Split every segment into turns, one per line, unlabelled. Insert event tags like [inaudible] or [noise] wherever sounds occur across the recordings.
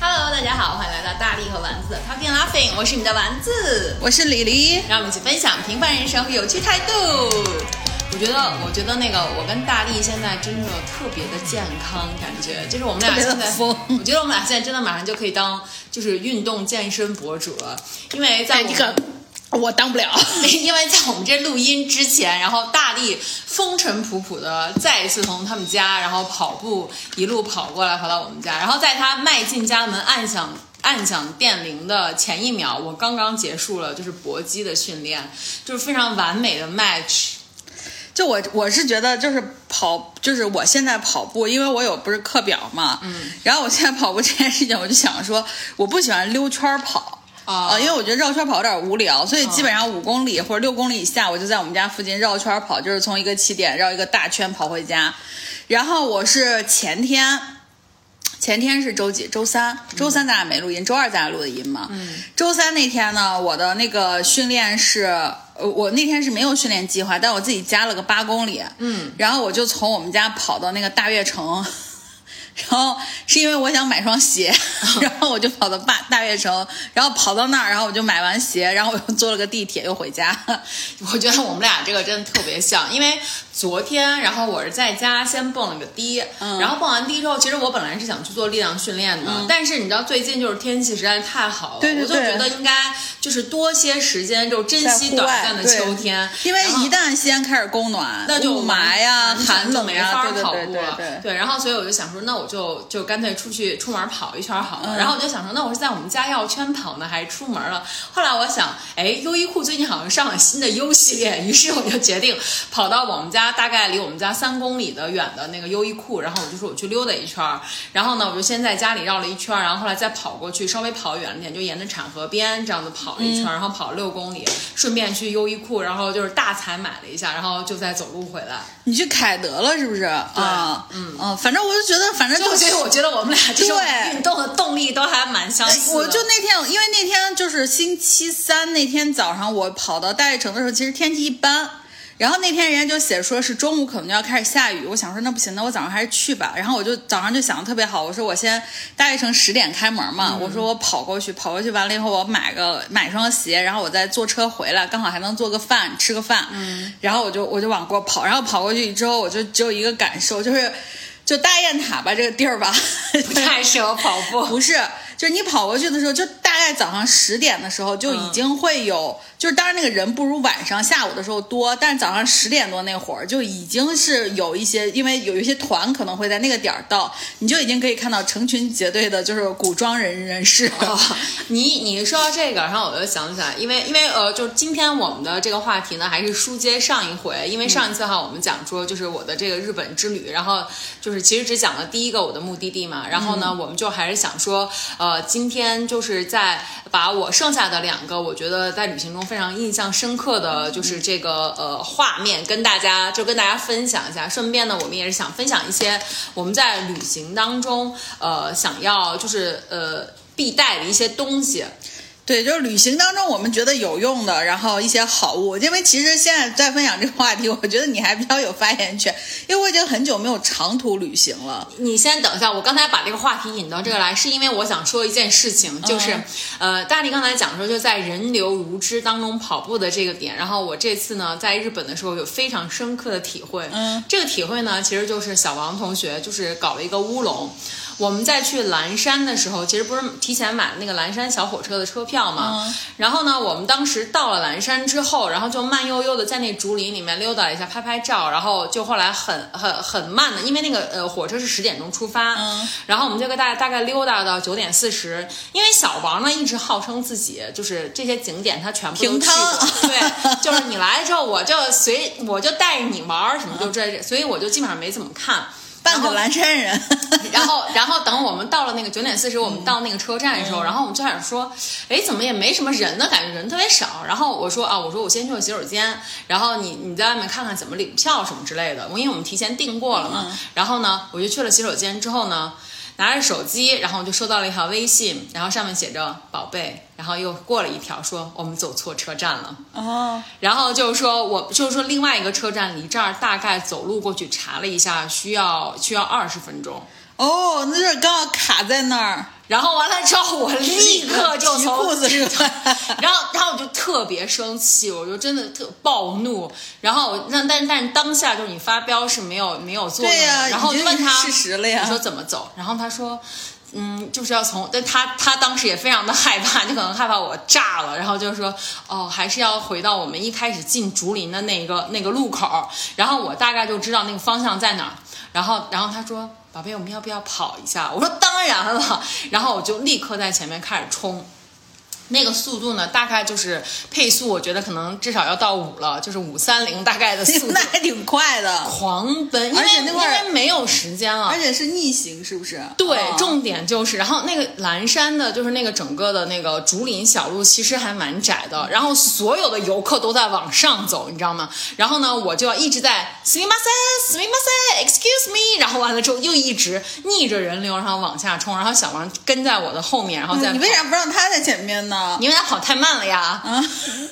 Hello，大家好，欢迎来到大力和丸子的 Talking Laughing，我是你的丸子，
我是李黎，
让我们一起分享平凡人生有趣态度。我觉得，我觉得那个我跟大力现在真的特别的健康，感觉就是我们俩现在，我觉得我们俩现在真的马上就可以当就是运动健身博主了，因为在
这个我当不了，[laughs]
因为在我们这录音之前，然后大力风尘仆仆的再一次从他们家，然后跑步一路跑过来，跑到我们家，然后在他迈进家门按响按响电铃的前一秒，我刚刚结束了就是搏击的训练，就是非常完美的 match。
就我我是觉得就是跑，就是我现在跑步，因为我有不是课表嘛，
嗯，
然后我现在跑步这件事情，我就想说，我不喜欢溜圈跑啊，因为我觉得绕圈跑有点无聊，所以基本上五公里或者六公里以下，我就在我们家附近绕圈跑，就是从一个起点绕一个大圈跑回家。然后我是前天，前天是周几？周三，周三咱俩没录音，周二咱俩录的音嘛。
嗯，
周三那天呢，我的那个训练是。呃，我那天是没有训练计划，但我自己加了个八公里，
嗯，
然后我就从我们家跑到那个大悦城，然后是因为我想买双鞋，然后我就跑到大大悦城，然后跑到那儿，然后我就买完鞋，然后我又坐了个地铁又回家。
我觉得我们俩这个真的特别像，因为。昨天，然后我是在家先蹦了个迪，然后蹦完迪之后，其实我本来是想去做力量训练的，但是你知道最近就是天气实在太好了，我就觉得应该就是多些时间，就珍惜短暂的秋天，
因为一旦西安开始供暖，
那就
雾霾呀、寒冷
呀，
没法
跑步
了。
对，然后所以我就想说，那我就就干脆出去出门跑一圈好了。然后我就想说，那我是在我们家药圈跑呢，还是出门了？后来我想，哎，优衣库最近好像上了新的优系列，于是我就决定跑到我们家，大概离我们家。三公里的远的那个优衣库，然后我就说我去溜达一圈儿，然后呢，我就先在家里绕了一圈儿，然后后来再跑过去，稍微跑远了点，就沿着产河边这样子跑了一圈儿，然后跑了六公里，顺便去优衣库，然后就是大采买了一下，然后就再走路回来。
你去凯德了是不是？啊，嗯嗯，反正我就觉得，反正就
我觉得我们俩这种运动的动力都还蛮相似。
我就那天，因为那天就是星期三那天早上，我跑到大悦城的时候，其实天气一般。然后那天人家就写说是中午可能就要开始下雨，我想说那不行，那我早上还是去吧。然后我就早上就想的特别好，我说我先大悦城十点开门嘛，我说我跑过去，跑过去完了以后我买个买双鞋，然后我再坐车回来，刚好还能做个饭吃个饭。
嗯，
然后我就我就往过跑，然后跑过去之后我就只有一个感受，就是就大雁塔吧这个地儿吧，
不太适合跑步。[laughs]
不是，就是你跑过去的时候，就大概早上十点的时候就已经会有。就是当然那个人不如晚上下午的时候多，但是早上十点多那会儿就已经是有一些，因为有一些团可能会在那个点儿到，你就已经可以看到成群结队的，就是古装人人士。
你 [laughs] 你说到这个，然后我就想起来，因为因为呃，就今天我们的这个话题呢，还是书接上一回，因为上一次哈我们讲说就是我的这个日本之旅，然后就是其实只讲了第一个我的目的地嘛，然后呢我们就还是想说，呃，今天就是在把我剩下的两个我觉得在旅行中。非常印象深刻的就是这个呃画面，跟大家就跟大家分享一下。顺便呢，我们也是想分享一些我们在旅行当中呃想要就是呃必带的一些东西。
对，就是旅行当中我们觉得有用的，然后一些好物。因为其实现在在分享这个话题，我觉得你还比较有发言权，因为我已经很久没有长途旅行了。
你先等一下，我刚才把这个话题引到这个来，是因为我想说一件事情，就是，呃，大力刚才讲说就在人流如织当中跑步的这个点，然后我这次呢在日本的时候有非常深刻的体会。
嗯，
这个体会呢，其实就是小王同学就是搞了一个乌龙。我们在去蓝山的时候，其实不是提前买了那个蓝山小火车的车票嘛？然后呢，我们当时到了蓝山之后，然后就慢悠悠的在那竹林里面溜达一下，拍拍照，然后就后来很很很慢的，因为那个呃火车是十点钟出发，然后我们就跟大大概溜达到九点四十，因为小王呢一直号称自己就是这些景点他全部都去过，对，[laughs] 就是你来之后我就随我就带着你玩什么就这，所以我就基本上没怎么看。
半个蓝山人，[laughs]
然后，然后等我们到了那个九点四十，我们到那个车站的时候，然后我们就开始说，哎，怎么也没什么人呢？感觉人特别少。然后我说啊，我说我先去个洗手间，然后你你在外面看看怎么领票什么之类的。我因为我们提前订过了嘛。然后呢，我就去了洗手间之后呢，拿着手机，然后我就收到了一条微信，然后上面写着“宝贝”，然后又过了一条说我们走错车站了。
哦，
然后就是说我就是说另外一个车站离这儿大概走路过去查了一下，需要需要二十分钟。
哦，那就是刚好卡在那儿。
然后完了之后，我立刻就从
裤子？[laughs]
然后，[laughs] 然后我就特别生气，我就真的特暴怒。然后那，但但当下就是你发飙是没有没有作用的。
对呀
然后就问他
事实了呀
你说怎么走？然后他说。嗯，就是要从，但他他当时也非常的害怕，就可能害怕我炸了，然后就是说，哦，还是要回到我们一开始进竹林的那个那个路口，然后我大概就知道那个方向在哪儿，然后然后他说，宝贝，我们要不要跑一下？我说当然了，然后我就立刻在前面开始冲。那个速度呢，大概就是配速，我觉得可能至少要到五了，就是五三零大概的速度 [laughs]
那，还挺快的，
狂奔，因为
而且那会儿
因为没有时间了，
而且是逆行，是不是？
对，
哦
重点就是，然后那个蓝山的，就是那个整个的那个竹林小路，其实还蛮窄的。然后所有的游客都在往上走，你知道吗？然后呢，我就要一直在 s w i m a s e s w i m a s e excuse me，然后完了之后又一直逆着人流，然后往下冲，然后小王跟在我的后面，然后再
嗯你为啥不让他在前面呢？
因为他跑太慢了呀。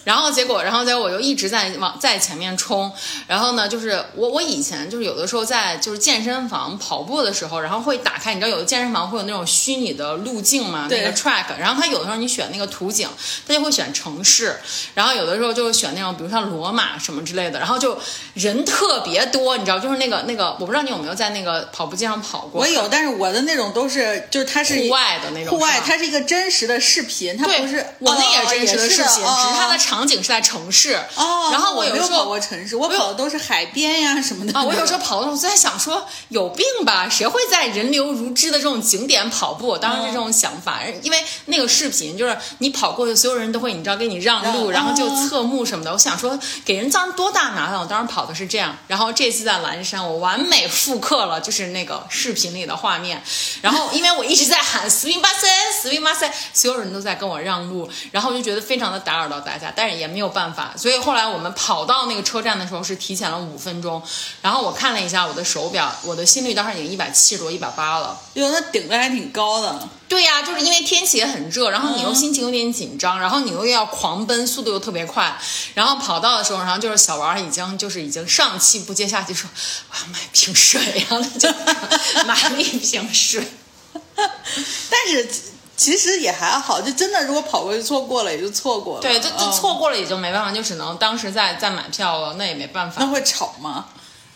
然后结果，然后结果我就一直在往在前面冲。然后呢，就是我我以前就是有的时候在就是健身房跑步的时候，然后会打开，你知道有的健身房会有那种虚拟的路径嘛，那个 track。然后它有的时候你选那个图景，它就会选城市，然后有的时候就选那种比如像罗马什么之类的，然后就人特别多，你知道，就是那个那个，我不知道你有没有在那个跑步机上跑过。
我有，但是我的那种都是，就是它是
户外的那种
户外它是一个真实的视频，它，不是
我那也
哦
是真实的视频，
哦
只是它的场景是在城市。
哦，
然后
我没有
时候跑
过城市，我跑的都是海边呀什么的。
啊，我有时候 [laughs] 跑的时候就在想说，有病吧？谁会在人流如织的这种景点跑步？我当时是这种想法，因为那个视频就是你跑过去，所有人都会你知道给你让路，然后就
哦
侧目什么的。我想说，给人造成多大麻烦？我当时跑的是这样，然后这次在蓝山，我完美复刻了就是那个视频里的画面。然后因为我一直在喊 “swing 巴塞 swing 巴塞”，所有人都在跟我让路，然后我就觉得非常的打扰到大家，但是也没有办法。所以后来我们跑到那个车站的时候是提前了五分钟，然后我看了一下我的手表，我的心率当时已经一百七十多、一百八了。
哟，那顶的还挺高的。
对呀、就是因为天气也很热，然后你又心情有点紧张，然后你又要狂奔，速度又特别快，然后跑到的时候，然后就是小王已经就是已经上气不接下气说我要买瓶水，然后他就 [laughs] 买了一瓶水。[laughs]
但是其其实也还好，就真的如果跑过去错过了也就错过了。
对，就就
嗯
错过了也就没办法，就只能当时再再买票了，那也没办法。
那会吵吗？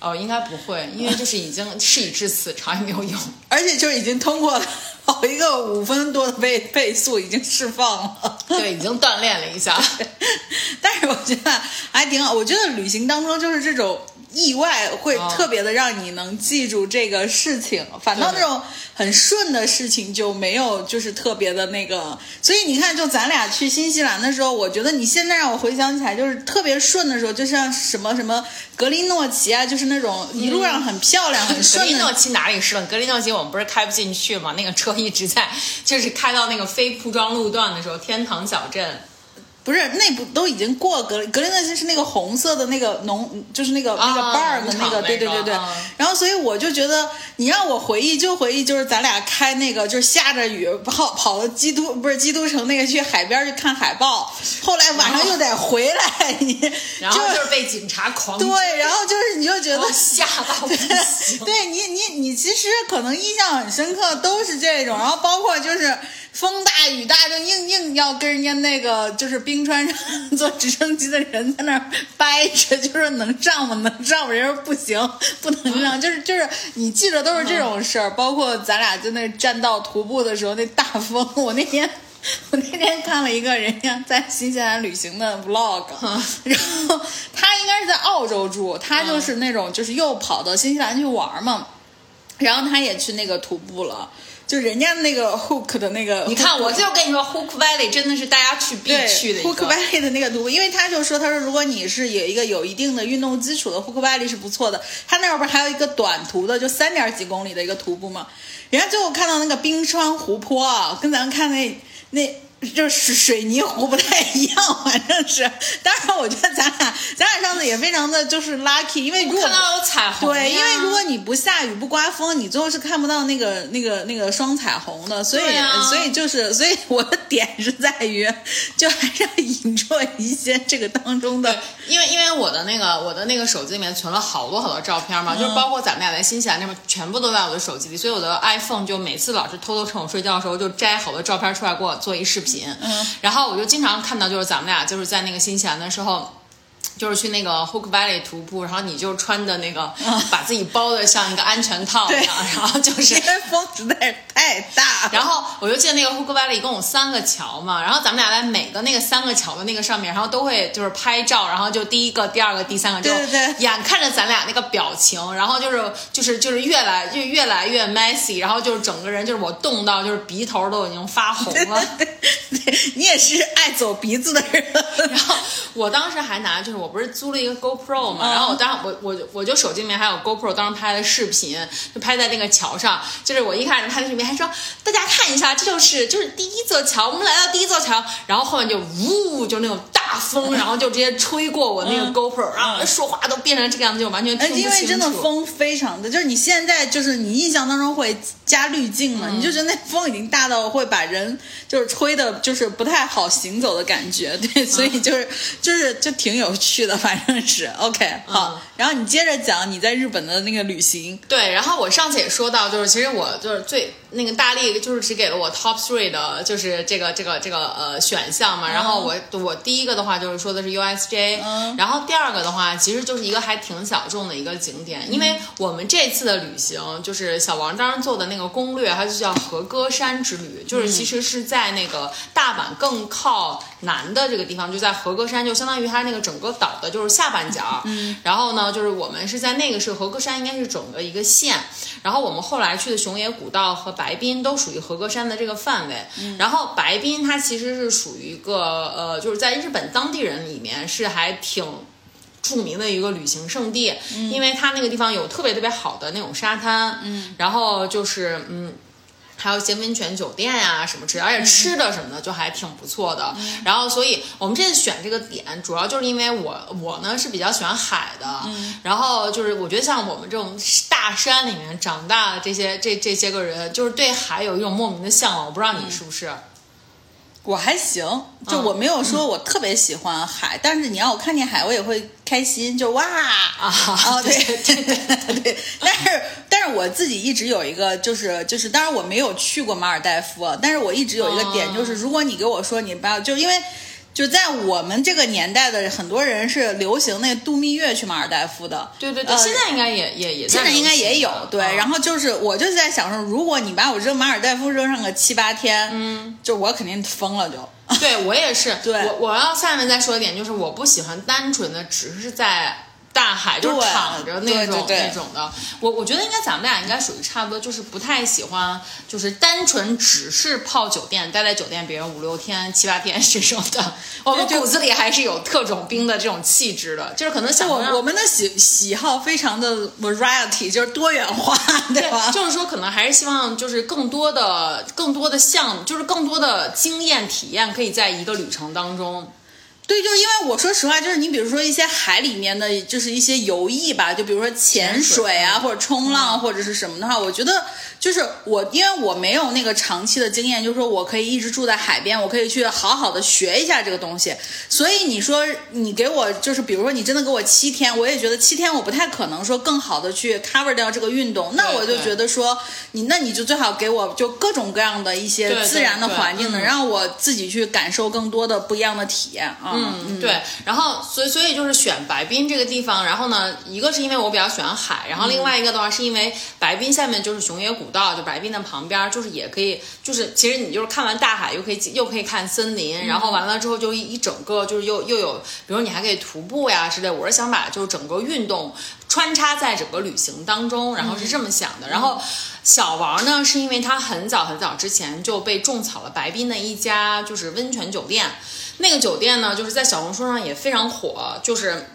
哦，应该不会，因为就是已经事已至此，吵也没有用。[laughs]
而且就已经通过了跑一个五分多的倍倍速已经释放了。
对，已经锻炼了一下。[laughs]
但是我觉得还挺好，我觉得旅行当中就是这种意外会
哦
特别的让你能记住这个事情，反倒那种很顺的事情就没有就是特别的那个。所以你看，就咱俩去新西兰的时候，我觉得你现在让我回想起来，就是特别顺的时候，就像什么什么格林诺奇啊，就是那种一路上很漂亮、很顺的。
林诺奇哪里是了？格林诺奇我们不是开不进去吗？那个车一直在，就是开到那个非铺装路段的时候，天堂小镇。
不是，那不都已经过格格林诺奇是那个红色的那个农，就是那个、那个
啊
bar 的那个，对对对对。然后所以我就觉得，你让我回忆就回忆，就是咱俩开那个，就是下着雨跑跑到基督不是基督城那个去海边去看海豹，后来晚上又得回来，你 [laughs]
然后就是被警察狂 [laughs]
对，然后就是你就觉得 [laughs]
吓到不行。
对你，你你其实可能印象很深刻，都是这种，然后包括就是风大雨大，就硬硬要跟人家那个就是冰川上坐直升机的人在那儿掰扯，就是能上吗？能上吗？人家说不行，不能上，[laughs] 就是就是你记着都是这种事儿，包括咱俩在那栈道徒步的时候那大风，我那天。[laughs] 我那天看了一个人家在新西兰旅行的 vlog，[laughs] 然后他应该是在澳洲住，他就是那种就是又跑到新西兰去玩嘛，然后他也去那个徒步了，就人家那个 Hook 的那个，
你看，我就跟你说，Hook Valley 真的是大家去必去的一
Hook。Valley 的那个徒步，因为他就说，他说如果你是有一个有一定的运动基础的，Hook Valley 是不错的。他那边还有一个短途的，就三点几公里的一个徒步嘛。人家最后看到那个冰川湖泊啊，跟咱们看那那就是水泥湖不太一样，[laughs] 反正是。当然，我觉得咱俩咱俩上次也非常的就是 lucky，因为如果
看到有彩虹，
对，因为如果你不下雨不刮风，你最后是看不到那个那个那个双彩虹的。所以
啊
所以就是所以我的点是在于，就还是要 [laughs] 引出一些这个当中的。
因为因为我的那个我的那个手机里面存了好多好多照片嘛，就是包括咱们俩在新西兰那边，全部都在我的手机里，所以我的 iPhone 就每次老是偷偷趁我睡觉的时候就摘好多照片出来给我做一视频。嗯，然后我就经常看到，就是咱们俩就是在那个新西兰的时候。就是去那个 Hook Valley 徒步，然后你就穿的那个，把自己包的像一个安全套一样，然后就是
因为风实在是太大。
然后我就记得那个 Hook Valley 一共有三个桥嘛，然后咱们俩在每个那个三个桥的那个上面，然后都会就是拍照，然后就第一个、第二个、第三个，就眼看着咱俩那个表情，然后就是就是就是越来就越来越 messy，然后就是整个人就是我冻到就是鼻头都已经发红了。[laughs]
对 [laughs] 你也是爱走鼻子的人。
然后我当时还拿，就是我不是租了一个 GoPro 嘛，然后我当时我我我就手机里面还有 GoPro 当时拍的视频，就拍在那个桥上。就是我一开始拍的视频还说大家看一下，这就是就是第一座桥，我们来到第一座桥，然后后面就呜就那种大风，然后就直接吹过我那个 GoPro，、然后说话都变成这个样子，就完全听不清楚。
因为真的风非常的，就是你现在就是你印象当中会加滤镜嘛，你就觉得那风已经大到会把人就是吹的，就是不太好行走的感觉，[laughs] 对，所以就是、就是就挺有趣的，反正是 [laughs] OK 好。
嗯
然后你接着讲你在日本的那个旅行，
对，然后我上次也说到，就是其实我就是最那个大力就是只给了我 top three 的，就是这个这个这个呃选项嘛。然后我我第一个的话就是说的是 USJ，、
嗯。
然后第二个的话其实就是一个还挺小众的一个景点，因为我们这次的旅行就是小王当时做的那个攻略，它就叫和歌山之旅，就是其实是在那个大阪更靠南的这个地方，就在和歌山，就相当于它那个整个岛的就是下半角。嗯，然后呢，就是我们是在那个是和歌山，应该是整个一个县。然后我们后来去的熊野古道和白滨都属于和歌山的这个范围。然后白滨它其实是属于一个呃，就是在日本当地人里面是还挺。著名的一个旅行胜地，因为它那个地方有特别特别好的那种沙滩，嗯，然后就是嗯，还有一些温泉酒店呀、什么之类的，而且吃的什么的就还挺不错的。然后，所以我们这次选这个点，主要就是因为我我呢是比较喜欢海的，然后就是我觉得像我们这种大山里面长大的这些这这些个人，就是对海有一种莫名的向往。我不知道你是不是？
我还行，就我没有说我特别喜欢海，但是你让我看见海，我也会开心，就哇啊哦 [laughs] 对对对对 [laughs] 对，但是但是我自己一直有一个就是就是，当然我没有去过马尔代夫，但是我一直有一个点，
哦
就是如果你给我说你不要，就因为。就在我们这个年代的很多人是流行那度蜜月去马尔代夫的，
对对对，
呃
现在应该也也也
现在应该也有对，然
后
后就是我就是在想说，如果你把我扔马尔代夫扔上个七八天，嗯，就我肯定疯了就。
对我也是，[laughs]
对
我我要下面再说一点，就是我不喜欢单纯的只是在大海就是躺着那种那种的。我我觉得应该咱们俩应该属于差不多，就是不太喜欢，就是单纯只是泡酒店，待在酒店，比如五六天、七八天 [laughs] 这种的。我们骨子里还是有特种兵的这种气质的，就是可能想让
我我们的喜喜好非常的 variety，就是多元化，[laughs] 对吧？
就是说，可能还是希望就是更多的、更多的项目，就是更多的经验体验，可以在一个旅程当中。
对，就因为我说实话，就是你比如说一些海里面的，就是一些游艺吧，就比如说潜水啊，
水
或者冲浪或者是什么的话，我觉得就是我，因为我没有那个长期的经验，就是说我可以一直住在海边，我可以去好好的学一下这个东西。所以你说你给我就是比如说你真的给我七天，我也觉得七天我不太可能说更好的去 cover 掉这个运动，那我就觉得说你那你就最好给我就各种各样的一些自然的环境，能
嗯
让我自己去感受更多的不一样的体验啊。
嗯，对，然后所以所以就是选白滨这个地方，然后呢，一个是因为我比较喜欢海，然后另外一个的话是因为白滨下面就是熊野古道，就白滨的旁边，就是也可以，就是其实你就是看完大海又可以又可以看森林，然后完了之后就一一整个就是又又有，比如你还可以徒步呀之类，我是想把就是整个运动穿插在整个旅行当中，然后是这么想的，然后。小王呢，是因为他很早很早之前就被种草了白滨的一家就是温泉酒店，那个酒店呢，就是在小红书上也非常火，就是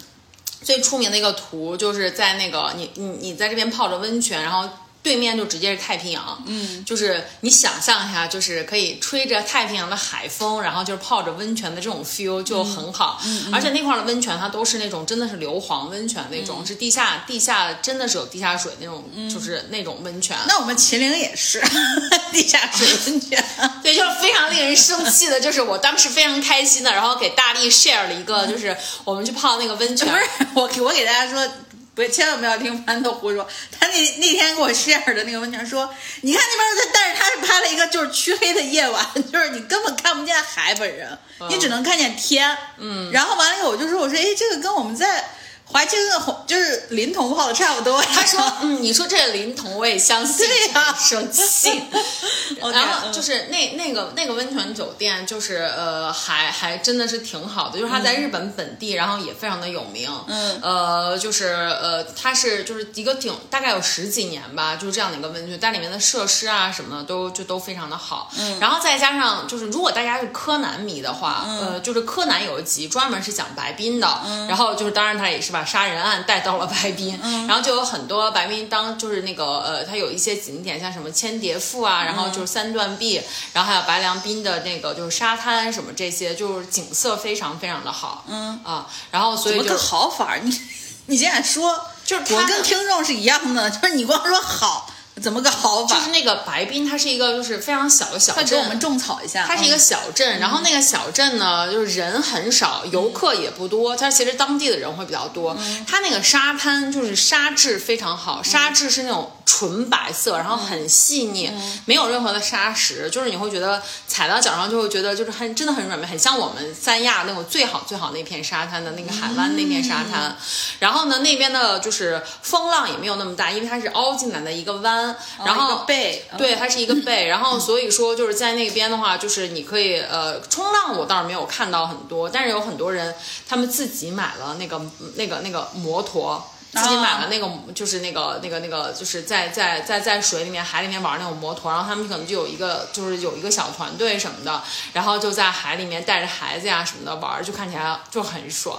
最出名的一个图，就是在那个你你你在这边泡着温泉，然后。对面就直接是太平洋，嗯，就是你想象一下，就是可以吹着太平洋的海风，然后就是泡着温泉的这种 feel 就很好，嗯，而且那块儿的温泉它都是那种真的是硫磺温泉那种，是地下地下真的是有地下水那种，就是那种温泉。
那我们秦岭也是 [laughs] 地下水温泉，[laughs]
对，就是非常令人生气的，就是我当时非常开心的，然后给大力 share 了一个，就是我们去泡那个温泉，[laughs]
不是我我给大家说。不，千万不要听馒头胡说。他那那天给我 share 的那个温泉说，你看那边，但是他是拍了一个就是黢黑的夜晚，[laughs] 就是你根本看不见海本人，你只能看见天。嗯，然后完了以后我就说，我说，哎，这个跟我们在。华清的红就是临潼泡的差不多。
他说：“ [laughs] 嗯，你说这个临潼我也相信。”
对呀，
生气。[laughs] 然后就是那那个那个温泉酒店，就是呃，还还真的是挺好的，就是它在日本本地，然后也非常的有名。嗯。呃，就是呃，它是就是一个挺大概有十几年吧，就是这样的一个温泉，但里面的设施啊什么的都就都非常的好。嗯。然后再加上就是，如果大家是柯南迷的话，呃，就是柯南有一集专门是讲白冰的。嗯。然后就是，当然他也是。把杀人案带到了白滨，然后就有很多白滨当就是那个呃，它有一些景点，像什么千叠赋啊，然后就是三段壁，然后还有白良滨的那个就是沙滩什么这些，就是景色非常非常的好，嗯啊，然后所以就
好法，你你现在说，
就是
我跟听众是一样的，就是你光说好。怎么个好法？
就是那个白滨，它是一个就是非常小的小镇。
给我们种草一下。
它是一个小镇，然后那个小镇呢，就是人很少，游客也不多。它其实当地的人会比较多。它那个沙滩就是沙质非常好，沙质是那种纯白色，然后很细腻，没有任何的沙石，就是你会觉得踩到脚上就会觉得就是很真的很软绵，很像我们三亚那种最好最好那片沙滩的那个海湾那片沙滩。然后呢，那边的就是风浪也没有那么大，因为它是凹进来的一个弯。然后
背，
对，它是一个背，[laughs] 然后所以说就是在那边的话，就是你可以呃冲浪，我倒是没有看到很多，但是有很多人他们自己买了那个那个那个摩托，自己买了那个就是那个那个那个就是在在在在水里面海里面玩那种摩托，然后他们可能就有一个就是有一个小团队什么的，然后就在海里面带着孩子呀什么的玩，就看起来就很爽，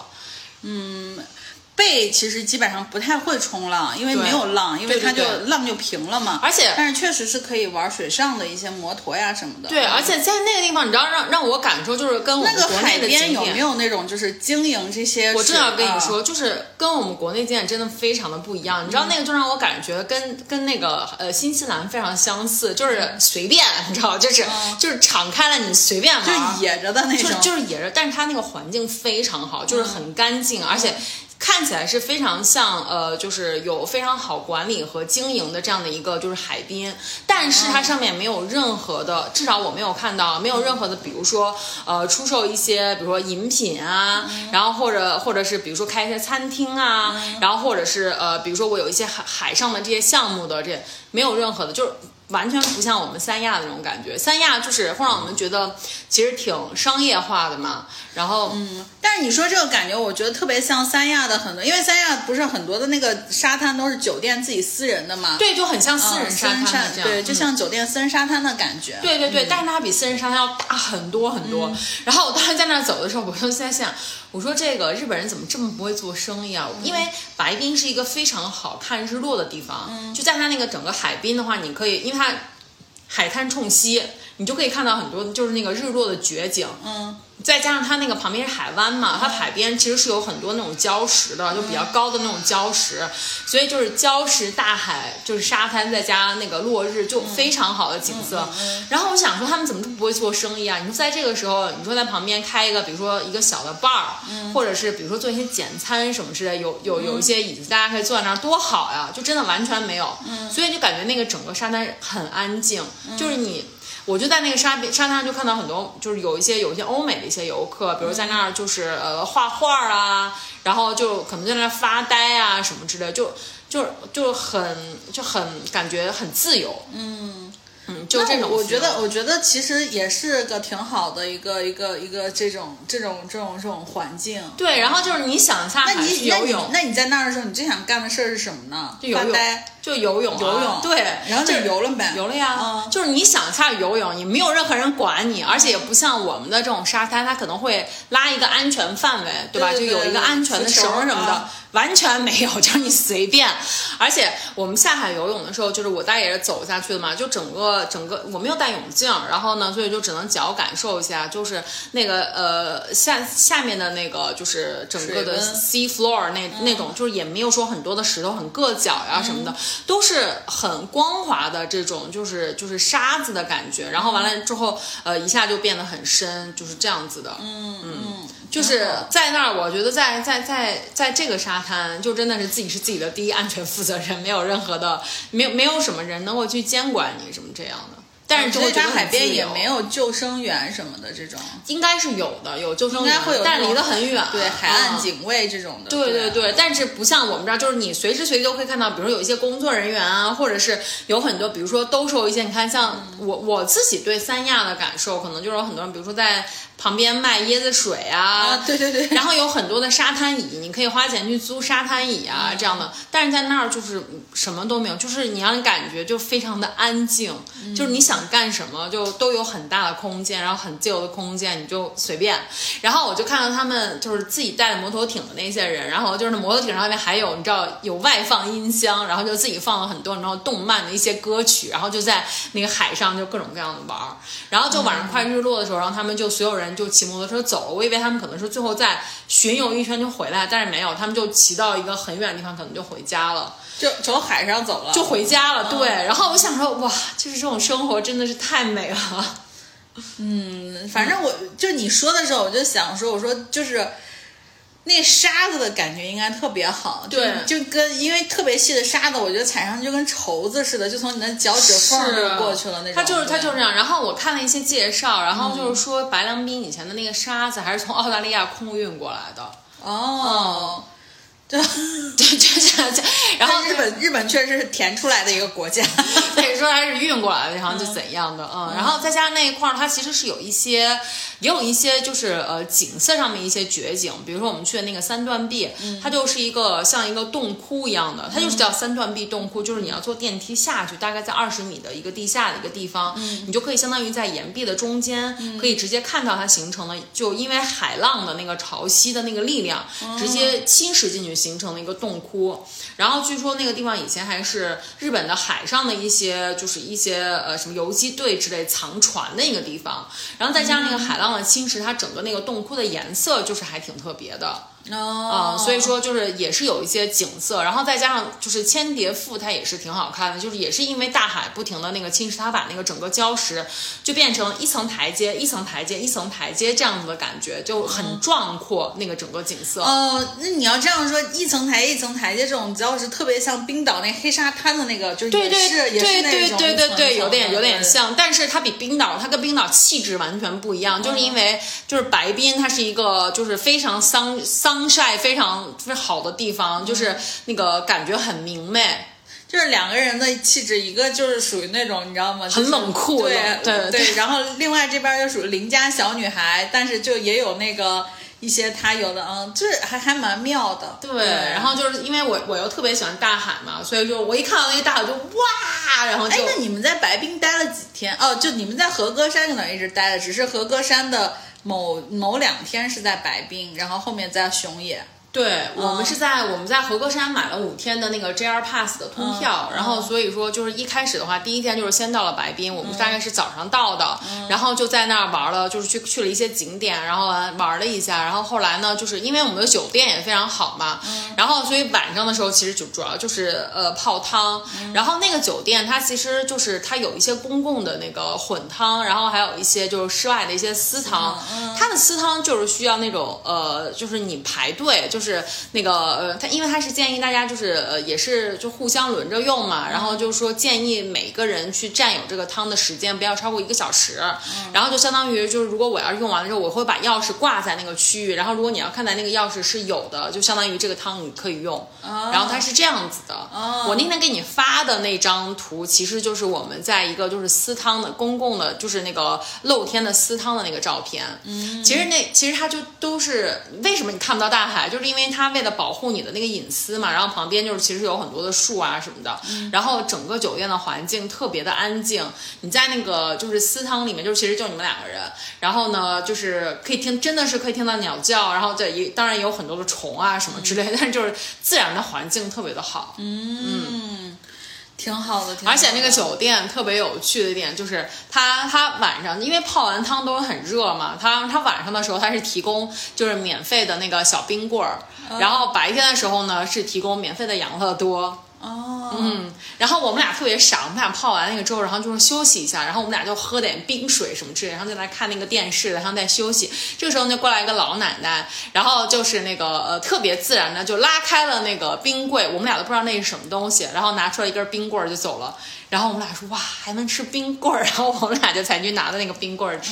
嗯。背其实基本上不太会冲浪，因为没有浪，因为它就浪就平了嘛。
而且，
但是确实是可以玩水上的一些摩托呀什么的。
对，而且在那个地方，你知道让让我感受就是跟我们国内的
景点有没有那种就是经营这些？
我正要跟你说，就是跟我们国内景点真的非常的不一样。你知道那个就让我感觉跟跟那个呃新西兰非常相似，就是随便，你知道，就是就是敞开了你随便玩，
就野着的那种，
就是野着，但是它那个环境非常好，就是很干净，而且。看起来是非常像，呃，就是有非常好管理和经营的这样的一个就是海滨，但是它上面没有任何的，至少我没有看到，没有任何的，比如说，呃，出售一些，比如说饮品啊，然后或者或者是比如说开一些餐厅啊，然后或者是呃，比如说我有一些海海上的这些项目的，这没有任何的，就是。完全不像我们三亚的那种感觉，三亚就是会让我们觉得其实挺商业化的嘛。然后，
嗯，但是你说这个感觉，我觉得特别像三亚的很多，因为三亚不是很多的那个沙滩都是酒店自己私人的嘛。
对，就很像私人沙滩这样，
对，就像酒店私人沙滩的感觉。
对对对，但是它比私人沙滩要大很多很多。然后我当时在那走的时候，我就在想。我说这个日本人怎么这么不会做生意啊？因为白滨是一个非常好看日落的地方，就在它那个整个海滨的话，你可以，因为它海滩冲西，你就可以看到很多就是那个日落的绝景。嗯。再加上它那个旁边是海湾嘛，它海边其实是有很多那种礁石的，就比较高的那种礁石，所以就是礁石、大海，就是沙滩，再加那个落日，就非常好的景色。然后我想说，他们怎么这么不会做生意啊？你说在这个时候，你说在旁边开一个，比如说一个小的 bar，或者是比如说做一些简餐什么之类，有有有一些椅子，大家可以坐在那儿，多好呀！就真的完全没有，所以就感觉那个整个沙滩很安静，就是你。我就在那个沙边沙滩上就看到很多，就是有一些有一些欧美的一些游客，比如在那儿就是呃画画啊，然后就可能在那儿发呆啊什么之类，就就就很就很感觉很自由，嗯。嗯，就这种。
我觉得，我觉得其实也是个挺好的一个一个一个这种这种这种这种环境。
对，然后就是你想下海
那你
游泳，
那你那你在那儿的时候，你最想干的事儿是什么呢？
就游泳
发呆，
就游泳、啊，
游泳。
对，
然后就游了呗，
游了呀。
嗯
就是你想下去游泳，你没有任何人管你，而且也不像我们的这种沙滩，它可能会拉一个安全范围，对吧？
对对对
就有一个安全的绳什么的。
啊
完全没有，就是你随便。而且我们下海游泳的时候，就是我大概也是走下去的嘛，就整个整个我没有戴泳镜，然后呢，所以就只能脚感受一下，就是那个呃下下面的那个就是整个的 sea floor 那、那种，就是也没有说很多的石头很硌脚呀什么的，都是很光滑的这种，就是就是沙子的感觉。然后完了之后，呃，一下就变得很深，就是这样子的。
嗯嗯，
就是在那儿，我觉得在在在在这个沙滩，就真的是自己是自己的第一安全负责人，没有任何的，[laughs] 没有没有什么人能够去监管你什么这样的。但是就会觉得
所以它海边也没，有救生员什么的这种，
应该是有的，有救生员
应该会有，
但离得很远。
对，海岸
嗯
警卫这种的。
对对
对
对，但是不像我们这儿，就是你随时随地都可以看到，比如说有一些工作人员啊，或者是有很多，比如说兜售一些，你看像我我自己对三亚的感受，可能就是有很多人，比如说在旁边卖椰子水啊，
啊，对对对，
然后有很多的沙滩椅，你可以花钱去租沙滩椅啊，这样的。但是在那儿就是什么都没有，就是你让你感觉就非常的安静，就是你想干什么就都有很大的空间，然后很自由的空间，你就随便。然后我就看到他们就是自己带着摩托艇的那些人，然后就是那摩托艇上面还有你知道有外放音箱，然后就自己放了很多你知道动漫的一些歌曲，然后就在那个海上就各种各样的玩儿。然后就晚上快日落的时候，然后他们就所有人就骑摩托车走了。我以为他们可能是最后再巡游一圈就回来，但是没有，他们就骑到一个很远的地方，可能就回家了，
就从海上走了，
就回家了。对，然后我想说，哇，就是这种生活真的是太美了。[laughs]
嗯，反正我就你说的时候，我就想说，我说就是那沙子的感觉应该特别好，就
对
就跟因为特别细的沙子，我觉得踩上去就跟绸子似的，就从你的脚趾缝儿就过去了那种。
它就是它就是这样。然后我看了一些介绍，然后就是说白良斌以前的那个沙子还是从澳大利亚空运过来的。
哦，对，[laughs]
对，就这样讲。然后
日本日本确实是填出来的一个国家。[laughs]
可以说它是运过来的，然后就怎样的，嗯，然后再加上那一块儿，它其实是有一些，也有一些就是呃景色上面一些绝景，比如说我们去的那个三段壁，它就是一个像一个洞窟一样的，它就是叫三段壁洞窟，就是你要坐电梯下去，大概在二十米的一个地下的一个地方，你就可以相当于在岩壁的中间，可以直接看到它形成的，就因为海浪的那个潮汐的那个力量，直接侵蚀进去形成的一个洞窟。然后据说那个地方以前还是日本的海上的一些，就是一些呃什么游击队之类藏船的一个地方。然后再加上那个海浪的侵蚀，它整个那个洞窟的颜色就是还挺特别的。
哦。
啊、所以说就是也是有一些景色，然后再加上就是千叠赋，它也是挺好看的，就是也是因为大海不停的那个侵蚀，它把那个整个礁石就变成一层台阶、一层台阶、一层台阶这样子的感觉，就很壮阔，那个整个景色。
哦，那你要这样说，一层台阶一层台阶这种礁石，特别像冰岛那黑沙滩的那个，就是也
对对
是也是
对对对对对，有点有点像，但是它比冰岛，它跟冰岛气质完全不一样，就是因为就是白冰，它是一个就是非常桑桑晒非常非常好的地方，就是那个感觉很明媚。
就是两个人的气质，一个就是属于那种你知道吗？就是
很冷酷
对
冷对对
然后另外这边就属于邻家小女孩，但是就也有那个一些她有的嗯，就是还还蛮妙的。
对，然后就是因为我我又特别喜欢大海嘛，所以就我一看到那个大海就哇，然后就
哎，那你们在白冰待了几天？哦，就你们在和歌山就等于一直待了，只是和歌山的某某两天是在白冰，然后后面在熊野。
对，我们是在我们在和歌山买了五天的那个 JR Pass 的通票，
嗯。
然后所以说就是一开始的话，第一天就是先到了白滨，我们大概是早上到的，然后就在那儿玩了，就是去去了一些景点，然后玩玩了一下，然后后来呢，就是因为我们的酒店也非常好嘛，然后所以晚上的时候其实就主要就是呃泡汤，然后那个酒店它其实就是它有一些公共的那个混汤，然后还有一些就是室外的一些私汤，它的私汤就是需要那种呃，就是你排队，就是就是那个呃，他因为他是建议大家就是呃也是就互相轮着用嘛，然后就是说建议每个人去占有这个汤的时间不要超过一个小时，然后就相当于就是如果我要是用完了之后，我会把钥匙挂在那个区域，然后如果你要看在那个钥匙是有的，就相当于这个汤你可以用，然后它是这样子的。我那天给你发的那张图，其实就是我们在一个就是私汤的公共的，就是那个露天的私汤的那个照片。嗯，其实那其实它就都是为什么你看不到大海，就是因为它为了保护你的那个隐私嘛。然后旁边就是其实有很多的树啊什么的，然后整个酒店的环境特别的安静。你在那个就是私汤里面，就其实就你们两个人，然后呢就是可以听，真的是可以听到鸟叫，然后这也当然也有很多的虫啊什么之类的，但是就是自然的环境特别的好。
嗯。挺好的
而且那个酒店特别有趣的一点就是它，它晚上因为泡完汤都很热嘛，它它晚上的时候它是提供就是免费的那个小冰棍儿，然后白天的时候呢是提供免费的养乐多。
哦，
嗯，然后我们俩特别傻，我们俩泡完那个之后，然后就是休息一下，然后我们俩就喝点冰水什么之类，然后就来看那个电视，然后再休息。这个时候就，过来一个老奶奶，然后就是那个呃特别自然的就拉开了那个冰柜，我们俩都不知道那是什么东西，然后拿出来一根冰棍儿就走了。然后我们俩说哇还能吃冰棍儿，然后我们俩就才去拿的那个冰棍儿吃。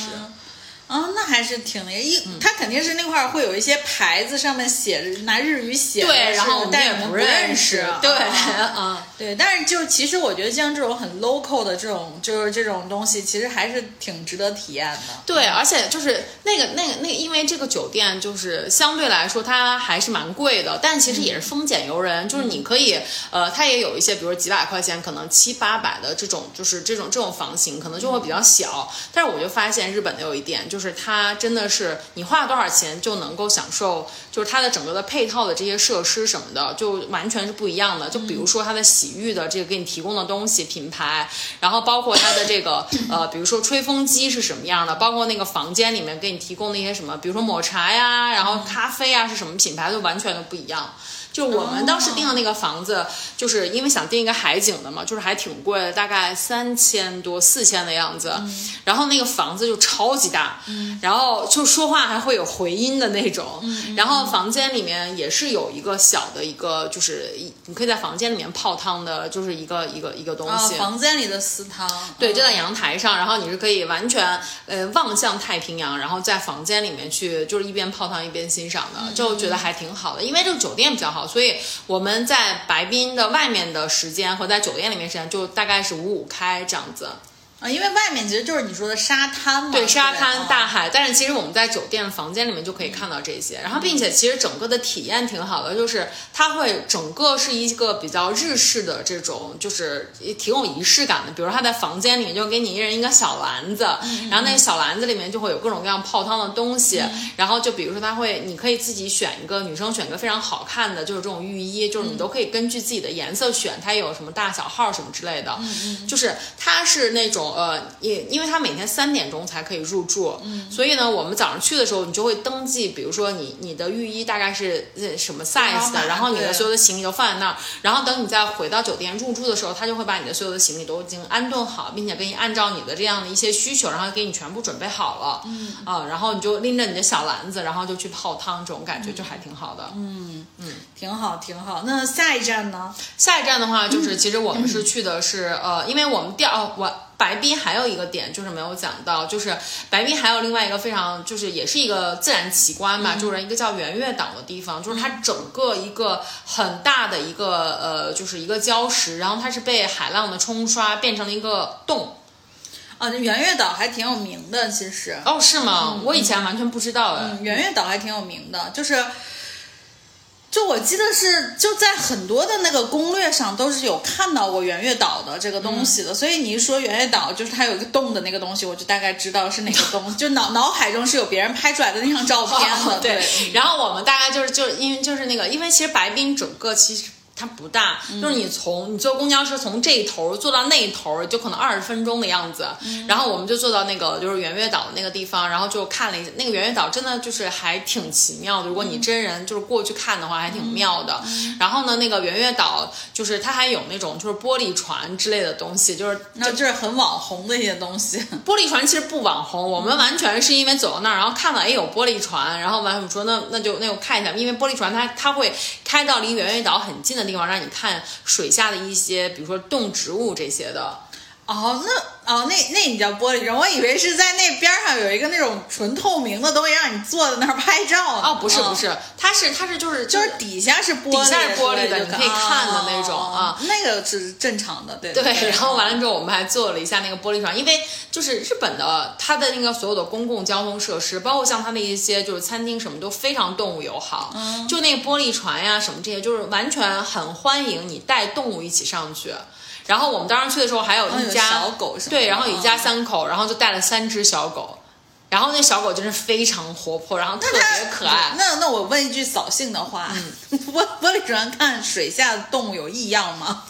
啊，那还是挺那个一，它肯定是那块儿会有一些牌子，上面写着拿日语写的，
对，然后我们也不
认
认识，对，
啊
嗯。[laughs]
对，但是就其实我觉得像这种很 local 的这种就是这种东西，其实还是挺值得体验的。
对，而且就是那个那个那个，因为这个酒店就是相对来说它还是蛮贵的，但其实也是丰俭由人，就是你可以呃，它也有一些比如几百块钱，可能七八百的这种，就是这种这种房型可能就会比较小。但是我就发现日本的有一点，就是它真的是你花了多少钱就能够享受，就是它的整个的配套的这些设施什么的，就完全是不一样的。就比如说它的洗浴的这个给你提供的东西品牌，然后包括它的这个呃，比如说吹风机是什么样的，包括那个房间里面给你提供那些什么，比如说抹茶呀，然后咖啡啊是什么品牌，都完全都不一样。就我们当时订的那个房子，就是因为想订一个海景的嘛，就是还挺贵的，大概三千多、四千的样子。然后那个房子就超级大，然后就说话还会有回音的那种。然后房间里面也是有一个小的一个，就是一你可以在房间里面泡汤的，就是一个一个一个东
啊，
西。
房间里的私汤，
对，就在
嗯
阳台上，然后你是可以完全呃望向太平洋，然后在房间里面去就是一边泡汤一边欣赏的，就觉得还挺好的。因为这个酒店比较好，所以我们在白宾的外面的时间和在酒店里面时间就大概是五五开这样子。
啊，因为外面其实就是你说的沙滩嘛，
对，沙滩、
啊。
大海，但是其实我们在酒店房间里面就可以看到这些，然后并且其实整个的体验挺好的，就是它会整个是一个比较日式的这种，就是挺有仪式感的。比如他在房间里面就给你一人一个小篮子，然后那个小篮子里面就会有各种各样泡汤的东西，然后就比如说它会，你可以自己选一个女生选一个非常好看的，就是这种浴衣，就是你都可以根据自己的颜色选，它有什么大小号什么之类的，就是它是那种呃，因因为他每天三点钟才可以入住，所以呢，我们早上去的时候，你就会登记，比如说你你的浴衣大概是呃什么 size 的，然后你的所有的行李都放在那儿，然后等你再回到酒店入住的时候，他就会把你的所有的行李都已经安顿好，并且给你按照你的这样的一些需求，然后给你全部准备好了，嗯。啊，然后你就拎着你的小篮子，然后就去泡汤，这种感觉就还挺好的。
挺好挺好。那下一站呢？
下一站的话，就是其实我们是去的是呃，因为我们第二我。白滨还有一个点就是没有讲到，就是白滨还有另外一个非常就是也是一个自然奇观吧，就是一个叫圆月岛的地方，就是它整个一个很大的一个呃就是一个礁石，然后它是被海浪的冲刷变成了一个洞。
啊，这圆月岛还挺有名的，其实。
哦，是吗？我以前完全不知道哎。
嗯，圆月岛还挺有名的，就是，就我记得是就在很多的那个攻略上都是有看到过圆月岛的这个东西的，所以你一说圆月岛，就是它有一个洞的那个东西，我就大概知道是哪个东，[laughs] 就脑脑海中是有别人拍出来的那张照片的，
哦 [laughs] 对
对，
然后我们大概就是就因为就是那个，因为其实白冰整个其实。它不大，就是你从你坐公交车从这一头坐到那一头，就可能二十分钟的样子。然后我们就坐到那个就是圆月岛的那个地方，然后就看了一下那个圆月岛，真的就是还挺奇妙的。如果你真人就是过去看的话，还挺妙的。然后呢，那个圆月岛就是它还有那种就是玻璃船之类的东西，就是
那就是很网红的一些东西。[laughs]
玻璃船其实不网红，我们完全是因为走到那儿，然后看了哎有玻璃船，然后完我们说那那就那就看一下，因为玻璃船它它会开到离圆月岛很近的地方，让你看水下的一些，比如说动植物这些的。
哦，那哦那那你叫玻璃船，我以为是在那边上有一个那种纯透明的东西，让你坐在那儿拍照。
哦，不是不是，它是它是就是
就是底下是玻璃，
底下是玻璃的，
你
可以看的那种啊，
那个是正常的，对
对。然后完了之后，我们还坐了一下那个玻璃船，因为就是日本的它的那个所有的公共交通设施，包括像它的一些就是餐厅什么都非常动物友好，就那个玻璃船呀什么这些，就是完全很欢迎你带动物一起上去。然后我们当时去的时候还有一家
小狗，
对，然后一家三口，然后就带了三只小狗，然后那小狗真是非常活泼，然后特别可爱。
那那我问一句扫兴的话，玻玻璃船看水下的动物有异样吗？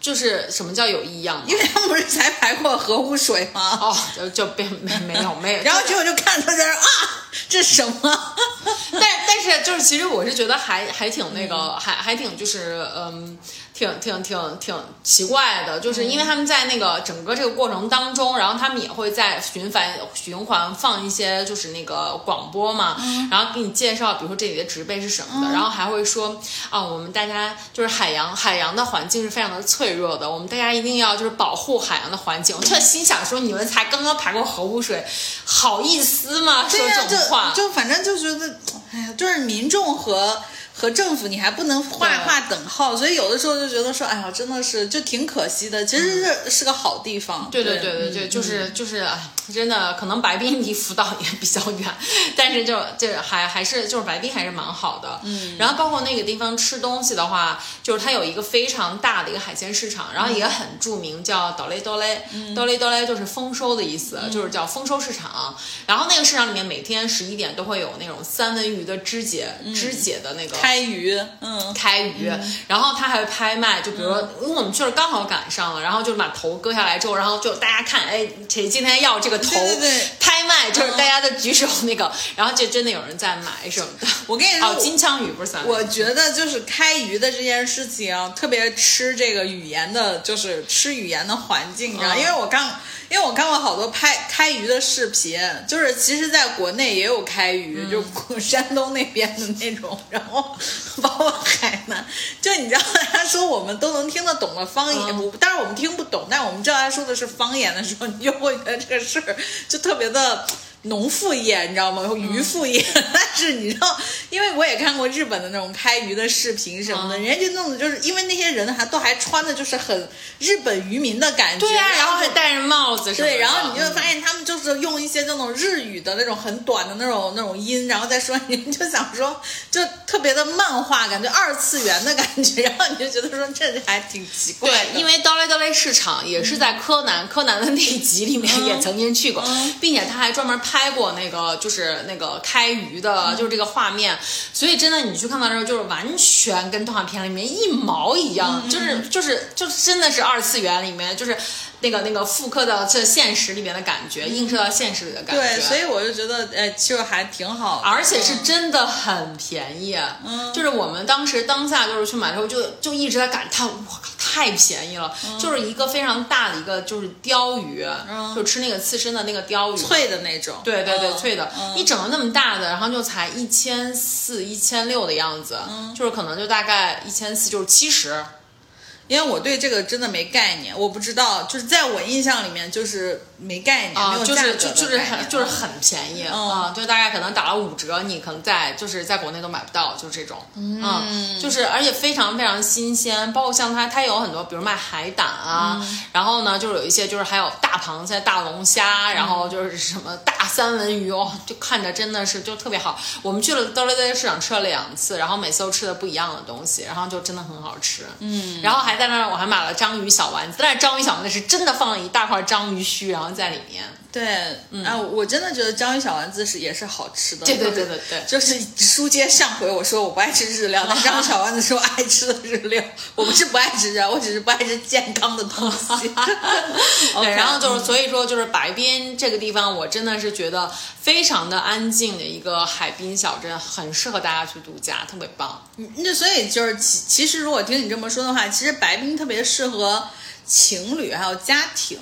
就是什么叫有异样？
因为他们不是才排过核污水吗？
哦，就就别没没有没有。[laughs]
然后结果就看他在那啊，这什么？[laughs]
但但是就是其实我是觉得还还挺那个，还还挺就是嗯。挺挺挺挺奇怪的，就是因为他们在那个整个这个过程当中，然后他们也会在循环循环放一些就是那个广播嘛，然后给你介绍，比如说这里的植被是什么的，然后还会说啊，我们大家就是海洋海洋的环境是非常的脆弱的，我们大家一定要就是保护海洋的环境。我特心想说，你们才刚刚排过核污水，好意思吗？说这种话，
就反正就觉得，哎呀，就是民众和。和政府你还不能画画等号，所以有的时候就觉得说，哎呀，真的是就挺可惜的。其实是是个好地方。
对对对对对，就是就是，真的可能白冰离福岛也比较远，[laughs] 但是就就还还是就是白冰还是蛮好的。嗯。然后包括那个地方吃东西的话，就是它有一个非常大的一个海鲜市场，然后也很著名，叫岛雷多雷，多雷多雷就是丰收的意思，就是叫丰收市场。然后那个市场里面每天十一点都会有那种三文鱼的肢解肢解的那个。
开鱼，嗯，
开鱼，然后他还会拍卖，就比如说，因为我们去了刚好赶上了，然后就把头割下来之后，然后就大家看，哎，谁今天要这个头？
对对，
拍卖就是大家的举手那个，然后就真的有人在买什么的。
我跟你说，
金枪鱼不是三。
我觉得就是开鱼的这件事情，特别吃这个语言的，就是吃语言的环境，你知道，因为我刚。因为我看过好多拍开鱼的视频，就是其实在国内也有开鱼，就山东那边的那种，[laughs] 然后 [laughs] 包括海南，就你知道他说我们都能听得懂的方言，但是我们听不懂，但我们知道他说的是方言的时候，你就会觉得这个事儿就特别的。农副业你知道吗？渔副业，[laughs] 但是你知道，因为我也看过日本的那种开鱼的视频什么的，人家就弄的就是因为那些人还都还穿的就是很日本渔民的感觉，
对呀，然后还戴着帽子，
对，然后你就发现他们就是用一些那种日语的那种很短的那种那种音，然后再说，你就想说就特别的漫画感觉，二次元的感觉，然后你就觉得说这还挺奇怪。
对，因为刀类刀类市场也是在柯南柯南的那一集里面也曾经去过，并且他还专门。拍过那个就是那个开鱼的，就是这个画面，所以真的你去看到的时候，就是完全跟动画片里面一毛一样，就是就是就真的是二次元里面就是。那个那个复刻到这现实里面的感觉，映射到现实里的感觉。
对，所以我就觉得，呃，其实还挺好，
而且是真的很便宜。嗯，就是我们当时当下就是去买的时候，就就一直在感叹，我靠，太便宜了！就是一个非常大的一个就是鲷鱼，就吃那个刺身的那个鲷鱼，
脆的那种。
对对对，脆的，一整个那么大的，然后就才一千四、一千六的样子，就是可能就大概一千四，就是七十。
因为我对这个真的没概念，我不知道，就是在我印象里面就是没概念，
就就是很就是很便宜啊，就大概可能打了五折，你可能在就是在国内都买不到，就这种，嗯，就是而且非常非常新鲜，包括像它它有很多，比如卖海胆啊，然后呢就是有一些就是还有大螃蟹、大龙虾，然后就是什么大三文鱼哦，就看着真的是就特别好。我们去了德雷德市场吃了两次，然后每次都吃的不一样的东西，然后就真的很好吃，嗯，然后还。在那儿我还买了章鱼小丸子，但是章鱼小丸子是真的放了一大块章鱼须，然后在里面。
对，啊，我真的觉得章鱼小丸子是也是好吃的。
对对对 [laughs] 对对，
就是书接上回我说我不爱吃日料，但章鱼小丸子是我爱吃的日料。我不是不爱吃日料，我只是不爱吃健康的东西。[laughs]
对，然后就是所以说就是白滨这个地方，我真的是觉得非常的安静的一个海滨小镇，很适合大家去度假，特别棒。
那所以就是其其实如果听你这么说的话，其实白滨特别适合情侣还有家庭。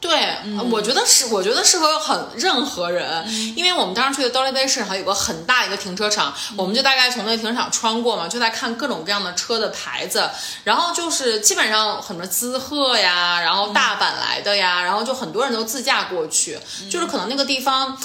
对，我觉得是，我觉得适合很任何人，因为我们当时去的 Dolly Bay 市还有个很大一个停车场，我们就大概从那个停车场穿过嘛，就在看各种各样的车的牌子，然后就是基本上很多滋贺呀，然后大阪来的呀，然后就很多人都自驾过去，就是可能那个地方。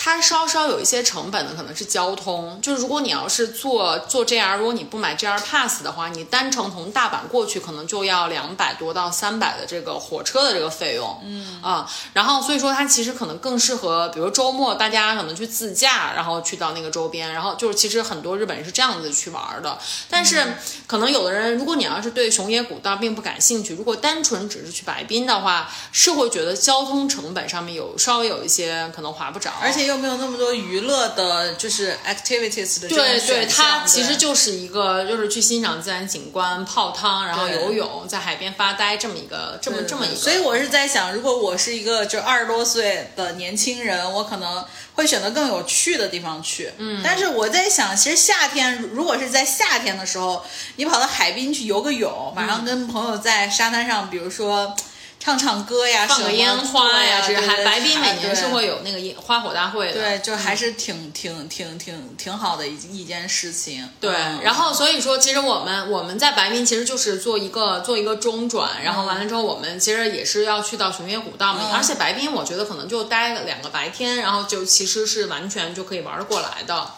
它稍稍有一些成本的，可能是交通。就是如果你要是坐坐 JR，如果你不买 JR Pass 的话，你单程从大阪过去可能就要两百多到三百的这个火车的这个费用。嗯啊，然后所以说它其实可能更适合，比如周末大家可能去自驾，然后去到那个周边，然后就是其实很多日本人是这样子去玩的。但是可能有的人，如果你要是对熊野古道并不感兴趣，如果单纯只是去白滨的话，是会觉得交通成本上面有稍微有一些可能划不着，
而且。又没有那么多娱乐的，就是 activities 的
对对，它其实就是一个，就是去欣赏自然景观、泡汤，然后游泳，在海边发呆这么一个，这么这么一个。
所以我是在想，如果我是一个就二十多岁的年轻人，我可能会选择更有趣的地方去。嗯，但是我在想，其实夏天如果是在夏天的时候，你跑到海滨去游个泳，马上跟朋友在沙滩上，比如说。唱唱歌呀，
放个烟花
呀，
这还白冰每年是会有那个烟花火大会的，
对，就还是挺挺挺挺挺好的一一件事情。
对，然后所以说，其实我们我们在白冰其实就是做一个做一个中转，然后完了之后，我们其实也是要去到熊野古道嘛，而且白冰我觉得可能就待两个白天，然后就其实是完全就可以玩得过来的。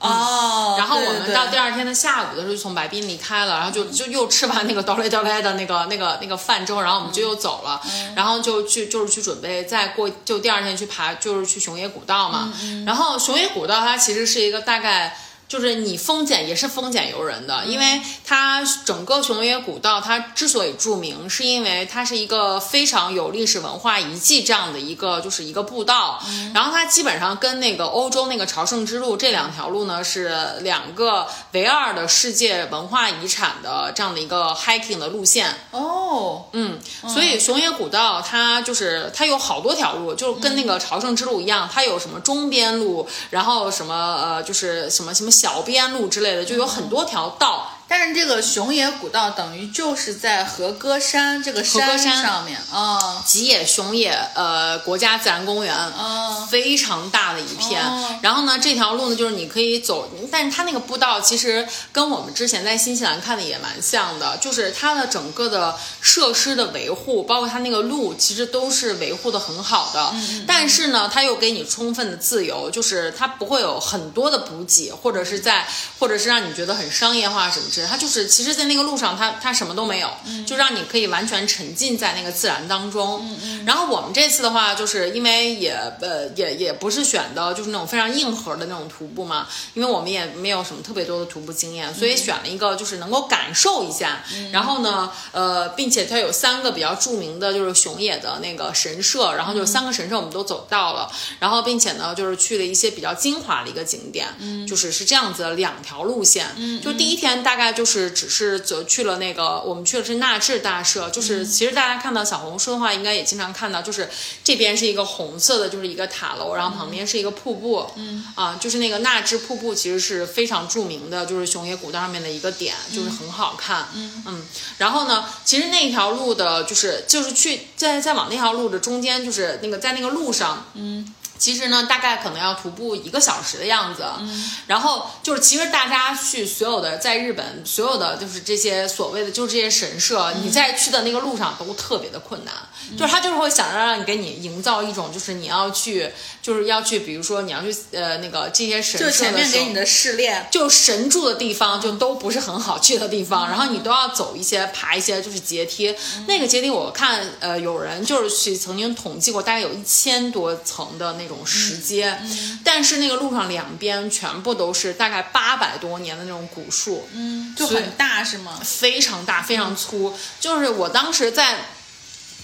哦，
然后我们到第二天的下午的时候就从白滨离开了，然后就就又吃完那个 [laughs] 哆来哆来的那个那个那个饭之后，然后我们就又走了，然后就去就是去准备再过就第二天去爬就是去熊野古道嘛，然后熊野古道它其实是一个大概。就是你丰俭也是丰俭由人的，因为它整个熊野古道它之所以著名，是因为它是一个非常有历史文化遗迹这样的一个就是一个步道，然后它基本上跟那个欧洲那个朝圣之路这两条路呢是两个唯二的世界文化遗产的这样的一个 hiking 的路线。
哦，
嗯，所以熊野古道它就是它有好多条路，就跟那个朝圣之路一样，它有什么中边路，然后什么呃就是什么什么。小边路之类的，就有很多条道。
但是这个熊野古道等于就是在和歌山这个山上面啊，
吉野熊野呃国家自然公园啊，非常大的一片。然后呢，这条路呢就是你可以走，但是它那个步道其实跟我们之前在新西兰看的也蛮像的，就是它的整个的设施的维护，包括它那个路，其实都是维护的很好的。但是呢，它又给你充分的自由，就是它不会有很多的补给，或者是在，或者是让你觉得很商业化什么之。它就是，其实，在那个路上，它它什么都没有，就让你可以完全沉浸在那个自然当中。然后我们这次的话，就是因为也呃也也不是选的，就是那种非常硬核的那种徒步嘛，因为我们也没有什么特别多的徒步经验，所以选了一个就是能够感受一下。然后呢，呃，并且它有三个比较著名的，就是熊野的那个神社，然后就三个神社我们都走到了，然后并且呢，就是去了一些比较精华的一个景点，就是是这样子的两条路线，就第一天大概。就是只是走去了那个，我们去的是纳智大社。就是其实大家看到小红书的话，应该也经常看到，就是这边是一个红色的，就是一个塔楼，然后旁边是一个瀑布。嗯啊，就是那个纳智瀑布，其实是非常著名的，就是熊野古道上面的一个点，就是很好看。嗯嗯，然后呢，其实那条路的，就是就是去在在往那条路的中间，就是那个在那个路上，嗯。其实呢，大概可能要徒步一个小时的样子。嗯，然后就是，其实大家去所有的在日本所有的就是这些所谓的就是这些神社，你在去的那个路上都特别的困难。就是他就是会想着让你给你营造一种，就是你要去，就是要去，比如说你要去呃那个这些神社的
时候，就前面给你的试炼，
就神住的地方就都不是很好去的地方，然后你都要走一些爬一些就是阶梯。那个阶梯我看呃有人就是去曾经统计过，大概有一千多层的那。种石阶，但是那个路上两边全部都是大概八百多年的那种古树，
嗯，就很大是吗？
非常大，非常粗。就是我当时在。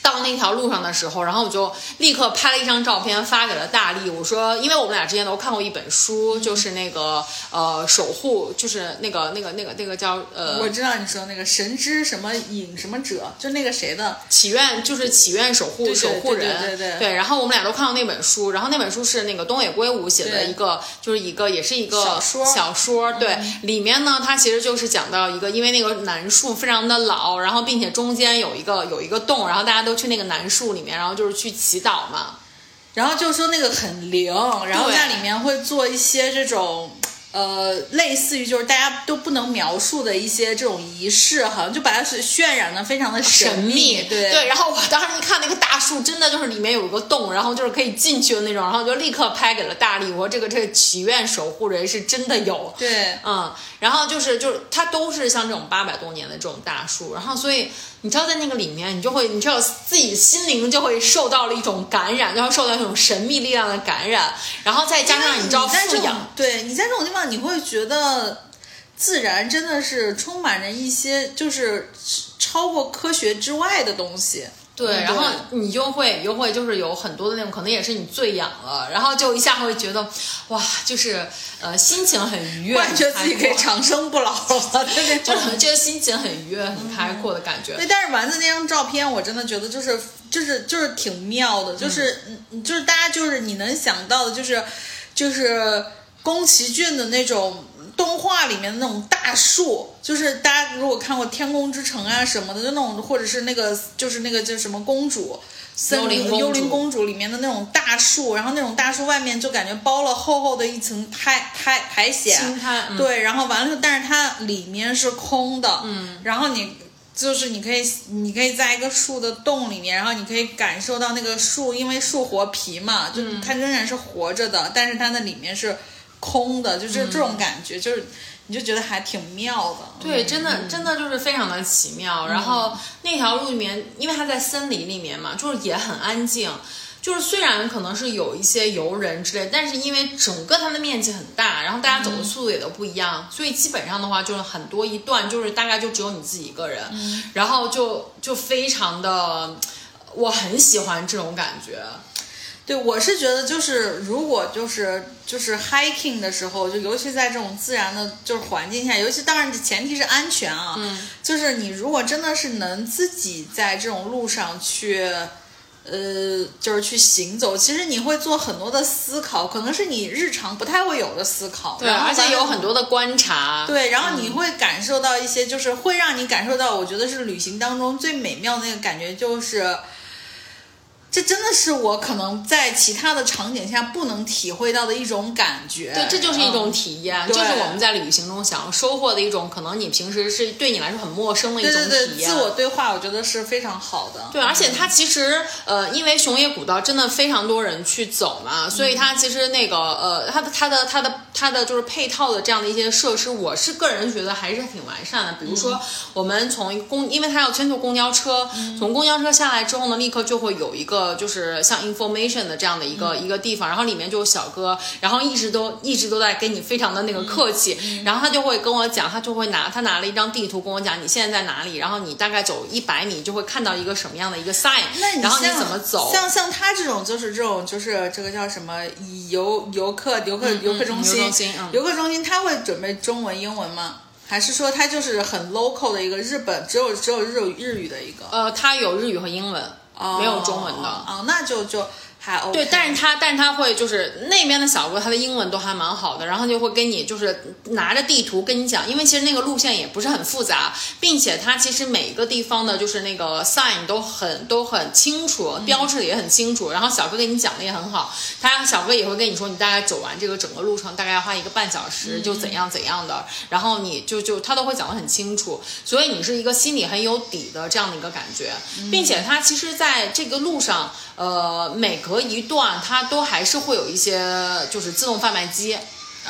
到那条路上的时候，然后我就立刻拍了一张照片发给了大力，我说，因为我们俩之前都看过一本书，就是那个呃守护，就是那个那个那个那个叫呃
我知道你说那个神之什么影什么者，就那个谁的，
祈愿，就是祈愿守护
对对
守护人，
对对对对。
然后我们俩都看过那本书，然后那本书是那个东野圭吾写的一个，就是一个也是一个
小说。嗯
小说对，里面呢，它其实就是讲到一个，因为那个楠树非常的老，然后并且中间有一个有一个洞，然后大家都去那个楠树里面，然后就是去祈祷嘛。
然后就说那个很灵，然后在里面会做一些这种。呃，类似于就是大家都不能描述的一些这种仪式，好像就把它是渲染的非常的
神
秘，对
对，然后我当时一看那个大树，真的就是里面有一个洞，然后就是可以进去的那种，然后就立刻拍给了大力，我说这个这个祈愿守护人是真的有，
对
嗯，然后就是就是它都是像这种八百多年的这种大树，然后所以你知道在那个里面，你就会你知道自己心灵就会受到了一种感染，就会受到一种神秘力量的感染，然后再加上
你
知道富养，
对你在这种地方，你会觉得自然真的是充满着一些就是超过科学之外的东西。
对，
嗯
然后你就会又会就是有很多的那种，可能也是你醉氧了，然后就一下会觉得哇，就是呃心情很愉悦，
突然觉得自己可以长生不老了，[laughs] 对对
就这个心情很愉悦、很开阔的感觉。
对，但是丸子那张照片，我真的觉得就是就是就是挺妙的，就是嗯就是大家就是你能想到的，就是就是宫崎骏的那种动画里面的那种大树，就是大家如果看过《天空之城》啊什么的，就那种或者是那个就是那个叫什么公主。森林
幽灵公主。
幽灵公主里面的那种大树，然后那种大树外面就感觉包了厚厚的一层苔苔苔藓，对，然后完了，但是它里面是空的，嗯，然后你就是你可以你可以在一个树的洞里面，然后你可以感受到那个树，因为树活皮嘛，就
嗯。
它仍然是活着的，但是它那里面是空的，就是这种感觉，就是你就觉得还挺妙的。
对，
嗯
真的真的就是非常的奇妙。然后那条路里面，因为它在森林里面嘛，就是也很安静。就是虽然可能是有一些游人之类，但是因为整个它的面积很大，然后大家走的速度也都不一样，所以基本上的话就是很多一段就是大概就只有你自己一个人，然后就就非常的，我很喜欢这种感觉。
对，我是觉得就是如果就是就是 hiking 的时候，就尤其在这种自然的就是环境下，尤其当然前提是安全啊，嗯，就是你如果真的是能自己在这种路上去。呃，就是去行走，其实你会做很多的思考，可能是你日常不太会有的思考。
对，而且有很多的观察。
对，然后你会感受到一些，就是会让你感受到，我觉得是旅行当中最美妙的那个感觉，就是这真的是我可能在其他的场景下不能体会到的一种感觉。
对，这就是一种
嗯
体验，
对
就是我们在旅行中想要收获的一种，可能你平时是对你来说很陌生的一
对
种
对对，
体验。
自我对话，我觉得是非常好的。
对，而且它其实呃，因为熊野古道真的非常多人去走嘛，所以它其实那个呃，它的它的它的它的就是配套的这样的一些设施，我是个人觉得还是挺完善的。比如说我们从公，因为它要先坐公交车，从公交车下来之后呢，立刻就会有一个就是像 information 的这样的一个、一个地方，然后里面就有小哥，然后一直都一直都在跟你非常的那个客气，然后他就会跟我讲，他就会拿他拿了一张地图跟我讲你现在在哪里，然后你大概走一百米就会看到一个什么样的一个 sign，然后你怎么走？
像像他这种，就是这种，就是这个叫什么游游客游客游客中心。
游中心嗯。
游客中心，他会准备中文英文吗？还是说他就是很 local 的一个日本，只有只有日日语的一个，
呃，它有日语和英文，没有中文的。
哦，那就就还 OK。
对，但是他，但是他会就是那边的小哥，他的英文都还蛮好的，然后就会跟你就是拿着地图跟你讲，因为其实那个路线也不是很复杂，并且他其实每一个地方的就是那个 sign 都很都很清楚，标志的也很清楚，然后小哥给你讲的也很好，他小哥也会跟你说，你大概走完这个整个路程大概要花一个半小时，就怎样怎样的，然后你就就他都会讲的很清楚，所以你是一个心里很有底的这样的一个感觉，并且他其实在这个路上。呃，每隔一段它都还是会有一些就是自动贩卖机，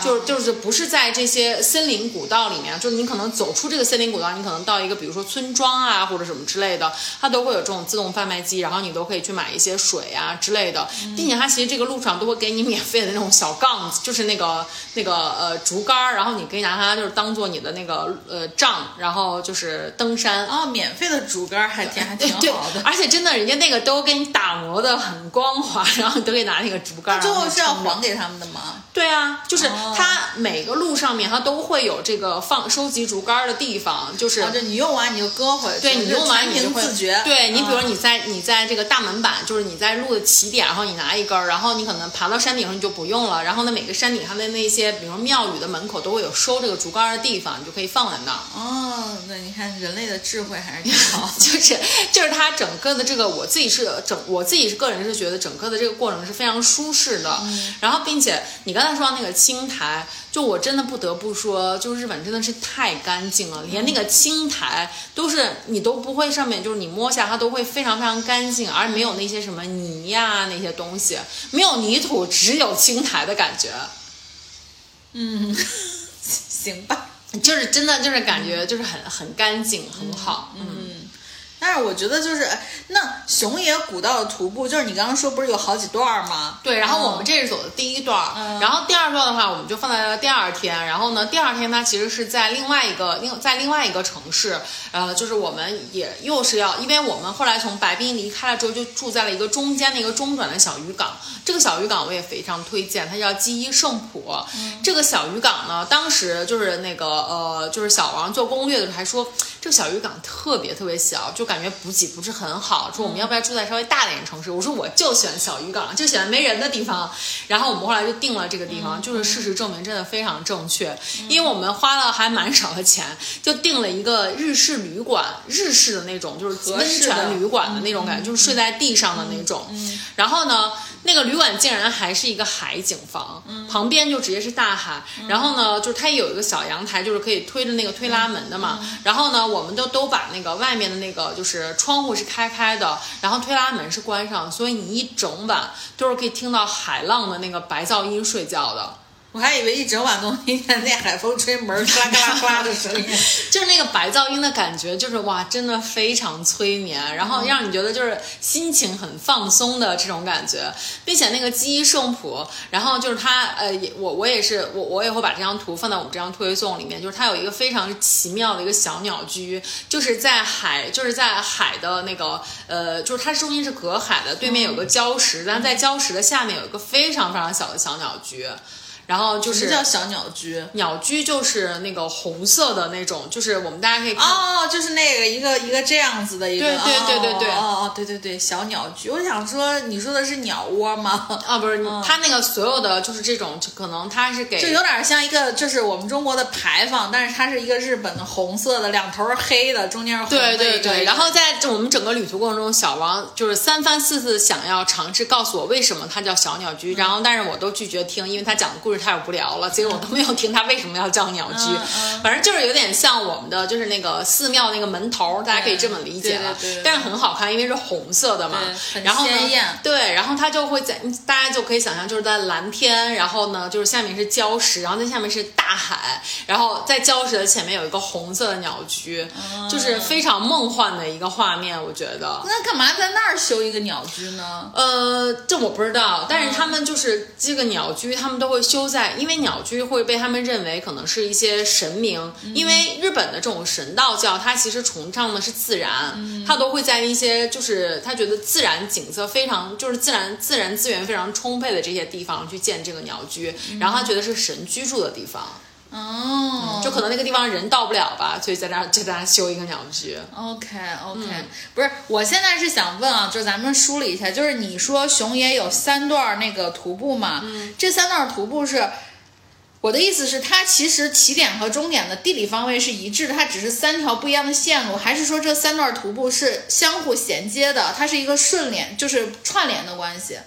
就就是不是在这些森林古道里面，就是你可能走出这个森林古道，你可能到一个比如说村庄啊或者什么之类的，它都会有这种自动贩卖机，然后你都可以去买一些水啊之类的，并且它其实这个路上都会给你免费的那种小杠子，就是那个那个呃竹竿儿，然后你可以拿它就是当做你的那个呃杖，然后就是登山。
哦，免费的竹竿还挺还挺好的，。
而且真的，人家那个都给你打磨的很光滑，然后你都可以拿那个竹竿
最后是要还给他们的吗？
对啊，就是
哦
它每个路上面它都会有这个放收集竹竿儿的地方，就是。
你用完你就搁回去，
对你用完你就会
自觉。
对你，比如
嗯
你在你在这个大门板，就是你在路的起点，然后你拿一根儿，然后你可能爬到山顶上你就不用了，然后呢每个山顶上的那些，比如庙宇的门口都会有收这个竹竿儿的地方，你就可以放在那儿。
哦，那你看人类的智慧还是挺好。
就 [laughs] 是就是它整个的这个，我自己是整我自己是个人是觉得整个的这个过程是非常舒适的。然后，并且你刚才说到那个青苔，就我真的不得不说，就日本真的是太干净了，连那个青苔都是你都不会上面就是你摸下它都会非常非常干净，而没有那些什么泥呀、那些东西，没有泥土，只有青苔的感觉。
嗯 [laughs] 行吧，
就是真的，就是感觉就是很很干净，很好，嗯
但是我觉得就是，哎那熊野古道的徒步，就是你刚刚说不是有好几段儿吗？
对，然后我们
嗯
这是走的第一段然后第二段的话，我们就放在了第二天。然后呢，第二天它其实是在另外一个另在另外一个城市，呃，就是我们也又是要，因为我们后来从白滨离开了之后，就住在了一个中间的一个中转的小渔港。这个小渔港我也非常推荐，它叫记忆圣浦。这个小渔港呢，当时就是那个呃，就是小王做攻略的时候还说，这个小渔港特别特别小，就感觉补给不是很好，说我们要不要住在稍微大点的城市？我说我就喜欢小渔港，就喜欢没人的地方。然后我们后来就定了这个地方，就是事实证明真的非常正确，因为我们花了还蛮少的钱，就定了一个日式旅馆，日式的那种就是温泉旅馆的那种感觉，就是睡在地上的那种。然后呢，那个旅馆竟然还是一个海景房，旁边就直接是大海。然后呢，就是它也有一个小阳台，就是可以推着那个推拉门的嘛。然后呢，我们都都把那个外面的那个就是窗户是开开的，然后推拉门是关上，所以你一整晚都是可以听到海浪的那个白噪音睡觉的。
我还以为一整晚都听见那海风吹门儿咔 [laughs] 啦咔啦咔啦的声音。[laughs]
就是那个白噪音的感觉，就是哇，真的非常催眠，然后让你觉得就是心情很放松的这种感觉，并且那个记忆圣谱，然后就是它呃，也我我也是我我也会把这张图放在我们这张推送里面，就是它有一个非常奇妙的一个小鸟居，就是在海就是在海的那个呃，就是它中间是隔海的，对面有个礁石，但是在礁石的下面有一个非常非常小的小鸟居，然后就是
叫小鸟居？
鸟居就是那个红色的那种，就是我们大家可以看。
哦，就是那个一个一个这样子的一个，
对对对对对
哦哦哦，对对对，小鸟居。我想说，你说的是鸟窝吗？
啊，不是，它那个所有的就是这种，就可能它是给
就有点像一个，就是我们中国的牌坊，但是它是一个日本的红色的，两头是黑的，中间是红的
对对对，然后在这我们整个旅途过程中，小王就是三番四次想要尝试告诉我为什么它叫小鸟居，然后但是我都拒绝听，因为他讲的故事太无聊了，结果我都没有听他为什么要叫鸟居。
嗯
反正就是有点像我们的就是那个寺庙那个门头，大家可以这么理解了。
对对对对
但是很好看，因为是红色的嘛，
很
然后呢对，然后它就会在大家就可以想象就是在蓝天，然后呢就是下面是礁石，然后在下面是大海，然后在礁石的前面有一个红色的鸟居，就是非常梦幻的一个画面，我觉得。
那干嘛在那儿修一个鸟居呢？
呃，这我不知道，但是他们就是这个鸟居，他们都会修在，因为鸟居会被他们认为可能是一些神明，因为日本的这种神道教，它其实崇尚的是自然，它都会在一些就是他觉得自然景色非常，就是自然自然资源非常充沛的这些地方去建这个鸟居，然后他觉得是神居住的地方，
哦，
就可能那个地方人到不了吧，所以在那儿就在那儿修一个鸟居。
OK OK，、不是，我现在是想问啊，就是咱们梳理一下，就是你说熊野有三段那个徒步嘛，这三段徒步是。我的意思是，它其实起点和终点的地理方位是一致的，它只是三条不一样的线路，还是说这三段徒步是相互衔接的？它是一个顺连，就是串联的关系？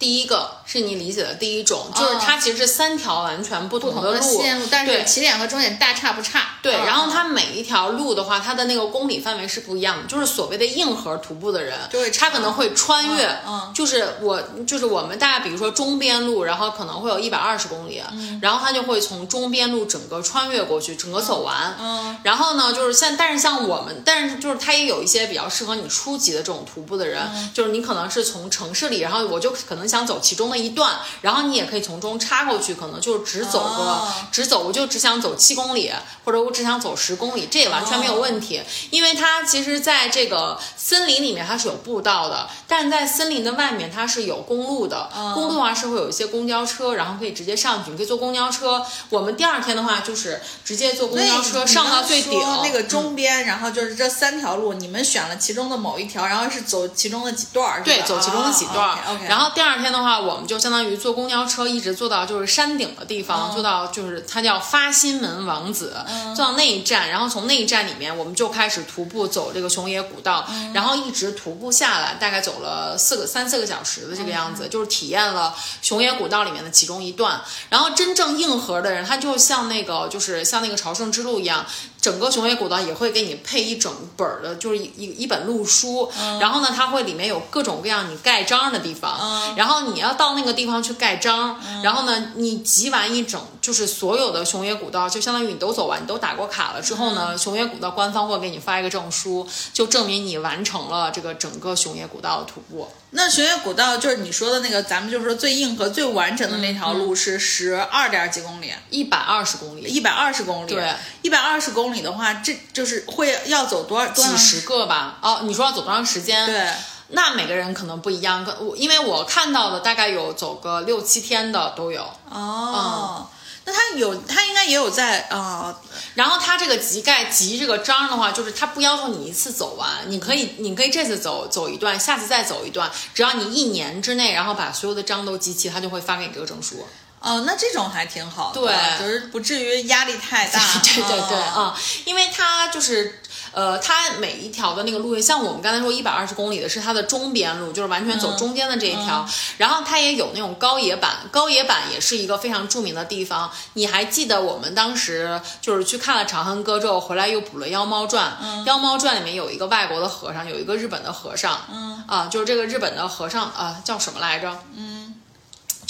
第一个是你理解的第一种，就是它其实是三条完全不同的路，
线路，但是
对。
起点和终点大差不差。
对，
嗯。
然后它每一条路的话，它的那个公里范围是不一样的。就是所谓的硬核徒步的人，他可能会穿越，就是我就是我们大家比如说中边路，然后可能会有一百二十公里，
嗯。
然后他就会从中边路整个穿越过去，整个走完。
嗯，
然后呢，就是像但是像我们，但是就是它也有一些比较适合你初级的这种徒步的人，
嗯。
就是你可能是从城市里，然后我就可能想走其中的一段，然后你也可以从中插过去，可能就只走个、
哦
只走，我就只想走七公里，或者我只想走十公里，这也完全没有问题，因为它其实在这个森林里面它是有步道的，但在森林的外面它是有公路的，公路的话是会有一些公交车，然后可以直接上去，你可以坐公交车。我们第二天的话就是直接坐公交车上到最顶，
那个中边，然后就是这三条路，你们选了其中的某一条，然后是走其中的几段儿，
对，走其中的几段儿。然后第二天的话，我们就相当于坐公交车一直坐到就是山顶的地方，坐到就是它叫发心门王子，坐到那一站，然后从那一站里面我们就开始徒步走这个熊野古道，然后一直徒步下来，大概走了四个三四个小时的这个样子，就是体验了熊野古道里面的其中一段。然后真正硬核的人，他就像那个就是像那个朝圣之路一样。整个熊野古道也会给你配一整本儿的，就是一一一本路书，然后呢，它会里面有各种各样你盖章的地方，然后你要到那个地方去盖章，然后呢，你集完一整就是所有的熊野古道，就相当于你都走完，你都打过卡了之后呢，熊野古道官方会给你发一个证书，就证明你完成了这个整个熊野古道的徒步。
那熊野古道就是你说的那个，咱们就是说最硬核、最完整的那条路是十二点几公里，
一百二十公里，
一百二十公里。
对，
一百二十公里的话，这就是会要走多少
几十个吧？哦，你说要走多长时间？
对，
那每个人可能不一样，可我因为我看到的大概有走个六七天的都有。
哦。那他有，他应该也有在啊、
然后他这个集盖集这个章的话，就是他不要求你一次走完，你可以你可以这次走走一段，下次再走一段，只要你一年之内，然后把所有的章都集齐，他就会发给你这个证书。
哦，那这种还挺好的，
对
就是不至于压力太大。[laughs]
对对对
哦
啊、因为它就是。呃，它每一条的那个路线，像我们刚才说一百二十公里的是它的中边路，就是完全走中间的这一条。然后它也有那种高野坂，高野坂也是一个非常著名的地方。你还记得我们当时就是去看了《长恨歌》之后，回来又补了《妖猫传》。妖猫传》里面有一个外国的和尚，有一个日本的和尚。嗯啊，就是这个日本的和尚啊，叫什么来着？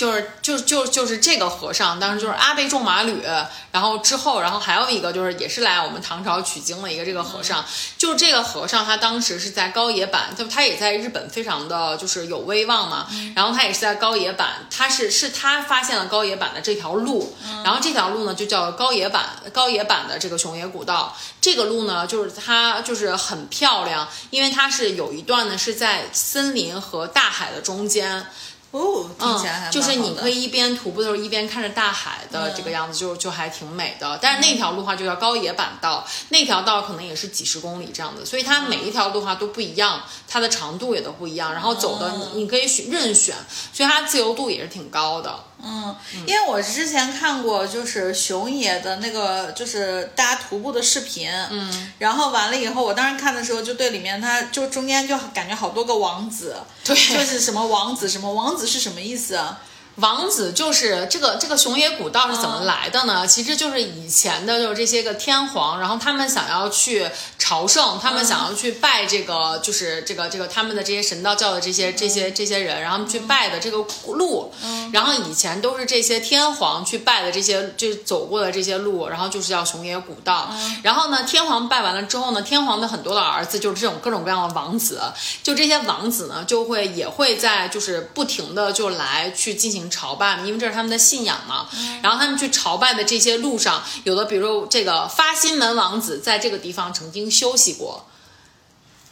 就是就就就是这个和尚，当时就是阿倍仲麻吕，然后之后，然后还有一个就是也是来我们唐朝取经的一个这个和尚，就是这个和尚他当时是在高野坂，就他也在日本非常的就是有威望嘛，然后他也是在高野坂，他是是他发现了高野坂的这条路，然后这条路呢就叫高野坂高野坂的这个熊野古道，这个路呢就是它就是很漂亮，因为它是有一段呢是在森林和大海的中间。
哦，听起来还
就是你可以一边徒步的时候一边看着大海的这个样子，就就还挺美的。但是那条路的话就叫高野坂道，那条道可能也是几十公里这样的，所以它每一条路的话都不一样，它的长度也都不一样，然后走的你你可以选任选，所以它自由度也是挺高的。
嗯，因为我之前看过就是熊野的那个就是大家徒步的视频，嗯，然后完了以后，我当时看的时候就对里面他就中间就感觉好多个王子，
对
就是什么王子什么王子是什么意思啊？
王子就是这个这个熊野古道是怎么来的呢？其实就是以前的就是这些个天皇，然后他们想要去朝圣，他们想要去拜这个就是这个这个他们的这些神道教的这些这些这些人，然后去拜的这个路，然后以前都是这些天皇去拜的这些就走过的这些路，然后就是叫熊野古道。然后呢，天皇拜完了之后呢，天皇的很多的儿子就是这种各种各样的王子，就这些王子呢就会也会在就是不停的就来去进行。朝拜，因为这是他们的信仰嘛。然后他们去朝拜的这些路上，有的比如这个发心门王子在这个地方曾经休息过，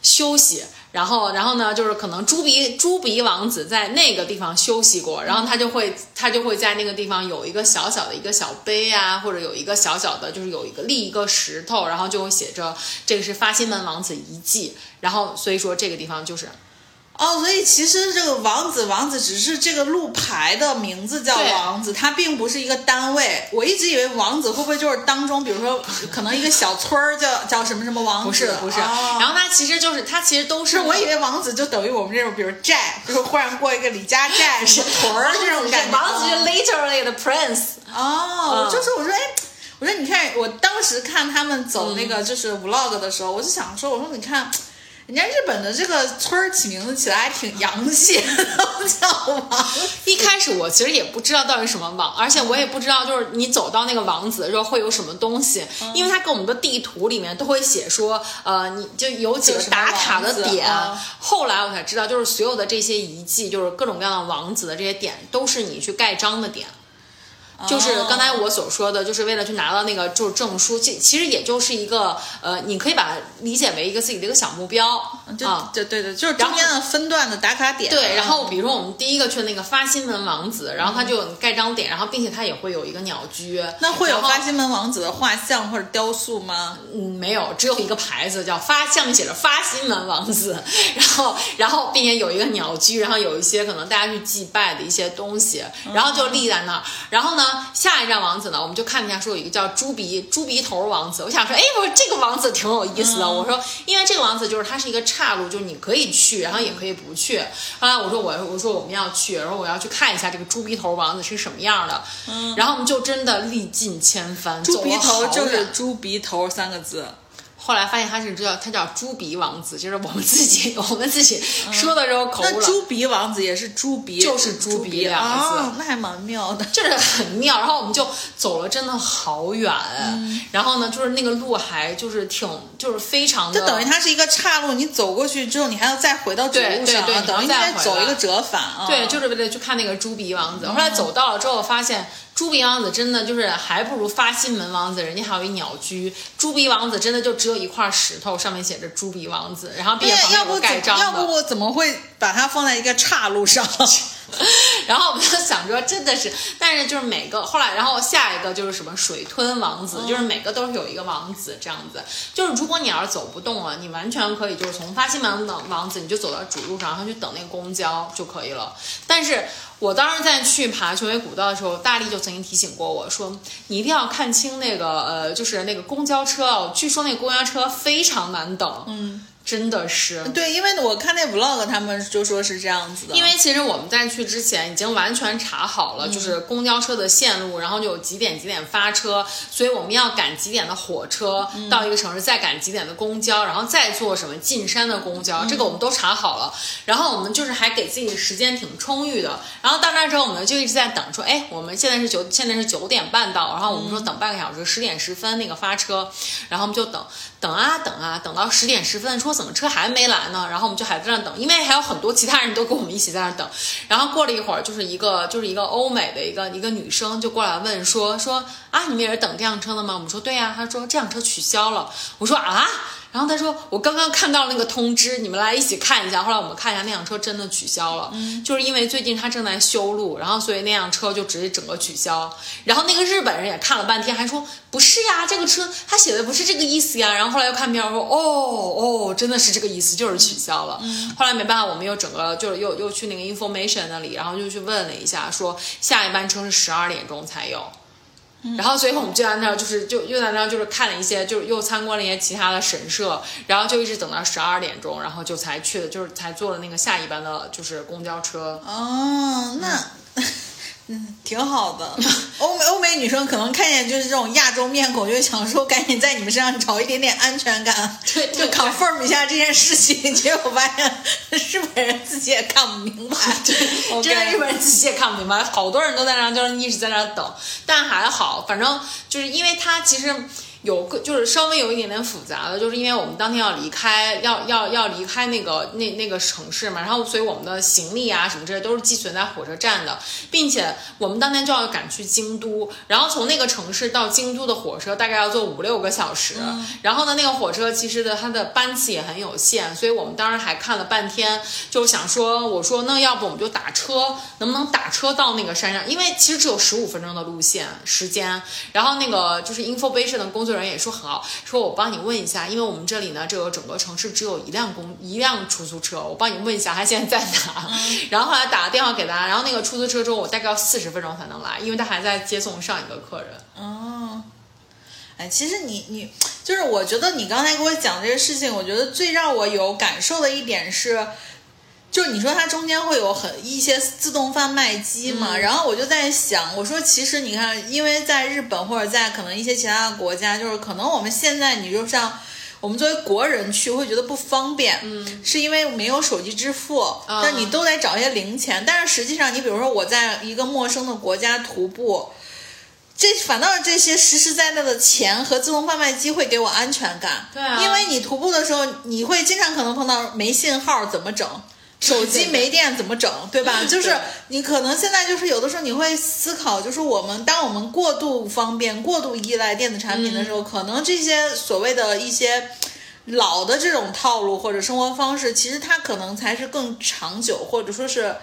休息。然后，然后呢，就是可能猪鼻猪鼻王子在那个地方休息过，然后他就会他就会在那个地方有一个小小的一个小碑啊，或者有一个小小的，就是有一个立一个石头，然后就会写着这个是发心门王子遗迹。然后所以说这个地方就是。
哦，所以其实这个王子王子只是这个路牌的名字叫王子，它并不是一个单位。我一直以为王子会不会就是当中，比如说可能一个小村儿叫叫什么什么王子？
不是不是，
哦
然后它其实就是它其实都是
是我以为王子就等于我们这种，比如寨，就是忽然过一个李家 [laughs] 寨什么屯儿这种感觉。
王子就 literally 的 prince。
哦，
嗯
就是我说，哎，我说你看，我当时看他们走那个就是 vlog 的时候，我就想说，我说你看。人家日本的这个村儿起名字起来还挺洋气的，叫王。
一开始我其实也不知道到底什么王，而且我也不知道就是你走到那个王子的时候会有什么东西，因为它给我们的地图里面都会写说，呃，你就有几个打卡的点。后来我才知道，就是所有的这些遗迹，就是各种各样的王子的这些点，都是你去盖章的点。就是刚才我所说的，就是为了去拿到那个就是证书，其其实也就是一个呃，你可以把它理解为一个自己的一个小目标啊，
对对对，就是中间的分段的打卡点。
对，然后比如说我们第一个去那个发新门王子，然后他就有盖章点，然后并且他也会有一个鸟居。
那会有发新门王子的画像或者雕塑吗？
嗯，没有，只有一个牌子叫发，上面写着发新门王子，然后然后并且有一个鸟居，然后有一些可能大家去祭拜的一些东西，然后就立在那儿，然后呢。下一站王子呢，我们就看一下说有一个叫猪鼻猪鼻头王子。我想说，哎，我说这个王子挺有意思的。
嗯、
我说，因为这个王子就是它是一个岔路，就是你可以去，然后也可以不去。后来我说我我说我们要去，然后我要去看一下这个猪鼻头王子是什么样的。
嗯、
然后我们就真的历尽千帆，
猪鼻头就是猪鼻头三个字。
后来发现他是叫他叫猪鼻王子，就是我们自己 [laughs] 我们自己说的时候口误了。
那猪鼻王子也是猪鼻，
就是猪鼻两个字，
哦、那还蛮妙的，
就是很妙。然后我们就走了真的好远，
嗯、
然后呢，就是那个路还就是挺就是非常的，
就等于它是一个岔路，你走过去之后，你还要再回到主路上，
对
等于你得走一个折返啊。
对，就是为了去看那个猪鼻王子。后来走到了之后，发现。猪鼻王子真的就是还不如发心门王子，人家还有一鸟居。猪鼻王子真的就只有一块石头，上面写着猪鼻王子，然后并且旁边有盖章的。
要不我怎么会把它放在一个岔路上？[laughs]
然后我们就想说，真的是，但是就是每个后来，然后下一个就是什么水吞王子，
嗯、
就是每个都是有一个王子这样子。就是如果你要是走不动了，你完全可以就是从发心门的王子，你就走到主路上，然后去等那个公交就可以了。但是我当时在去爬雄伟古道的时候，大力就曾经提醒过我说，你一定要看清那个呃，就是那个公交车哦，据说那个公交车非常难等。
嗯。
真的是
对，因为我看那 vlog，他们就说是这样子的。
因为其实我们在去之前已经完全查好了，
嗯、
就是公交车的线路，然后就有几点几点发车，所以我们要赶几点的火车、
嗯、
到一个城市，再赶几点的公交，然后再坐什么进山的公交，
嗯、
这个我们都查好了。然后我们就是还给自己时间挺充裕的。然后到那之后，我们就一直在等，说，哎，我们现在是九，现在是九点半到，然后我们说等半个小时，十点十分那个发车，然后我们就等。等啊等啊，等到十点十分，说怎么车还没来呢？然后我们就还在那等，因为还有很多其他人都跟我们一起在那等。[laughs] 然后过了一会儿，就是一个就是一个欧美的一个一个女生就过来问说说啊，你们也是等这辆车的吗？我们说对呀、她说这辆车取消了。我说啊。然后他说：“我刚刚看到那个通知，你们来一起看一下。”后来我们看一下，那辆车真的取消了，
嗯、
就是因为最近他正在修路，然后所以那辆车就直接整个取消。然后那个日本人也看了半天，还说：“不是呀，这个车他写的不是这个意思呀。”然后后来又看片说：“哦哦，真的是这个意思，就是取消了。
嗯”
后来没办法，我们又整个就是又又去那个 information 那里，然后就去问了一下，说下一班车是十二点钟才有。然后所以我们就在那儿，就是就又在那儿，就是看了一些，就是又参观了一些其他的神社，然后就一直等到十二点钟，然后就才去的，就是才坐了那个下一班的，就是公交车。
哦，那。嗯，挺好的。[laughs] 欧美欧美女生可能看见就是这种亚洲面孔，就想说赶紧在你们身上找一点点安全感，
对，
就 confirm 一下这件事情。结果发现日本人自己也看不明白，[laughs]
对，[laughs] 真的日本人自己也看不明白，好多人都在那，就是一直在那等，但还好，反正就是因为他其实。有个就是稍微有一点点复杂的，就是因为我们当天要离开，要要要离开那个那那个城市嘛，然后所以我们的行李啊什么这些都是寄存在火车站的，并且我们当天就要赶去京都，然后从那个城市到京都的火车大概要坐五六个小时，
嗯、
然后呢那个火车其实的它的班次也很有限，所以我们当时还看了半天，就想说我说那要不我们就打车，能不能打车到那个山上？因为其实只有十五分钟的路线时间，然后那个就是 information 的工作。作人员也说很好，说我帮你问一下，因为我们这里呢，这个整个城市只有一辆公一辆出租车，我帮你问一下他现在在哪。[laughs] 然后后来打了电话给他，然后那个出租车之后我大概要四十分钟才能来，因为他还在接送上一个客人。
哦，哎，其实你你就是我觉得你刚才给我讲这个事情，我觉得最让我有感受的一点是。就是你说它中间会有很一些自动贩卖机嘛，然后我就在想，我说其实你看，因为在日本或者在可能一些其他的国家，就是可能我们现在你就像我们作为国人去会觉得不方便，嗯，是因为没有手机支付，那你都得找一些零钱。但是实际上，你比如说我在一个陌生的国家徒步，这反倒是这些实实在在的钱和自动贩卖机会给我安全感，
对啊，
因为你徒步的时候，你会经常可能碰到没信号，怎么整？手机没电怎么整，对吧？[laughs] 就是你可能现在就是有的时候你会思考，就是我们当我们过度方便、过度依赖电子产品的时候，可能这些所谓的一些老的这种套路或者生活方式，其实它可能才是更长久，或者说是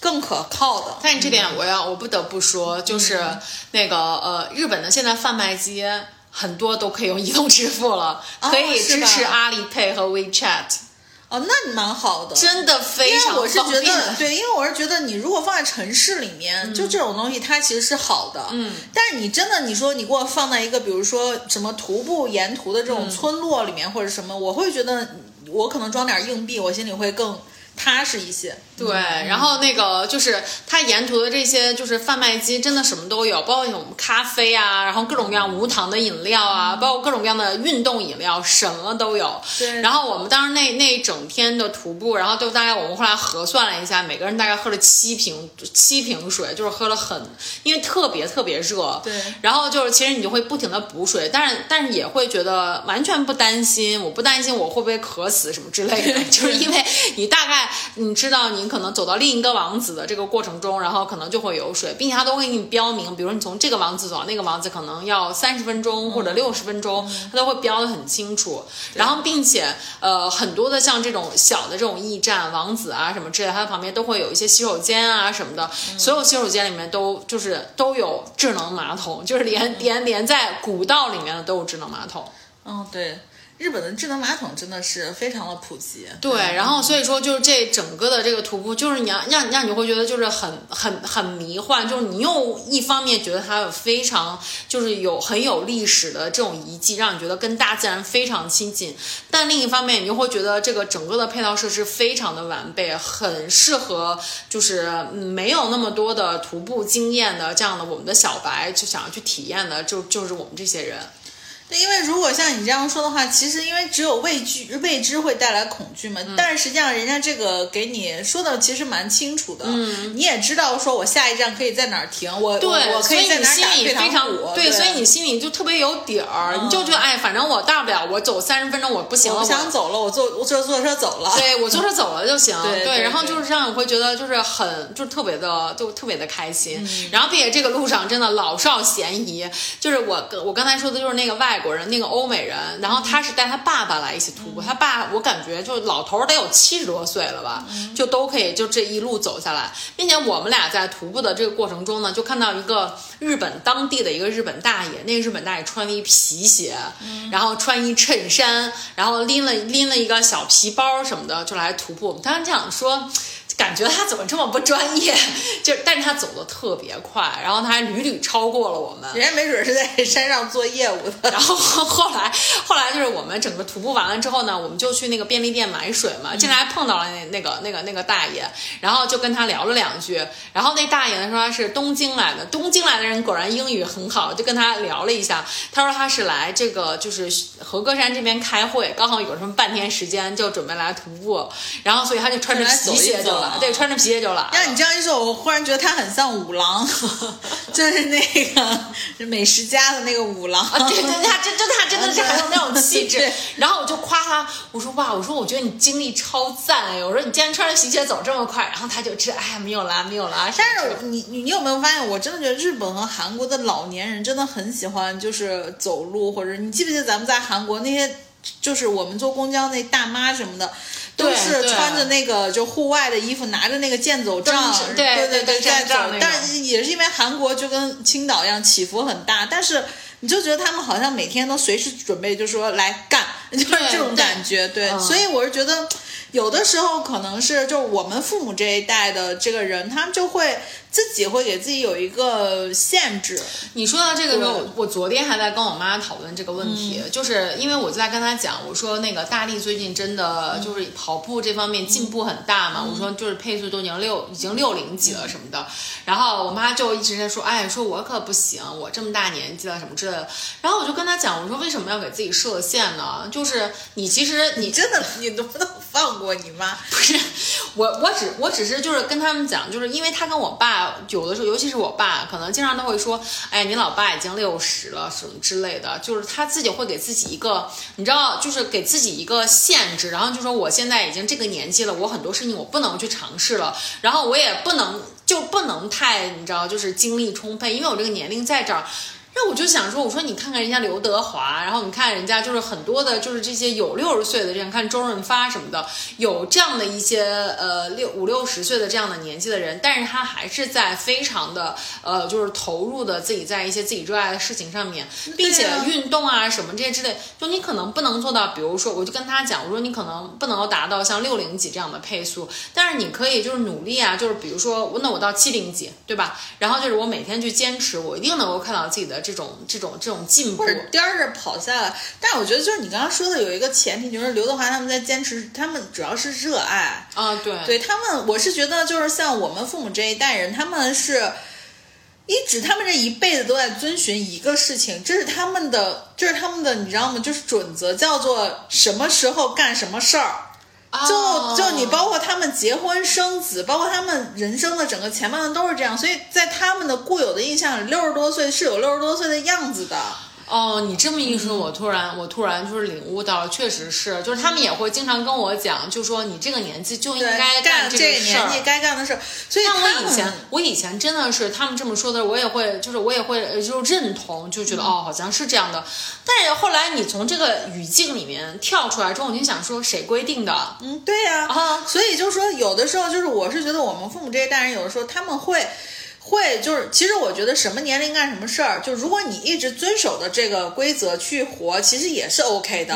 更可靠的。
但这点我要我不得不说，就是那个呃，日本的现在贩卖机很多都可以用移动支付了，可以支持阿里 Pay 和 WeChat。
哦，那你蛮好的，
真的非常
我是觉得，对，因为我是觉得你如果放在城市里面，就这种东西它其实是好的，嗯，但是你真的你说你给我放在一个比如说什么徒步沿途的这种村落里面或者什么，我会觉得我可能装点硬币，我心里会更。踏实一些，
对，然后那个就是它沿途的这些就是贩卖机，真的什么都有，包括什么咖啡啊，然后各种各样无糖的饮料啊，包括各种各样的运动饮料，什么都有。
对。
然后我们当时那那一整天的徒步，然后就大概我们后来核算了一下，每个人大概喝了七瓶七瓶水，就是喝了很，因为特别特别热。
对。
然后就是其实你就会不停的补水，但是但是也会觉得完全不担心，我不担心我会不会渴死什么之类的，[laughs] 就是因为你大概。你知道，你可能走到另一个王子的这个过程中，然后可能就会有水，并且它都会给你标明，比如你从这个王子走到那个王子，可能要三十分钟或者六十分钟，它都会标的很清楚。然后，并且呃，很多的像这种小的这种驿站、王子啊什么之类，它的旁边都会有一些洗手间啊什么的，所有洗手间里面都就是都有智能马桶，就是连连连在古道里面的都有智能马桶。
嗯，对。日本的智能马桶真的是非常的普及，
对，然后所以说就是这整个的这个徒步，就是你要让让你会觉得就是很很很迷幻，就是你又一方面觉得它有非常就是有很有历史的这种遗迹，让你觉得跟大自然非常亲近，但另一方面你又会觉得这个整个的配套设施非常的完备，很适合就是没有那么多的徒步经验的这样的我们的小白就想要去体验的，就就是我们这些人。
对，因为如果像你这样说的话，其实因为只有畏惧、未知会带来恐惧嘛。但是实际上，人家这个给你说的其实蛮清楚的。嗯，你也知道，说我下一站可以在哪儿停，我我可以在哪儿打退堂鼓。
对，所以你心里就特别有底儿，你就觉得哎，反正我大不了我走三十分钟，我不行了，
我想走了，我坐我坐坐车走了。
对，我坐车走了就行。
对，
然后就是这样，我会觉得就是很就特别的就特别的开心。然后并且这个路上真的老少咸宜，就是我我刚才说的就是那个外国人，那个欧美。人，然后他是带他爸爸来一起徒步，他爸我感觉就老头得有七十多岁了吧，就都可以就这一路走下来，并且我们俩在徒步的这个过程中呢，就看到一个日本当地的一个日本大爷，那个日本大爷穿了一皮鞋，然后穿一衬衫，然后拎了拎了一个小皮包什么的就来徒步，我们当时这样说。感觉他怎么这么不专业？[laughs] 就但是他走的特别快，然后他还屡屡超过了我们。
人家没准是在山上做业务的。
然后后来后来就是我们整个徒步完了之后呢，我们就去那个便利店买水嘛。进来碰到了那那个那个那个大爷，然后就跟他聊了两句。然后那大爷呢说他是东京来的，东京来的人果然英语很好，就跟他聊了一下。他说他是来这个就是和歌山这边开会，刚好有什么半天时间，就准备来徒步。然后所以他就穿着皮鞋就来。对，穿着皮鞋就来。
让你这样一说，我忽然觉得他很像五郎，[laughs] 就是那个美食家的那个五郎。
啊对对，他真就他真的是很有那种气质。然后我就夸他，我说哇，我说我觉得你精力超赞哎，我说你竟然穿着皮鞋走这么快。然后他就知哎呀没有啦没有啦。
但是你你你有没有发现，我真的觉得日本和韩国的老年人真的很喜欢就是走路，或者你记不记得咱们在韩国那些就是我们坐公交那大妈什么的。都是穿着那个就户外的衣服，拿着那个健走杖，对
对
对，在走。但是也是因为韩国就跟青岛一样起伏很大，但是你就觉得他们好像每天都随时准备，就说来干，[laughs] 就是这种感觉。对，所以我是觉得。有的时候可能是，就是我们父母这一代的这个人，他们就会自己会给自己有一个限制。
你说到这个时候，我昨天还在跟我妈讨论这个问题，就是因为我就在跟她讲，我说那个大力最近真的就是跑步这方面进步很大嘛，我说就是配速都已经六已经六零几了什么的，然后我妈就一直在说，哎，说我可不行，我这么大年纪了什么之类的。然后我就跟她讲，我说为什么要给自己设限呢？就是你其实你
真的你能不能放？过你妈 [laughs]
不是我，我只我只是就是跟他们讲，就是因为他跟我爸有的时候，尤其是我爸，可能经常都会说，哎，你老爸已经六十了什么之类的，就是他自己会给自己一个，你知道，就是给自己一个限制，然后就说我现在已经这个年纪了，我很多事情我不能去尝试了，然后我也不能就不能太你知道，就是精力充沛，因为我这个年龄在这儿。那我就想说，我说你看看人家刘德华，然后你看人家就是很多的，就是这些有六十岁的这样，看周润发什么的，有这样的一些呃六五六十岁的这样的年纪的人，但是他还是在非常的呃就是投入的自己在一些自己热爱的事情上面，并且运动啊什么这些之类，就你可能不能做到，比如说我就跟他讲，我说你可能不能够达到像六零几这样的配速，但是你可以就是努力啊，就是比如说那我到七零几，对吧？然后就是我每天去坚持，我一定能够看到自己的。这种这种这种进步，
颠着跑下来。但我觉得，就是你刚刚说的有一个前提，就是刘德华他们在坚持，他们主要是热爱
啊。对，
对他们，我是觉得就是像我们父母这一代人，他们是一直他们这一辈子都在遵循一个事情，这是他们的，这是他们的，你知道吗？就是准则，叫做什么时候干什么事儿。就就你包括他们结婚生子，包括他们人生的整个前半段都是这样，所以在他们的固有的印象里，六十多岁是有六十多岁的样子的。
哦，你这么一说，我突然我突然就是领悟到了，确实是，就是他们也会经常跟我讲，就说你这个年纪就应该
干
这个
事儿，该干的事儿。所以，像
我以前我以前真的是他们这么说的，我也会就是我也会就认同，就觉得哦，好像是这样的。但是后来你从这个语境里面跳出来之后，你就想说谁规定的？
嗯，对呀。啊，所以就是说，有的时候就是我是觉得我们父母这一代人，有的时候他们会。会就是，其实我觉得什么年龄干什么事儿，就如果你一直遵守的这个规则去活，其实也是 OK 的。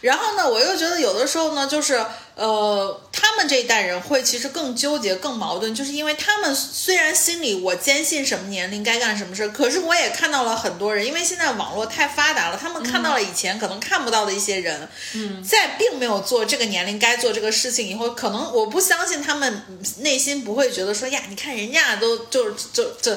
然后呢，我又觉得有的时候呢，就是。呃，他们这一代人会其实更纠结、更矛盾，就是因为他们虽然心里我坚信什么年龄该干什么事儿，可是我也看到了很多人，因为现在网络太发达了，他们看到了以前可能看不到的一些人，
嗯，
在并没有做这个年龄该做这个事情以后，可能我不相信他们内心不会觉得说呀，你看人家都就就就，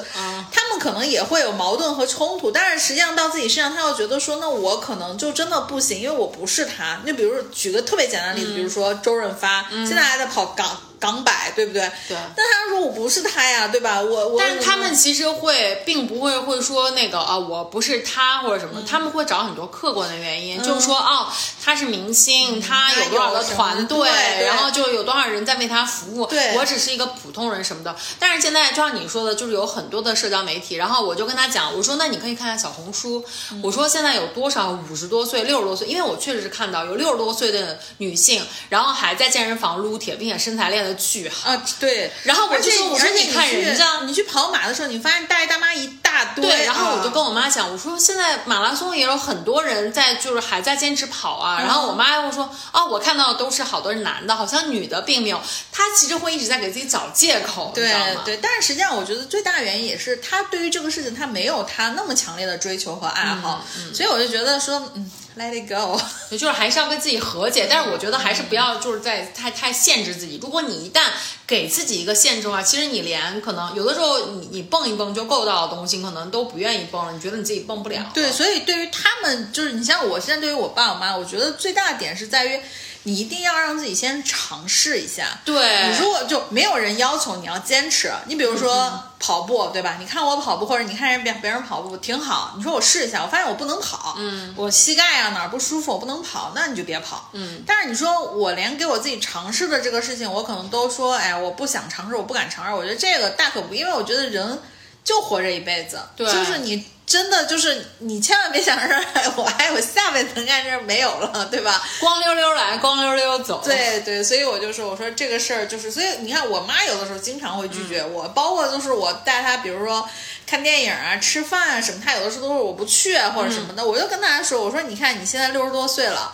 他们可能也会有矛盾和冲突，但是实际上到自己身上，他又觉得说，那我可能就真的不行，因为我不是他。就比如举个特别简单的例子，比如说。周润发现在还在跑港。港百对不对？
对。
但他说我不是他呀，对吧？我我。
但是他们其实会，并不会会说那个啊，我不是他或者什么，他们会找很多客观的原因，就是说哦，他是明星，他有多少个团队，然后就有多少人在为他服务。
对。
我只是一个普通人什么的。但是现在就像你说的，就是有很多的社交媒体，然后我就跟他讲，我说那你可以看看小红书，我说现在有多少五十多岁、六十多岁，因为我确实是看到有六十多岁的女性，然后还在健身房撸铁，并且身材练得巨好。
啊，对，
然后我就说，我说
你
看人家，
你去跑马的时候，你发现大爷大妈一大堆。
对，然后我就跟我妈讲，我说现在马拉松也有很多人在，就是还在坚持跑啊。然后我妈又说，哦，我看到的都是好多男的，好像女的并没有。她其实会一直在给自己找借口，
对对。但是实际上，我觉得最大原因也是她对于这个事情，她没有她那么强烈的追求和爱好，所以我就觉得说，嗯。Let it go，也 [laughs]
就是还是要跟自己和解，但是我觉得还是不要就是在太太限制自己。如果你一旦给自己一个限制的话，其实你连可能有的时候你你蹦一蹦就够到的东西，可能都不愿意蹦了。你觉得你自己蹦不了。
对，所以对于他们，就是你像我现在对于我爸我妈，我觉得最大的点是在于。你一定要让自己先尝试一下。
对，
你如果就没有人要求你要坚持，你比如说跑步，对吧？你看我跑步，或者你看人别别人跑步挺好，你说我试一下，我发现我不能跑，
嗯，
我膝盖啊哪儿不舒服，我不能跑，那你就别跑，
嗯。
但是你说我连给我自己尝试的这个事情，我可能都说，哎，我不想尝试，我不敢尝试。我觉得这个大可不，因为我觉得人就活这一辈子，
对，
就是你。真的就是你千万别想着 [laughs] 我还有下辈子能干这没有了，[laughs] 对吧？
光溜溜来，光溜溜走。
对对，所以我就说，我说这个事儿就是，所以你看，我妈有的时候经常会拒绝我，包括就是我带她，比如说看电影啊、吃饭啊什么，她有的时候都是我不去啊或者什么的，我就跟大家说，我说你看你现在六十多岁了。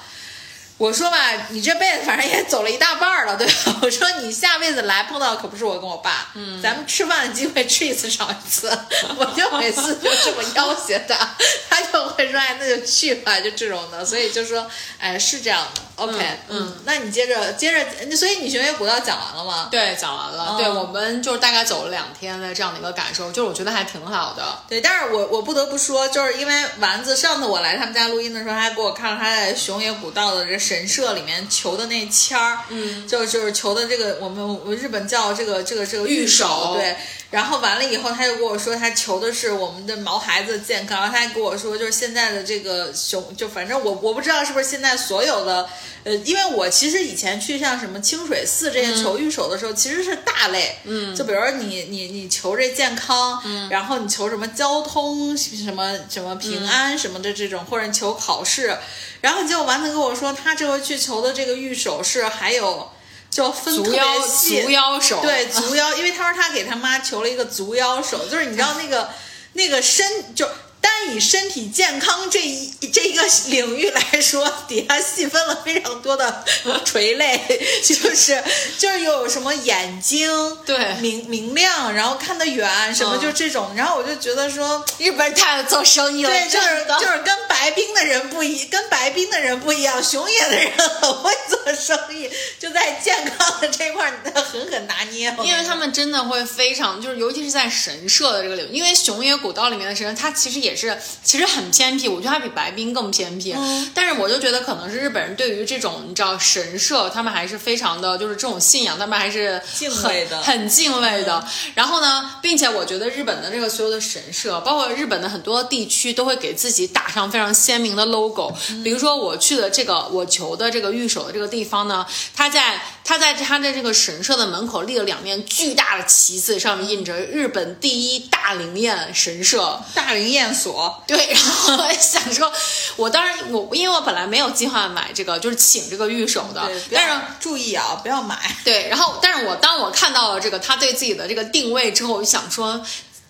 我说吧，你这辈子反正也走了一大半了，对吧？[laughs] 我说你下辈子来碰到可不是我跟我爸，嗯，咱们吃饭的机会吃一次少一次。[laughs] 我就每次就这么要挟他，[laughs] 他就会说哎，那就去吧，就这种的。所以就说哎，是这样的。OK，嗯，那你接着接着，所以你雄野古道讲完了吗？
对，讲完了。对我们就是大概走了两天的这样的一个感受，就是我觉得还挺好的。
对，但是我我不得不说，就是因为丸子上次我来他们家录音的时候，还给我看了他在熊野古道的这神社里面求的那签儿，嗯，就就是求的这个我们日本叫这个这个这个
玉
手，对。然后完了以后，他就跟我说，他求的是我们的毛孩子健康。然后他还跟我说，就是现在的这个熊，就反正我我不知道是不是现在所有的，呃，因为我其实以前去像什么清水寺这些求玉手的时候，其实是大类，嗯，就比如说你你你求这健康，嗯，然后你求什么交通什么什么平安什么的这种，或者求考试，然后结果丸子跟我说，他这回去求的这个玉手是还有。就分
特别细，足腰手
对足腰，因为他说他给他妈求了一个足腰手，就是你知道那个那个身就。单以身体健康这一这一个领域来说，底下细分了非常多的垂类，[laughs] 就是就是有什么眼睛
对。
明明亮，然后看得远什么就这种，然后我就觉得说
日本人太做生意了，
对，就是就是跟白冰的人不一，跟白冰的人不一样，熊野的人很会做生意，[laughs] 就在健康的这块儿狠狠拿捏，
因为他们真的会非常就是尤其是在神社的这个领域，因为熊野古道里面的神，它其实也。是，其实很偏僻，我觉得它比白冰更偏僻。但是我就觉得可能是日本人对于这种你知道神社，他们还是非常的就是这种信仰，他们还是
敬畏的，
很敬畏的。然后呢，并且我觉得日本的这个所有的神社，包括日本的很多地区，都会给自己打上非常鲜明的 logo。比如说我去的这个我求的这个御守的这个地方呢，它在它在他的这个神社的门口立了两面巨大的旗子，上面印着日本第一大灵验神社
大灵验所。
对，然后我想说，我当然我因为我本来没有计划买这个，就是请这个御守的，但是
注意啊，不要买。
对，然后但是我当我看到了这个他对自己的这个定位之后，我就想说。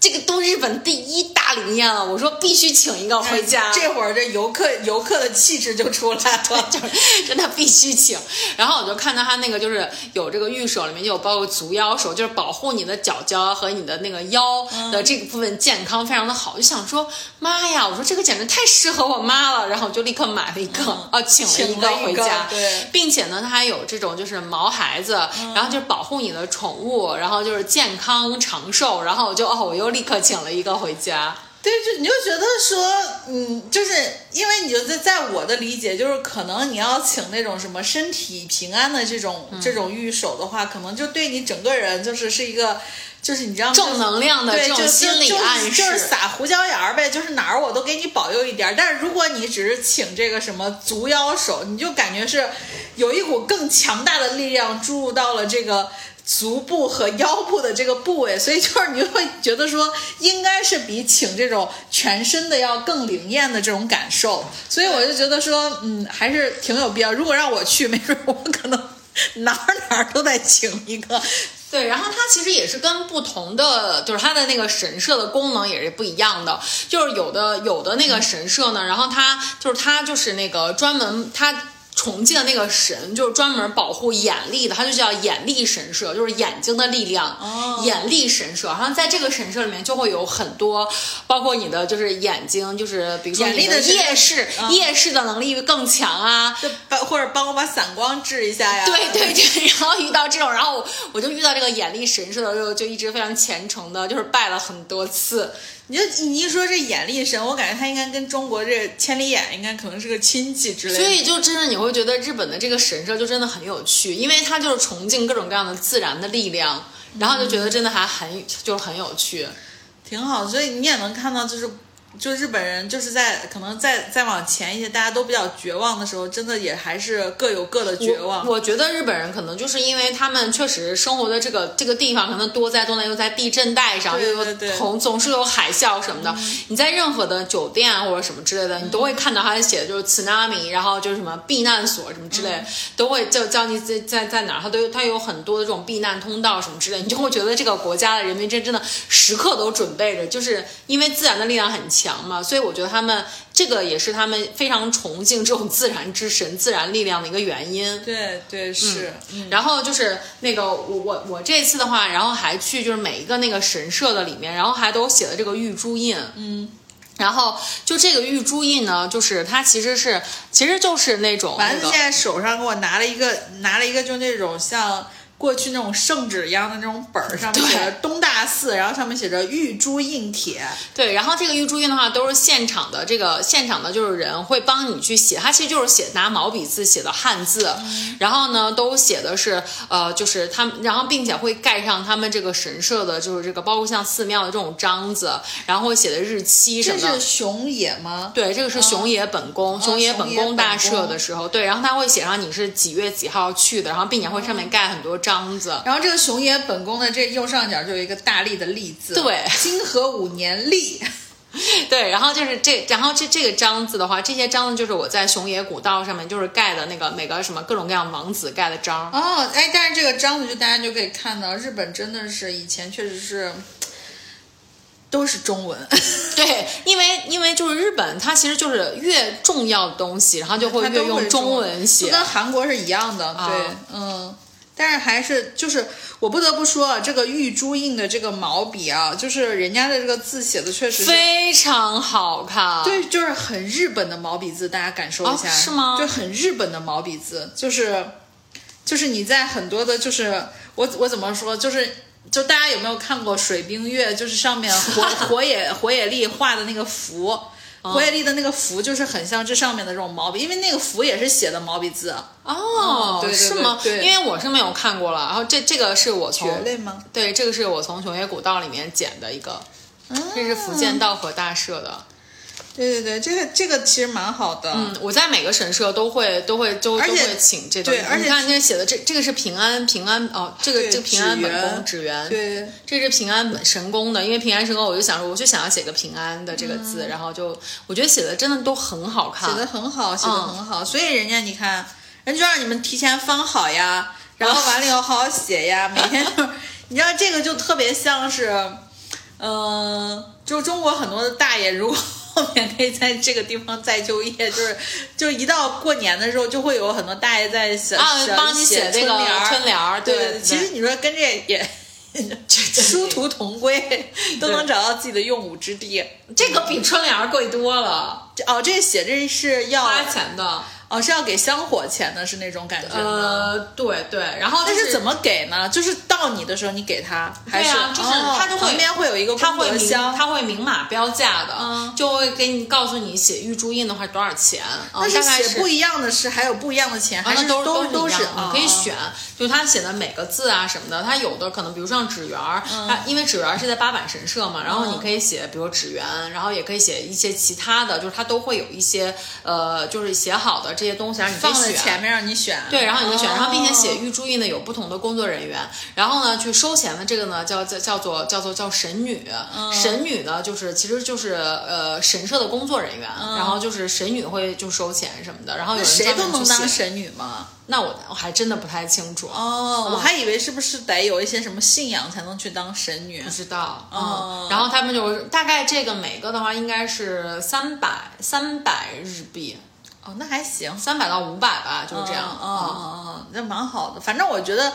这个都日本第一大灵验了，我说必须请一个回家。
这会儿这游客游客的气质就出来了，[laughs]
就是真的必须请。然后我就看到他那个就是有这个玉手，里面就有包括足腰手，就是保护你的脚脚和你的那个腰的这个部分健康非常的好。就想说妈呀，我说这个简直太适合我妈了。然后我就立刻买了一个，哦，请了一个回家。
对，
并且呢，它还有这种就是毛孩子，然后就是保护你的宠物，然后就是健康长寿。然后我就哦，我又。立刻请了一个回家，
对，就你就觉得说，嗯，就是因为你就在在我的理解，就是可能你要请那种什么身体平安的这种这种御守的话，可能就对你整个人就是是一个，就是你知道
正能量的这种心理暗示，
就是撒胡椒盐儿呗，就是哪儿我都给你保佑一点。但是如果你只是请这个什么足腰手，你就感觉是有一股更强大的力量注入到了这个。足部和腰部的这个部位，所以就是你会觉得说，应该是比请这种全身的要更灵验的这种感受，所以我就觉得说，嗯，还是挺有必要。如果让我去，没准我可能哪儿哪儿都得请一个。
对，然后它其实也是跟不同的，就是它的那个神社的功能也是不一样的。就是有的有的那个神社呢，然后它就是它就是那个专门它。重庆的那个神就是专门保护眼力的，它就叫眼力神社，就是眼睛的力量。哦，眼力神社，然后在这个神社里面就会有很多，包括你的就是眼睛，就是比如说你的夜视，夜视的能力更强啊，
或者帮我把散光治一下呀。
对对对，[laughs] 然后遇到这种，然后我就遇到这个眼力神社的时候，就一直非常虔诚的，就是拜了很多次。
你就你一说这眼力神，我感觉他应该跟中国这千里眼应该可能是个亲戚之类的。
所以就真的你会觉得日本的这个神社就真的很有趣，因为它就是崇敬各种各样的自然的力量，然后就觉得真的还很就是很有趣，
挺好。所以你也能看到就是就日本人就是在可能再再往前一些，大家都比较绝望的时候，真的也还是各有各的绝望。
我我觉得日本人可能就是因为他们确实生活的这个这个地方可能多灾多难，又在地震带上，又有
对对对
总总是有海啸什么的。你在任何的酒店或者什么之类的，你都会看到他写的就是 tsunami，然后就是什么避难所什么之类的，都会就教你在在在哪儿，他都有他有很多的这种避难通道什么之类的，你就会觉得这个国家的人民真真的时刻都准备着，就是因为自然的力量很强嘛，所以我觉得他们这个也是他们非常崇敬这种自然之神、自然力量的一个原因。
对对是，嗯
然后就是那个我我我这次的话，然后还去就是每一个那个神社的里面，然后还都写了这个玉珠印，嗯。然后就这个玉珠印呢，就是它其实是，其实就是那种那个
丸子现在手上给我拿了一个，拿了一个就那种像过去那种圣旨一样的那种本儿，上面写着东大寺，然后上面写着玉珠印帖。
对，然后这个玉珠印的话，都是现场的，这个现场的就是人会帮你去写，它其实就是写拿毛笔字写的汉字，然后呢都写的是呃，就是他们，然后并且会盖上他们这个神社的，就是这个包括像寺庙的这种章子，然后会写的日期什么的。
是。熊野吗？
对，这个是熊野本宫，熊野本宫大社的时候，对，然后他会写上你是几月几号去的，然后并且会上面盖很多章子。
然后这个熊野本宫的这右上角就有一个大力的力字，
对
金和五年立。[laughs]
对，然后就是这，然后这这个章子的话，这些章子就是我在熊野古道上面就是盖的那个每个什么各种各样王子盖的章。
哦，哎，但是这个章子就大家就可以看到，日本真的是以前确实是都是中文，[laughs]
对，因为因为就是日本，它其实就是越重要的东西，然后就会越用中文
就
写。
跟韩国是一样的，对，
啊
嗯。但是还是就是我不得不说啊，这个玉珠印的这个毛笔啊，就是人家的这个字写的确实
非常好看，
对，就是很日本的毛笔字，大家感受一下，
哦是吗
就很日本的毛笔字，就是就是你在很多的，就是我我怎么说，就是就大家有没有看过水冰月？就是上面火 [laughs] 火野火野丽画的那个符。火野丽的那个符就是很像这上面的这种毛笔，因为那个符也是写的毛笔字，
哦，
对对对
是吗？
对
因为我是没有看过了，然后这这个是我从
蕨类吗？
对，这个是我从熊野古道里面捡的一个，这是福建道和大社的。
对对对，这个这个其实蛮好的。
嗯，我在每个神社都会都会都都会请这个。
对而且
你看这写的这这个是平安平安哦，这个这个平安本宫
园
纸鸢，
对，
这是平安本神宫的，因为平安神宫，我就想说，我就想要写个平安的这个字，然后就我觉得写的真的都很好看，
嗯写的很好，写的
嗯
很好，所以人家你看，人就让你们提前翻好呀，[laughs] 然后完了以后好好写呀，每天就，[laughs] 你知道这个就特别像是，嗯、就中国很多的大爷如果。后面可以在这个地方再就业，就是，就一到过年的时候，就会有很多大爷在写
啊帮你
写
写这个
春联儿
春联儿
对
对对
其实你说跟这也殊途同归，都能找到自己的用武之地。
这个比春联儿贵多了，
这哦，这写这是要
花钱的。
哦，是要给香火钱的，是那种感觉？
呃，对对，然后就是
但怎么给呢？就是到你的时候你给他，还是、
就是
哦
他就会
旁边会有一个
他会明，他会明码标价的，
嗯。
就会给你告诉你写玉珠印的话多少钱，啊
但是写不一样的是还有不一样的钱，
啊，
还是
都
都
都是你可以选，就他写的每个字啊什么的，他有的可能，比如像纸园儿，
嗯。
因为纸园儿是在八坂神社嘛，然后你可以写，比如纸园，然后也可以写一些其他的，就是他都会有一些呃，就是写好的这些东西，然后你。
放在前面让你选，
对，然后你就选，然后并且
哦
写预注意呢有不同的工作人员，然后呢，去收钱的这个呢叫叫叫做叫做叫神女，
嗯
神女呢就是其实就是呃神社的工作人员，然后就是神女会就收钱什么的，然后有人
嗯谁都能当神女吗？
那我我还真的不太清楚，
哦，我还以为是不是得有一些什么信仰才能去当神女
不？知道。
哦
嗯，然后他们就大概这个每个的话应该是三百三百日币，
哦，那还行，
三百到五百吧，就是这样。
哦哦哦哦，那蛮好的。反正我觉得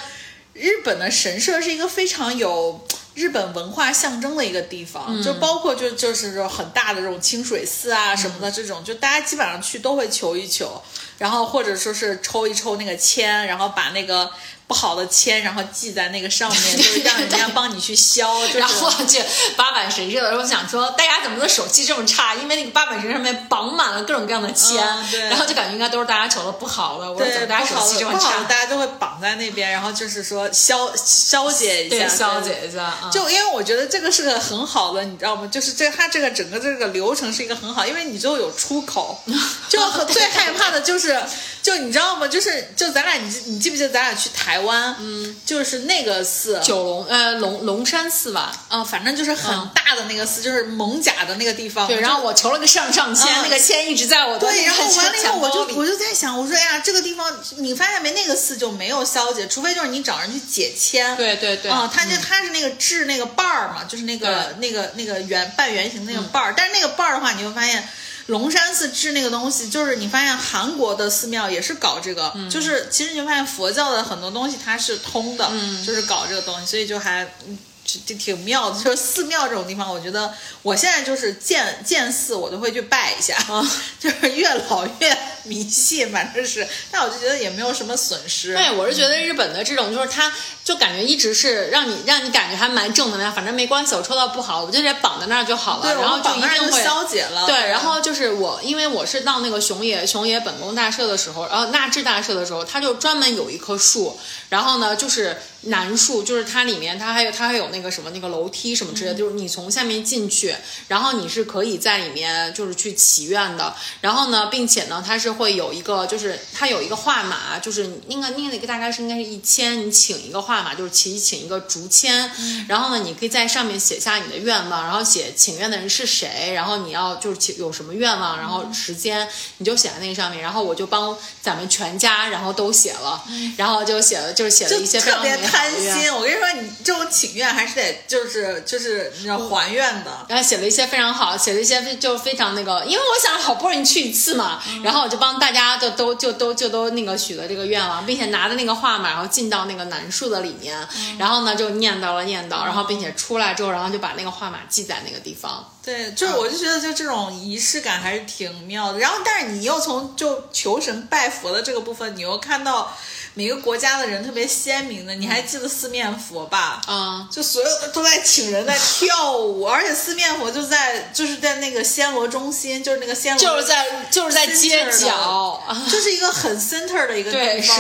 日本的神社是一个非常有日本文化象征的一个地方，
嗯
就包括就就是说很大的这种清水寺啊什么的这种，就大家基本上去都会求一求，然后或者说是抽一抽那个签，然后把那个。不好的签，然后记在那个上面，[laughs] 就是让人家帮你去消。就是、
然后去八坂神社的时候想说，大家怎么的手气这么差？因为那个八坂神社上面绑满了各种各样的签，然后就感觉应该都是大家求的不好的。我说怎，么大家手气这么差？
大家都会绑在那边，然后就是说消消解一下，
消解一下啊。
就因为我觉得这个是个很好的，你知道吗？就是这它这个整个这个流程是一个很好，因为你最后有出口。[laughs] 就很最害怕的就是，就你知道吗？就是就咱俩，你记你记不记得咱俩去台湾？嗯，就是那个寺，
九龙呃龙龙山寺吧，
嗯，反正就是很大的那个寺，就是蒙甲的那个地方。
对，然后我求了个上上签，
嗯
那个签一直在我的
对，然后完了以后，我就
就
我就在想，我说哎呀，这个地方你发现没？那个寺就没有消解，除非就是你找人去解签。
对对对
啊、他就他是那个制那个瓣儿嘛，就是那个那个那个圆半圆形那个瓣儿，但是那个瓣儿的话，你会发现。龙山寺制那个东西，就是你发现韩国的寺庙也是搞这个，就是其实你会发现佛教的很多东西它是通的，就是搞这个东西，所以就还嗯就就挺妙的。就是寺庙这种地方，我觉得我现在就是见见寺我都会去拜一下，[laughs] 就是越老越迷信，反正是，但我就觉得也没有什么损失。
对，我是觉得日本的这种，就是它就感觉一直是让你让你感觉还蛮正能量，反正没关系，我抽到不好，我就得绑在那儿就好了，
对，
然后
绑那儿就
一定会。
消解了。
对，然后就是我，因为我是到那个熊野熊野本宫大社的时候，然后纳智大社的时候，它就专门有一棵树，然后呢就是楠树，就是它里面它还有它还有那个什么那个楼梯什么之类的，就是你从下面进去，然后你是可以在里面就是去祈愿的，然后呢，并且呢，它是会有一个就是它有一个画马，就是那个那个大概是应该是一千，你请一个画马，就是请请一个竹签，然后呢，你可以在上面写下你的愿望，然后写请愿的人是谁，然后你要就是请有什么愿望，然后时间你就写在那个上面，然后我就帮咱们全家然后都写了，然后就写了就是写了一些
特别贪。心。我跟你说，你这种请愿还是得就是就是你要还愿的。
然后写了一些非常好，写了一些就非常那个，因为我想好不容易去一次嘛，然后我就帮大家就都就都就都那个许了这个愿望，并且拿着那个画嘛，然后进到那个南树的里面，然后呢就念叨了念叨，然后并且出来之后，然后就把那个画码记在那个地方。
对，就是我就觉得就这种仪式感还是挺妙的。然后，但是你又从就求神拜佛的这个部分，你又看到每个国家的人特别鲜明的。你还记得四面佛吧？
啊、
就所有的都在请人在跳舞，[laughs] 而且四面佛就在就是在那个暹罗中心，就是那个暹罗
就是在就是在街角，
就是一个很 center 的一个 [laughs]
对
地方，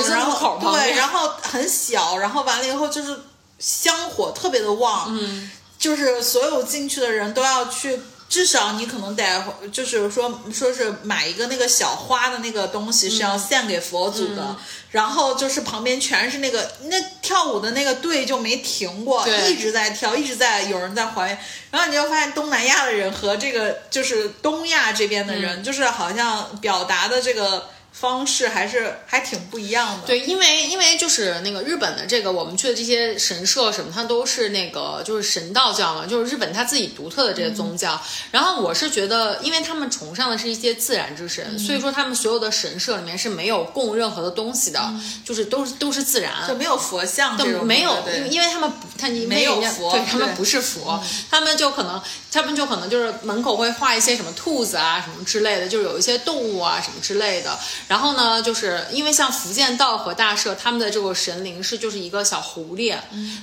对，然后很小，然后完了以后就是香火特别的旺，嗯，就是所有进去的人都要去。至少你可能得，就是说，说是买一个那个小花的那个东西是要献给佛祖的，然后就是旁边全是那个那跳舞的那个队就没停过，一直在跳，一直在有人在还原，然后你就发现东南亚的人和这个就是东亚这边的人，就是好像表达的这个方式还是还挺不一样的。
对，因为因为就是那个日本的这个我们去的这些神社什么，它都是那个就是神道教嘛，就是日本它自己独特的这些宗教。然后我是觉得，因为他们崇尚的是一些自然之神，所以说他们所有的神社里面是没有供任何的东西的，就是都是都是自然，
就没有佛像这种，
没有，因为他们不，他
没有佛
对他们不是佛，他们就可能他们就可能就是门口会画一些什么兔子啊什么之类的，就是有一些动物啊什么之类的。然后呢，就是因为像福建道和大社他们的这个神灵是就是一个小狐狸，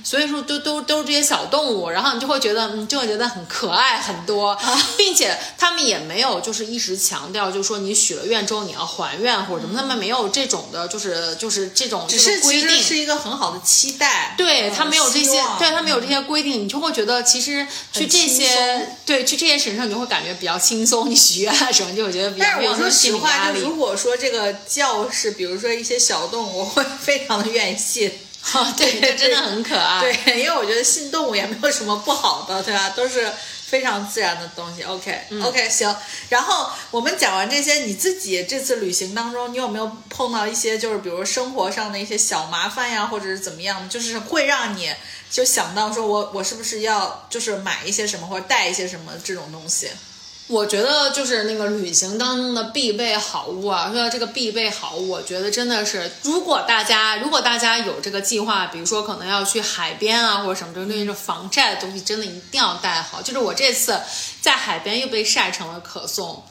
所以说都都都是这些小动物，然后你就会觉得嗯就会觉得很可爱很多，并且他们也没有就是一直强调就是说你许了愿之后你要还愿或者什么，他们没有这种的就是就是这种
只
这
是其实
个规定。
是一个很好的期待。嗯
对他没有这些，对他没有这些规定，你就会觉得其实去这些，对去这些神社，你就会感觉比较轻松。你许愿啊什么，就会觉得比较
但是我说
没有那种心
实话，
理压力
就如。果说这个教室，比如说一些小动物，我会非常的愿意信。
对，
对
这真的很可爱。
对，因为我觉得信动物也没有什么不好的，对吧？都是非常自然的东西。OK、OK，行。然后我们讲完这些，你自己这次旅行当中，你有没有碰到一些就是比如生活上的一些小麻烦呀，或者是怎么样的，就是会让你就想到说我我是不是要就是买一些什么或者带一些什么这种东西？
我觉得就是那个旅行当中的必备好物啊，说到这个必备好物，我觉得真的是，如果大家如果大家有这个计划，比如说可能要去海边啊或者什么之类的，防晒的东西真的一定要带好。就是我这次在海边又被晒成了可颂。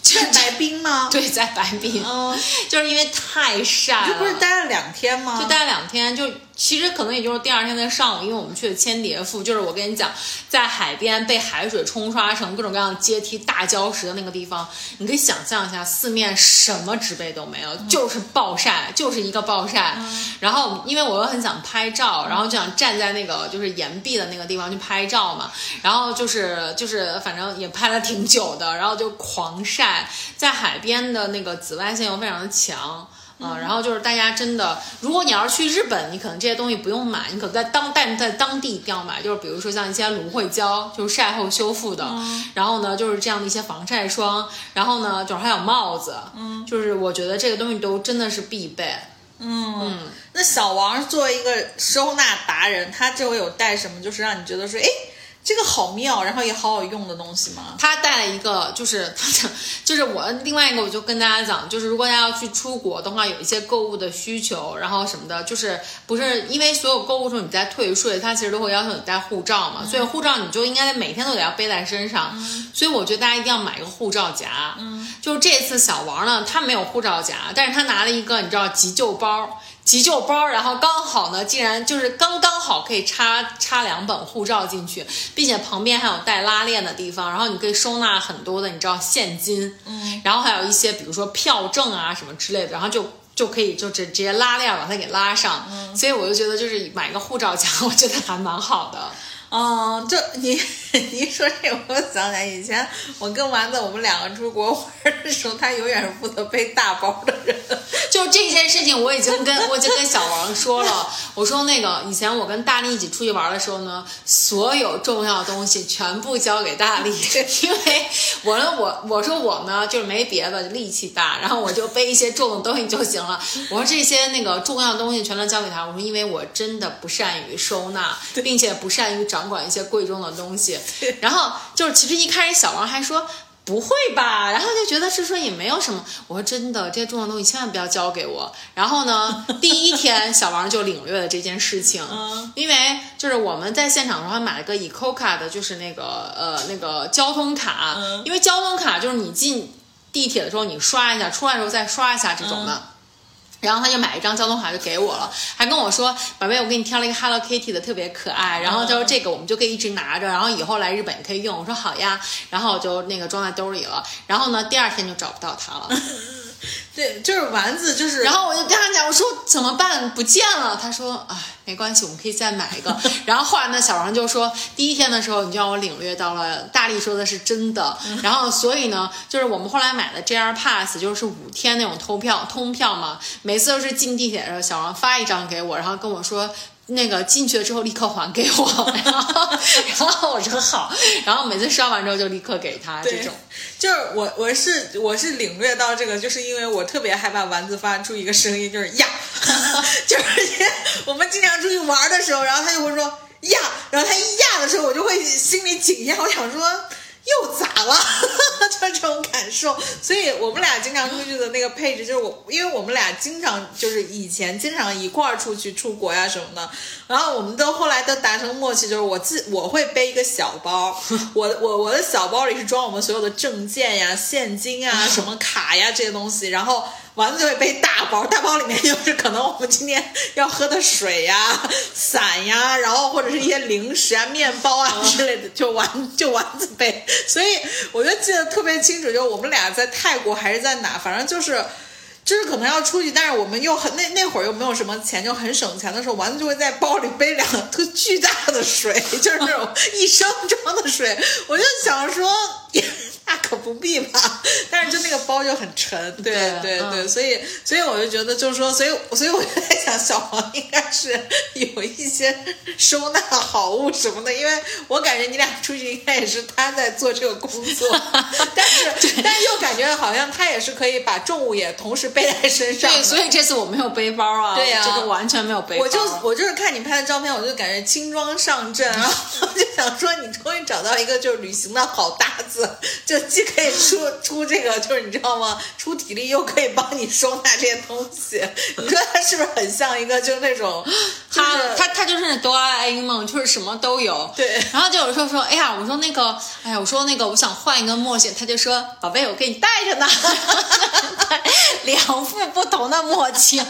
在白冰吗？
对，在白冰，
嗯，
就是因为太晒了，
这不是待了两天吗？
就待了两天，就其实可能也就是第二天的上午，因为我们去的千叠赋，就是我跟你讲，在海边被海水冲刷成各种各样的阶梯、大礁石的那个地方，你可以想象一下，四面什么植被都没有，就是暴晒，就是一个暴晒。然后因为我又很想拍照，然后就想站在那个就是岩壁的那个地方去拍照嘛，然后就是就是反正也拍了挺久的，然后就狂晒，在海边的那个紫外线又非常的强。嗯，然后就是大家真的，如果你要是去日本，你可能这些东西不用买，你可能在当但在当地一定要买，就是比如说像一些芦荟胶，就是晒后修复的，然后呢就是这样的一些防晒霜，然后呢就是还有帽子，嗯，就是我觉得这个东西都真的是必备。
嗯，那小王作为一个收纳达人，他这回有带什么，就是让你觉得说，哎，这个好妙，然后也好好用的东西吗？
他带了一个，就是他讲，就是我另外一个，我就跟大家讲，就是如果大家要去出国的话，有一些购物的需求，然后什么的，就是不是因为所有购物时候你在退税，他其实都会要求你带护照嘛，所以护照你就应该每天都得要背在身上，所以我觉得大家一定要买一个护照夹。嗯，就是这次小王呢，他没有护照夹，但是他拿了一个你知道急救包。急救包，然后刚好呢，竟然就是刚刚好可以插插两本护照进去，并且旁边还有带拉链的地方，然后你可以收纳很多的你知道现金，嗯，然后还有一些比如说票证啊什么之类的，然后就就可以就直直接拉链把它给拉上，嗯，所以我就觉得就是买个护照夹，[laughs] 我觉得还蛮好的。
哦，就你你一说这，我想起来以前我跟丸子我们两个出国玩的时候，他永远是负责背大包的人。[laughs]
就这件事情，我已经跟我已经跟小王说了，我说那个以前我跟大力一起出去玩的时候呢，所有重要东西全部交给大力，因为我呢我我说我呢就是没别的，力气大，然后我就背一些重的东西就行了。我说这些那个重要东西全都交给他，我说因为我真的不善于收纳，并且不善于掌。掌管一些贵重的东西，[laughs] 然后就是其实一开始小王还说不会吧，然后就觉得是说也没有什么。我说真的，这些重要的东西千万不要交给我。然后呢，第一天小王就领略了这件事情，因为就是我们在现场的时候还买了个 Ecoca 的，就是那个呃那个交通卡，因为交通卡就是你进地铁的时候你刷一下，出来的时候再刷一下这种的。然后他就买一张交通卡就给我了，还跟我说：“宝贝，我给你挑了一个 Hello Kitty 的，特别可爱。”然后他说：“这个我们就可以一直拿着，然后以后来日本可以用。”我说：“好呀。”然后我就那个装在兜里了。然后呢，第二天就找不到它了。[laughs]
对，就是丸子，就是。
然后我就跟他讲，我说怎么办？不见了。他说，哎，没关系，我们可以再买一个。[laughs] 然后后来呢，小王就说，第一天的时候你就让我领略到了大力说的是真的。然后所以呢，就是我们后来买的 JR Pass，就是五天那种通票通票嘛，每次都是进地铁的时候，小王发一张给我，然后跟我说。那个进去了之后立刻还给我，然后然后我说好，然后每次刷完之后就立刻给他这种，
就是我我是我是领略到这个，就是因为我特别害怕丸子发出一个声音，就是呀，[laughs] 就是我们经常出去玩的时候，然后他就会说呀，然后他一呀的时候，我就会心里紧一下，我想说。又咋了？[laughs] 就这种感受，所以我们俩经常出去的那个配置就是我，因为我们俩经常就是以前经常一块儿出去出国呀什么的，然后我们都后来都达成默契，就是我自我会背一个小包，我我我的小包里是装我们所有的证件呀、现金啊、什么卡呀这些东西，然后。丸子就会背大包，大包里面就是可能我们今天要喝的水呀、伞呀，然后或者是一些零食啊、面包啊之类的，就丸就丸子背。所以我就记得特别清楚，就我们俩在泰国还是在哪，反正就是就是可能要出去，但是我们又很那 [laughs] 那会儿又没有什么钱，就很省钱的时候，丸子就会在包里背两个特巨大的水，[laughs] 就是那种一升装的水。我就想说。那可不必吧，但是就那个包就很沉，对对对，所以所以我就觉得就是说，所以所以我就在想，小黄应该是有一些收纳好物什么的，因为我感觉你俩出去应该也是他在做这个工作，[laughs] 但是但又感觉好像他也是可以把重物也同时背在身上，
对，所以这次我没有背包啊，
对呀，
这个完全没有背包，
我就我就是看你拍的照片，我就感觉轻装上阵，然后就想说你终于找到一个就是旅行的好搭子，就。既可以出出这个就是你知道吗？出体力又可以帮你收纳这些东西，你说它是不是很像一个就是那种，[laughs] 就是
他他他就是哆啦 A 梦，就是什么都有。
对
然后就有时候说，哎呀，我说那个，哎呀，我说那个，我想换一个墨镜，他就说，宝贝，我给你带着呢，[laughs] [laughs] 两副不同的墨镜。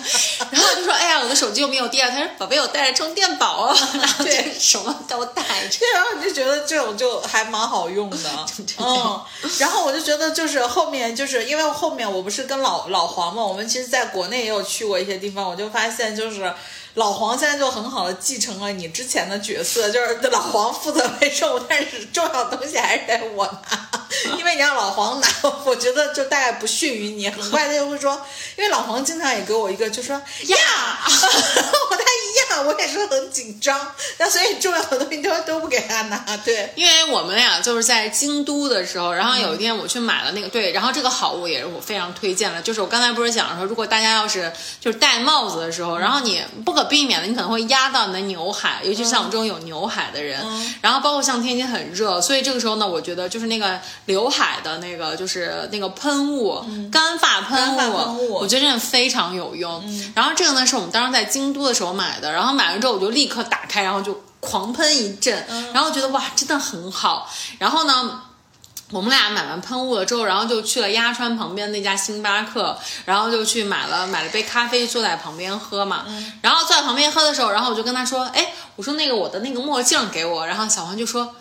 然后我就说，哎呀，我的手机又没有电，他说，宝贝，我带着充电宝哦，然后就
对
什么都带着。
对，然后你就觉得这种就还蛮好用的，嗯。然后我就觉得就是后面就是因为后面我不是跟老老黄嘛，我们其实在国内也有去过一些地方，我就发现就是。老黄现在就很好的继承了你之前的角色，就是老黄负责 [laughs] 为重，但是重要东西还是得我拿，[laughs] 因为你让老黄拿，我觉得就大概不逊于你，很快他就会说，因为老黄经常也给我一个就说 [laughs] 呀，我他一样，我也是很紧张，那所以重要的东西都都不给他拿，对。
因为我们俩就是在京都的时候，然后有一天我去买了那个，对，然后这个好物也是我非常推荐的，就是我刚才不是讲说，如果大家要是就是戴帽子的时候，然后你不可避免的，你可能会压到你的刘海，尤其是像我们这种有刘海的人，然后包括像天气很热，所以这个时候呢，我觉得就是那个刘海的那个就是那个喷雾，
干发喷雾
我觉得真的非常有用。然后这个呢是我们当时在京都的时候买的，然后买完之后我就立刻打开，然后就狂喷一阵，然后觉得哇，真的很好。然后呢。我们俩买完喷雾了之后，然后就去了鸭川旁边那家星巴克，然后就去买了买了杯咖啡，坐在旁边喝嘛。然后坐在旁边喝的时候，然后我就跟他说：“哎，我说那个我的那个墨镜给我。”然后小黄就说：“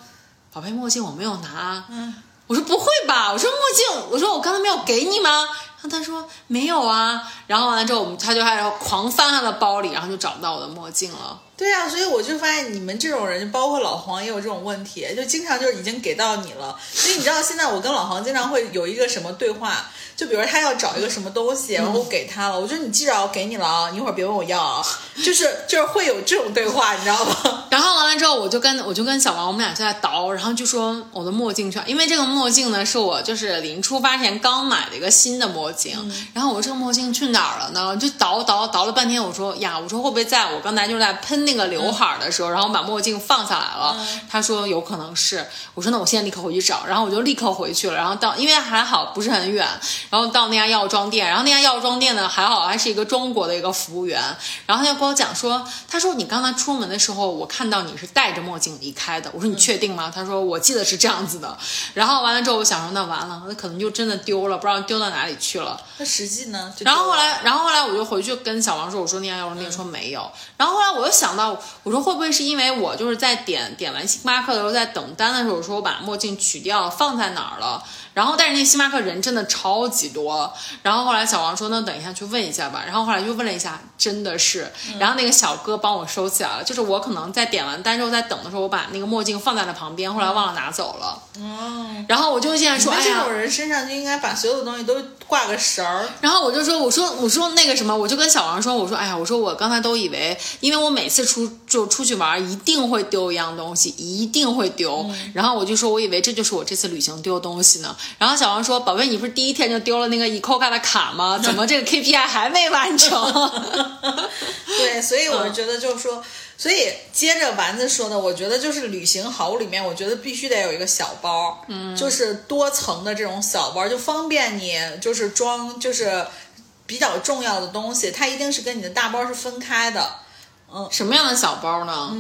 宝贝，墨镜我没有拿。”嗯，我说不会吧？我说墨镜，我说我刚才没有给你吗？然后他说没有啊。然后完了之后，我们他就开始狂翻他的包里，然后就找不到我的墨镜了。
对啊，所以我就发现你们这种人，包括老黄也有这种问题，就经常就是已经给到你了。所以你知道现在我跟老黄经常会有一个什么对话，就比如他要找一个什么东西，然后我给他了，我说你记着我给你了啊，你一会儿别问我要啊，就是就是会有这种对话，你知道吗？[laughs]
然后完了之后，我就跟我就跟小王，我们俩就在倒，然后就说我的墨镜上，因为这个墨镜呢是我就是临出发前刚买的一个新的墨镜，然后我说这个墨镜去哪儿了呢？就倒倒倒了半天，我说呀，我说会不会在我刚才就在喷那个刘海的时候，然后把墨镜放下来了？他说有可能是，我说那我现在立刻回去找，然后我就立刻回去了，然后到因为还好不是很远，然后到那家药妆店，然后那家药妆店呢还好还是一个中国的一个服务员，然后他就跟我讲说，他说你刚才出门的时候，我看到你是戴着墨镜离开的，我说你确定吗？他说我记得是这样子的，然后完了之后我想说那完了，那可能就真的丢了，不知道丢到哪里去了。
那实际呢？
然后后来，然后后来我就回去跟小王说，我说那家药妆店说没有。然后后来我又想到，我说会不会是因为我就是在点点完星巴克的时候，在等单的时候，我说我把墨镜取掉放在哪儿了？然后但是那星巴克人真的超级多。然后后来小王说那等一下去问一下吧。然后后来就问了一下，真的是。然后那个小哥帮我收起来了，就是我可能在点完单之后在等的时候，我把那个墨镜放在了旁边，后来忘了拿走了。
哦，
然后我就现在说，哎呀，
这种人身上就应该把所有的东西都挂个绳儿。
然后我就说，我说我说那个什么，我就跟小王说，我说哎呀，我说我刚才都以为，因为我每次出就出去玩一定会丢一样东西，一定会丢。然后我就说我以为这就是我这次旅行丢东西呢。然后小王说，宝贝，你不是第一天就丢了那个 Ecoca 的卡吗？怎么这个 KPI 还没完成？[laughs] [laughs]
对，所以我觉得就是说，所以接着丸子说的，我觉得就是旅行好物里面，我觉得必须得有一个小包，嗯，就是多层的这种小包，就方便你就是装就是比较重要的东西，它一定是跟你的大包是分开的，嗯
什么样的小包呢？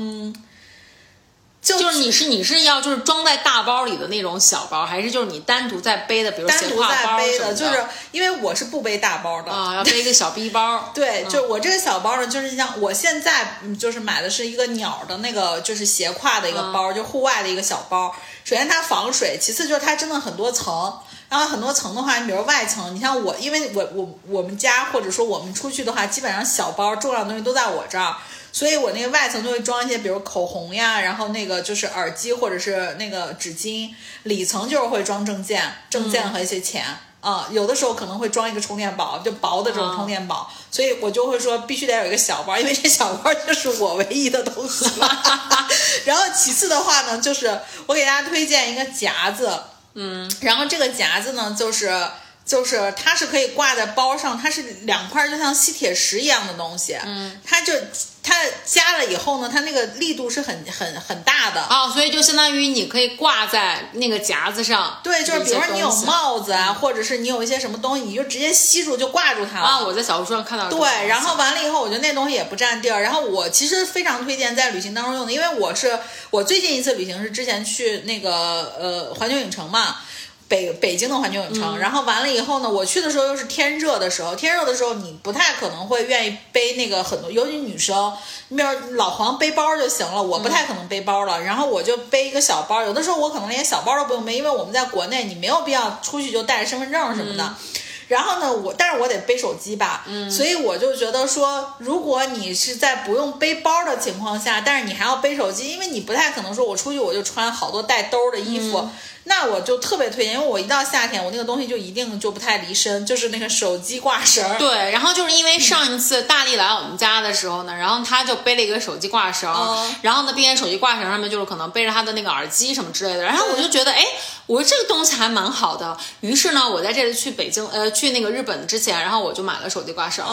就
就是你是你是要就是装在大包里的那种小包，还是就是你单独在背的，比如
单独
斜挎包
背的，就是因为我是不背大包的，
啊，要背一个小逼包。[laughs]
对，就我这个小包呢，就是像我现在嗯就是买的是一个鸟的那个，就是斜挎的一个包，就户外的一个小包。首先它防水，其次就是它真的很多层。然后很多层的话，你比如外层，你像我，因为我我我们家或者说我们出去的话，基本上小包重要的东西都在我这儿，所以我那个外层就会装一些，比如口红呀，然后那个就是耳机或者是那个纸巾。里层就是会装证件、证件和一些钱。啊、有的时候可能会装一个充电宝，就薄的这种充电宝，所以我就会说必须得有一个小包，因为这小包就是我唯一的东西了。[laughs] 然后其次的话呢，就是我给大家推荐一个夹子，嗯，然后这个夹子呢，就是就是它是可以挂在包上，它是两块就像吸铁石一样的东西，嗯，它就它加了以后呢，它那个力度是很很很大的。
哦，所以就相当于你可以挂在那个夹子上。
对，就是比如说你有帽子啊，或者是你有一些什么东西，你就直接吸住就挂住它了。
啊，我在小红书上看到。
对，然后完了以后，我觉得那东西也不占地儿。然后我其实非常推荐在旅行当中用的，因为我是我最近一次旅行是之前去那个呃环球影城嘛。北北京的环球影城，然后完了以后呢，我去的时候又是天热的时候，天热的时候你不太可能会愿意背那个很多，尤其女生，你比如老黄背包就行了，我不太可能背包了，然后我就背一个小包，有的时候我可能连小包都不用背，因为我们在国内你没有必要出去就带着身份证什么的。然后呢，我但是我得背手机吧，嗯，所以我就觉得说，如果你是在不用背包的情况下，但是你还要背手机，因为你不太可能说我出去我就穿好多带兜的衣服，那我就特别推荐，因为我一到夏天，我那个东西就一定就不太离身，就是那个手机挂绳儿。
对，然后就是因为上一次大力来我们家的时候呢，然后他就背了一个手机挂绳，
哦
然后呢，并且手机挂绳上面就是可能背着他的那个耳机什么之类的，然后我就觉得，哎，我说这个东西还蛮好的。于是呢，我在这次去北京，呃，去那个日本之前，然后我就买了手机挂绳，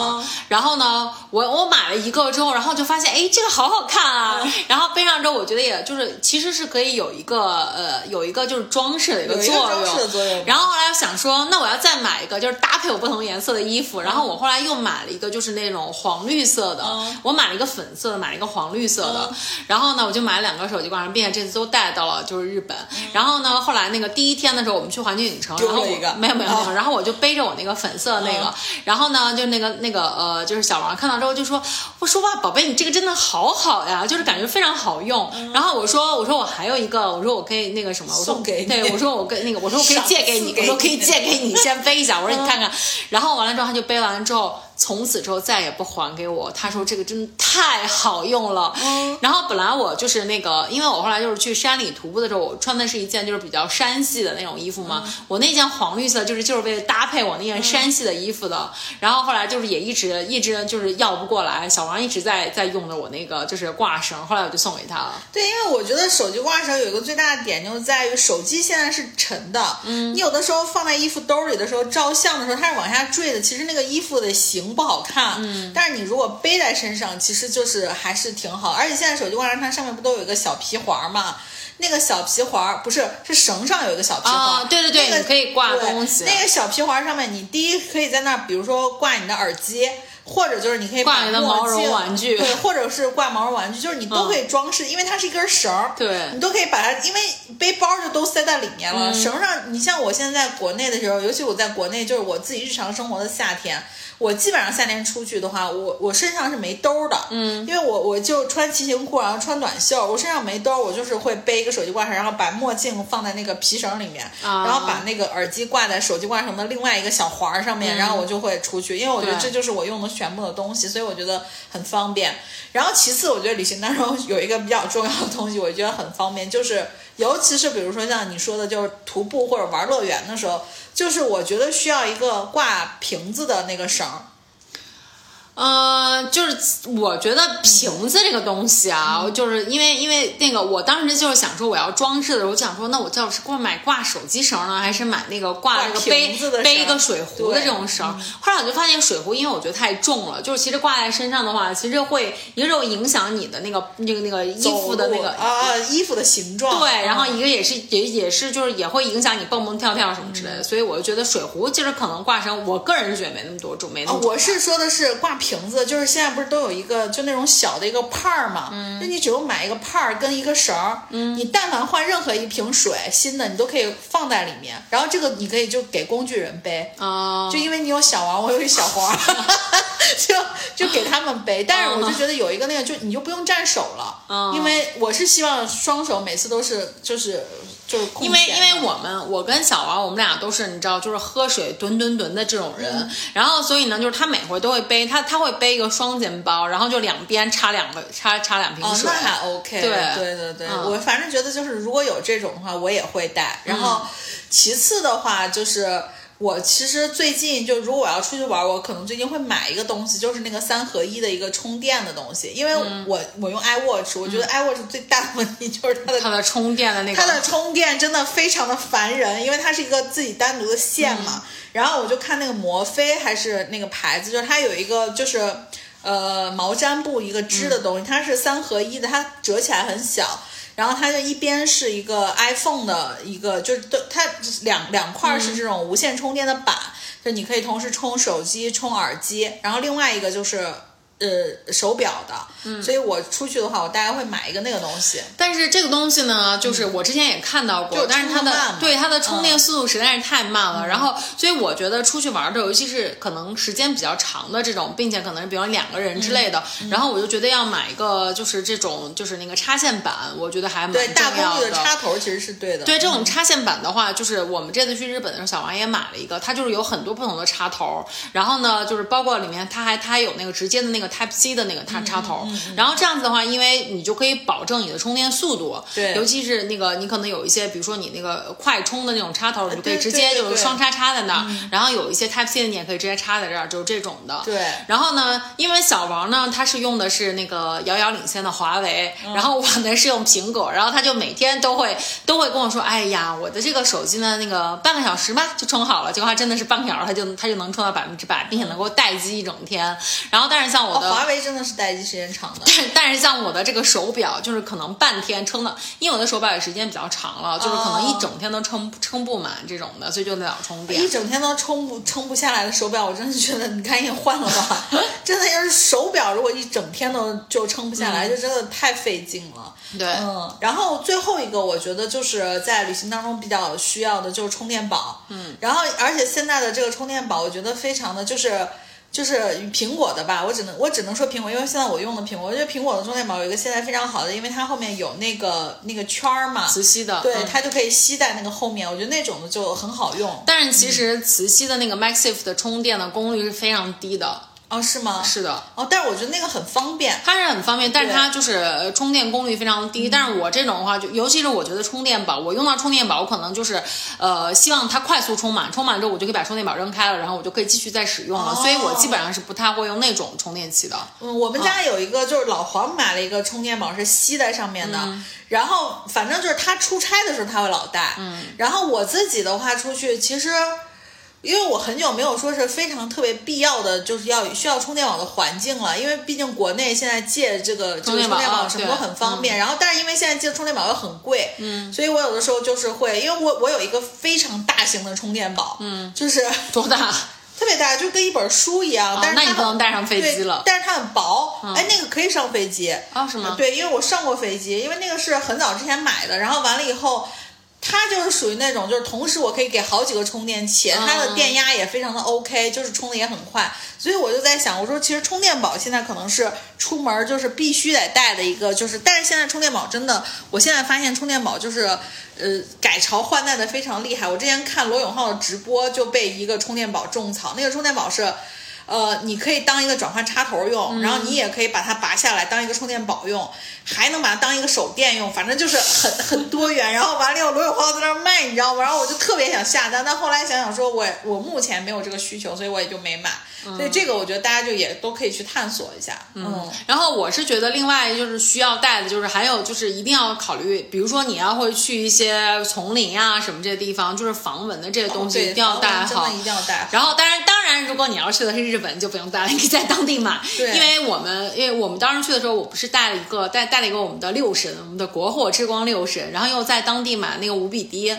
然后呢，我我买了一个之后，然后就发现，哎，这个好好看啊，然后背上之后，我觉得也就是其实是可以有一个呃有一个就是装饰的一个作用，然后后来想说，那我要再买一个，就是搭配我不同颜色的衣服。然后我后来又买了一个，就是那种黄绿色的。
嗯
我买了一个粉色的，买了一个黄绿色的。然后呢，我就买了两个手机挂绳，并且这次都带到了就是日本。然后呢，后来那个第一天的时候，我们去环球影城，然后我
个
没有没有没有，
哦
然后我就背着我那个粉色的那个。然后呢，就那个那个呃，就是小王看到之后就说：“我说哇，宝贝，你这个真的好好呀，就是感觉非常好用。然后我说我说我还有一个，我说我可以那个什么，我说
送给你
对我说我跟那个我说我可以借给你，我说可以借给你，先背一下。我说你看看，然后完了之后他就背完了之后，从此之后再也不还给我。他说这个真的太好用了。然后本来我就是那个，因为我后来就是去山里徒步的时候，我穿的是一件就是比较山系的那种衣服嘛。我那件黄绿色就是就是为了搭配我那件山系的衣服的。然后后来就是也一直一直就是要不过来，小王一直在在用的我那个就是挂绳，后来我就送给他了。
对，因为我觉得手机挂绳有一个最大的点，就在于手机现在是沉的，嗯，你有的时候放在衣服兜里的时候，照相的时候它是往下坠的，其实那个衣服的形不好看，嗯，但是你如果背在身上，其实就是还是挺好，而且现在手机挂绳它上面不都有一个小皮环嘛。那个小皮环不是是绳上有一个小皮环，
啊对对对
那个
你可以挂东西。
那个小皮环上面，你第一可以在那儿，比如说挂你的耳机，或者就是你可以
挂你的毛绒玩具。
对，或者是挂毛绒玩具，就是你都可以装饰，因为它是一根绳儿，
对。
你都可以把它，因为背包就都塞在里面
嗯。
了。绳上，你像我现在在国内的时候，尤其我在国内，就是我自己日常生活的夏天，我基本上夏天出去的话，我我身上是没兜的，嗯，因为我我就穿骑行裤，然后穿短袖，我身上没兜，我就是会背一个手机挂绳，然后把墨镜放在那个皮绳里面，
啊。
然后把那个耳机挂在手机挂绳的另外一个小环儿上面，然后我就会出去，因为我觉得这就是我用的全部的东西，所以我觉得很方便。然后其次，我觉得旅行当中有一个比较重要的东西，我觉得很方便，就是尤其是比如说像你说的，就是徒步或者玩乐园的时候，就是我觉得需要一个挂瓶子的那个绳儿。
呃，就是我觉得瓶子这个东西啊，
嗯。
就是因为因为那个，我当时就是想说我要装饰的时候，我就想说，那我到底是挂买挂手机绳呢，还是买那个挂那个
挂
背
瓶子的绳
背一个水壶的这种绳？后来我就发现水壶，因为我觉得太重了，就是其实挂在身上的话，其实会一个是会影响你的那个那个那个衣服的那个
啊啊衣服的形状，
对，然后
嗯
一个也是也也是就是也会影响你蹦蹦跳跳什么之类的，所以我就觉得水壶其实可能挂绳，我个人是觉得没那么多重，没那
啊，
么重
我是说的是挂瓶子，就是现在不是都有一个就那种小的一个帕儿嘛，
嗯
就你只用买一个帕儿跟一个绳儿，你但凡换任何一瓶水新的，你都可以放在里面，然后这个你可以就给工具人背，
啊、
就因为你有小王，我有一小黄，[laughs] 就就给他们背。但是我就觉得有一个那个，就你就不用沾手了，
嗯
因为我是希望双手每次都是就是就是
因为因为我们我跟小王我们俩都是你知道就是喝水吨吨吨的这种人，
嗯
然后所以呢就是他每回都会背他他会背一个双肩包，然后就两边插两个插插两瓶
哦，
水。
那还 OK，
对
对对对，
嗯
我反正觉得就是如果有这种的话，我也会带。然后其次的话就是。我其实最近就如果我要出去玩，我可能最近会买一个东西，就是那个三合一的一个充电的东西，因为我、我用 iWatch，我觉得 iWatch 最大的问题就是它的
它的充电的那个，
它的充电真的非常的烦人，因为它是一个自己单独的线嘛。然后我就看那个摩飞还是那个牌子，就是它有一个就是呃毛毡布一个织的东西，它是三合一的，它折起来很小。然后它就一边是一个 iPhone 的一个，就是都它两两块是这种无线充电的板，就你可以同时充手机、充耳机，然后另外一个就是呃手表的。嗯，所以我出去的话，我大概会买一个那个东西。
但是这个东西呢，就是我之前也看到过，
就
但是它的对它的充电速度实在是太慢了。然后，所以我觉得出去玩的，尤其是可能时间比较长的这种，并且可能比如两个人之类的，
嗯
然后我就觉得要买一个就是这种就是那个插线板，我觉得还蛮
对，大功率的插头其实是对的。
对这种插线板的话，就是我们这次去日本的时候，小王也买了一个，它就是有很多不同的插头，然后呢，就是包括里面它还它还有那个直接的那个 Type C 的那个插插头，然后这样子的话，因为你就可以保证你的充电速度，
对。
尤其是那个你可能有一些，比如说你那个快充的那种插头，你就可以直接就是双插插在那儿，然后有一些 Type C 的你也可以直接插在这儿，就是这种的，
对。
然后呢，因为小王呢，他是用的是那个遥遥领先的华为，
嗯。
然后我呢是用苹果，然后他就每天都会都会跟我说，哎呀，我的这个手机呢，那个半个小时吧就充好了，结果他真的是半个小时他就他就能充到百分之百，并且能够待机一整天。然后但是像我
华为真的是待机时间长的。
但 [laughs] 但是像我的这个手表，就是可能半天撑的，因为我的手表也时间比较长了，就是可能一整天都撑撑不满这种的，所以就得要充电
一。整天都充不撑不下来的手表，我真是觉得你赶紧换了吧。[laughs] 真的要是手表，如果一整天都就撑不下来，就真的太费劲了。
对，
嗯，然后最后一个我觉得就是在旅行当中比较需要的就是充电宝。嗯，然后而且现在的这个充电宝，我觉得非常的就是。就是苹果的吧，我只能我只能说苹果，因为现在我用的苹果，我觉得苹果的充电宝有一个现在非常好的，因为它后面有那个那个圈儿嘛，
磁吸的，
对，
嗯
它就可以吸在那个后面，我觉得那种的就很好用。
但是其实磁吸的那个 MagSafe 的充电的功率是非常低的，
哦，是吗？
是的，
哦，但是我觉得那个很方便。
它是很方便，但是它就是呃充电功率非常低。但是我这种的话，就尤其是我觉得充电宝，我用到充电宝，我可能就是呃希望它快速充满，充满之后我就可以把充电宝扔开了，然后我就可以继续再使用了。
哦
所以我基本上是不太会用那种充电器的。
嗯，我们家有一个，就是老黄买了一个充电宝，是吸在上面的。然后反正就是他出差的时候他会老带。嗯。然后我自己的话出去，其实因为我很久没有说是非常特别必要的，就是要需要充电宝的环境了。因为毕竟国内现在借这个这个
充电宝
什么都很方便。然后，但是因为现在借充电宝又很贵，嗯，所以我有的时候就是会，因为我我有一个非常大型的充电宝，嗯，就是。
多大？[laughs]
特别大，就跟一本书一样。但是
哦那你
它很
不能带上飞机
对但是它很薄，哎，那个可以上飞机。
哦是吗
对，因为我上过飞机，因为那个是很早之前买的，然后完了以后。它就是属于那种，就是同时我可以给好几个充电器，它的电压也非常的 OK，就是充的也很快，所以我就在想，我说其实充电宝现在可能是出门就是必须得带的一个，就是但是现在充电宝真的，我现在发现充电宝就是呃改朝换代的非常厉害。我之前看罗永浩的直播就被一个充电宝种草，那个充电宝是。呃，你可以当一个转换插头用，然后你也可以把它拔下来当一个充电宝用，还能把它当一个手电用，反正就是很很多元。然后完了以后，罗永浩在那儿卖，你知道吗？然后我就特别想下单，但后来想想说我我目前没有这个需求，所以我也就没买。所以这个我觉得大家就也都可以去探索一下。嗯，
然后我是觉得另外就是需要带的，就是还有就是一定要考虑，比如说你要会去一些丛林啊什么这些地方，就是防蚊的这些东西一定要带好。
真的一定要带好。
然后当然当然，如果你要去的是日本，就不用带了，你可以在当地买。
对
因为我们因为我们当时去的时候，我不是带了一个带带了一个我们的六神，我们的国货之光六神，然后又在当地买那个五比滴。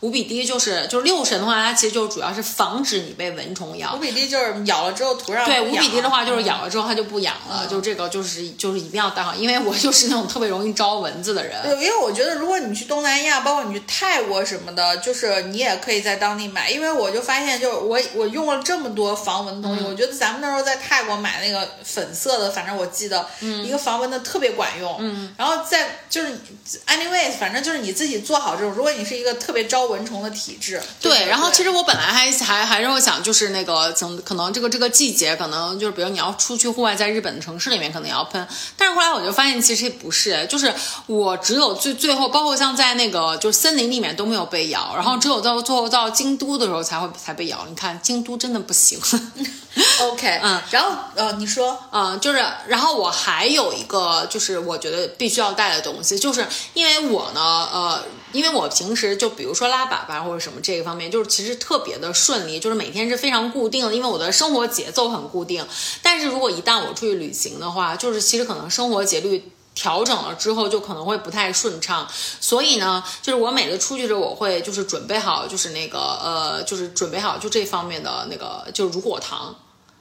五比滴就是就是六神的话，它其实就主要是防止你被蚊虫咬
五。比滴就是咬了之后涂上
对，五比滴的话就是
嗯
咬了之后它就不痒了，就这个就是就是一定要带好，因为我就是那种特别容易招蚊子的人。
对，因为我觉得如果你去东南亚，包括你去泰国什么的，就是你也可以在当地买。因为我就发现，就是我我用了这么多防蚊的东西，我觉得咱们那时候在泰国买那个粉色的，反正我记得一个防蚊的特别管用。嗯，然后在就是 anyways，反正就是你自己做好这种，如果你是一个特别招蚊虫的体质。
对，然后其
实
实我本来还还还是会想，就是那个怎可能这个这个季节，可能就是比如你要出去户外，在日本的城市里面可能也要喷，但是后来我就发现其实不是，就是我只有最最后，包括像在那个就是森林里面都没有被咬，然后只有到最后到京都的时候才会才被咬。你看京都真的不行。[laughs]
OK，[laughs]
嗯，
然后呃，你说
嗯，就是，然后我还有一个，就是我觉得必须要带的东西，就是因为我呢，呃，因为我平时就比如说拉粑粑或者什么这个方面，就是其实特别的顺利，就是每天是非常固定的，因为我的生活节奏很固定。但是如果一旦我出去旅行的话，就是其实可能生活节律。调整了之后就可能会不太顺畅，所以呢，就是我每次出去的时候，我会就是准备好，就是那个呃，就是准备好就这方面的那个就是乳果糖，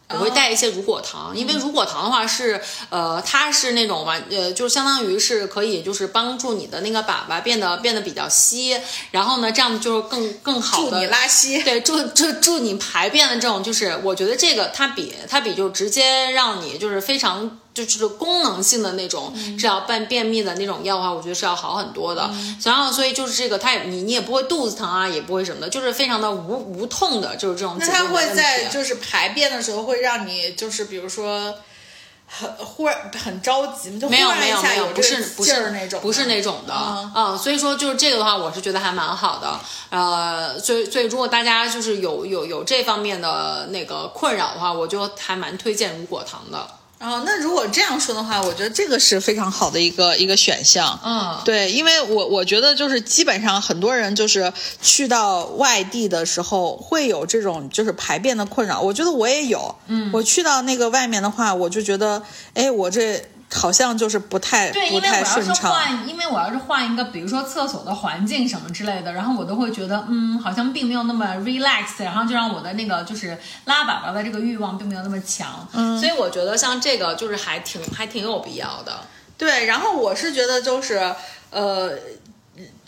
我会带一些乳果糖，因为乳果糖的话是，呃，它是那种完，呃，就是相当于是可以就是帮助你的那个粑粑变得变得比较稀，然后呢，这样就是更更好的
助你拉稀。
对，助助助你排便的这种，就是我觉得这个它比它比就直接让你就是非常就是功能性的那种
嗯。
治疗便便秘的那种药的话，我觉得是要好很多的。然后所以就是这个，它也你你也不会肚子疼啊，也不会什么的，就是非常的无无痛的，就是这种
那它。会在就是排便的时候会让你就是比如说很忽然很着急，就忽
没有没有没有，不
这个
是不是不是那种的，
嗯
嗯，所以说就是这个的话，我是觉得还蛮好的，呃，所以所以如果大家就是有有有这方面的那个困扰的话，我就还蛮推荐乳果糖的。
哦，那如果这样说的话，我觉得这个是非常好的一个一个选项。
嗯，
对，因为我我觉得就是基本上很多人就是去到外地的时候会有这种就是排便的困扰，我觉得我也有。嗯，我去到那个外面的话，我就觉得，哎，我这好像就是不太
对，因为我要是。换，因为我要是换一个，比如说厕所的环境什么之类的，然后我都会觉得，嗯，好像并没有那么 relax，然后就让我的那个就是拉粑粑的这个欲望并没有那么强。
嗯
所以我觉得像这个就是还挺还挺有必要的。
对，然后我是觉得就是呃。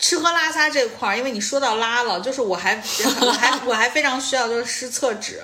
吃喝拉撒这块儿，因为你说到拉了，就是我还 [laughs] 我还我还非常需要就是湿厕纸。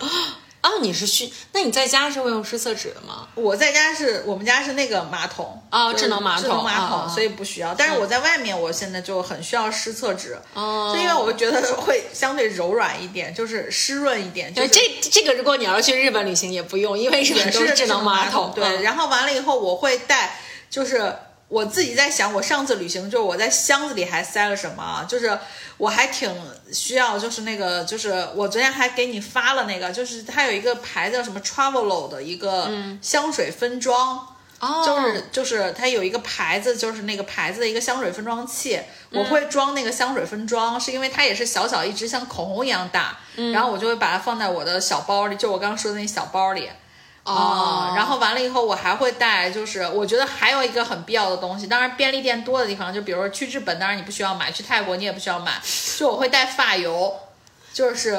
啊，你是需？那你在家是会用湿厕纸的吗？
我在家是我们家是那个马桶啊
哦智能马桶
智能马桶，所以不需要。但是我在外面，我现在就很需要湿厕纸，
哦
就因为我觉得会相对柔软一点，就是湿润一点。就
这这个如果你要是去日本旅行也不用，因为日本都
是
智能
马
桶。
对，
嗯
然后完了以后，我会带，就是我自己在想，我上次旅行就是我在箱子里还塞了什么啊？就是我还挺需要，就是那个，就是我昨天还给你发了那个，就是它有一个牌子叫什么 Travelo 的一个香水分装。
哦，
就是就是它有一个牌子，就是那个牌子的一个香水分装器，我会装那个香水分装，是因为它也是小小一支，像口红一样大，然后我就会把它放在我的小包里，就我刚刚说的那小包里。
哦。
啊，然后完了以后，我还会带，就是我觉得还有一个很必要的东西，当然便利店多的地方，就比如说去日本，当然你不需要买，去泰国你也不需要买，就我会带发油，就是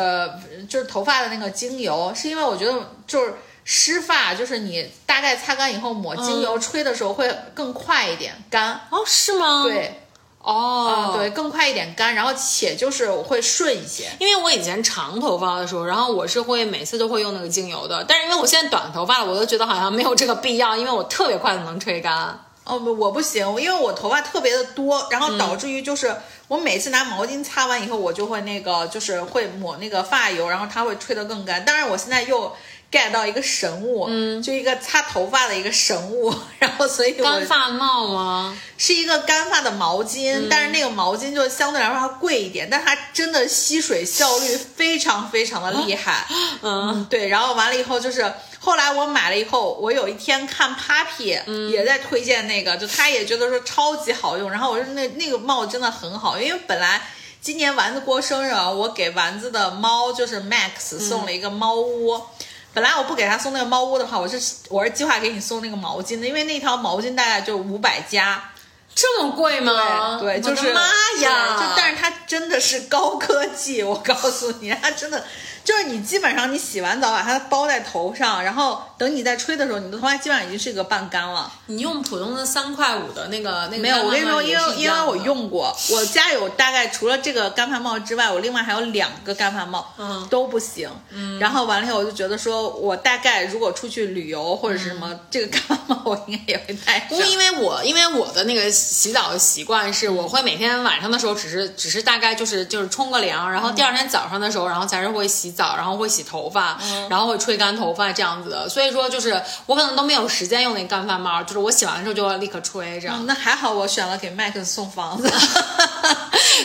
就是头发的那个精油，是因为我觉得就是湿发，就是你大概擦干以后抹精油吹的时候会更快一点干，
哦，是吗？，
对，
哦
啊、，对，更快一点干，然后且就是会顺一些。
因为我以前长头发的时候，然后我是会每次都会用那个精油的，但是因为我现在短头发了，我都觉得好像没有这个必要，因为我特别快的能吹干。
哦不，我不行，因为我头发特别的多，然后导致于就是我每次拿毛巾擦完以后，我就会那个就是会抹那个发油，然后它会吹得更干。当然，我现在又 get 到一个神物，嗯，就一个擦头发的一个神物，[laughs] 然后所以我
干发帽吗？
是一个干发的毛巾，但是那个毛巾就相对来说它贵一点，但它真的吸水效率非常非常的厉害。嗯，对，然后完了以后就是后来我买了以后，我有一天看 Papi、也在推荐那个，就他也觉得说超级好用，然后我说那那个帽真的很好，因为本来。今年丸子过生日啊，我给丸子的猫就是 Max 送了一个猫窝。本来我不给他送那个猫窝的话，我是我是计划给你送那个毛巾的，因为那条毛巾大概就五百加，
这么贵吗？
对，就是
妈呀！
就但是它真的是高科技，我告诉你，它真的就是你基本上你洗完澡把它包在头上，然后等你再吹的时候，你的头发基本上已经是一个半干了。
你用普通的三块五的那个那个
没有，我跟你说，因为因为我用过，我家有大概除了这个干发帽之外，我另外还有两个干发帽，
嗯
都不行。嗯，然后完了以后，我就觉得说，我大概如果出去旅游或者是什么，这个干发帽我应该也会带上
不。因为我因为我的那个洗澡的习惯是，我会每天晚上的时候只是只是大大概就是就是冲个凉，然后第二天早上的时候，然后才是会洗澡，然后会洗头发，然后会吹干头发这样子的。所以说就是我可能都没有时间用那个干发帽，就是我洗完之后就要立刻吹这样。
嗯那还好，我选了给麦克送房子。[laughs]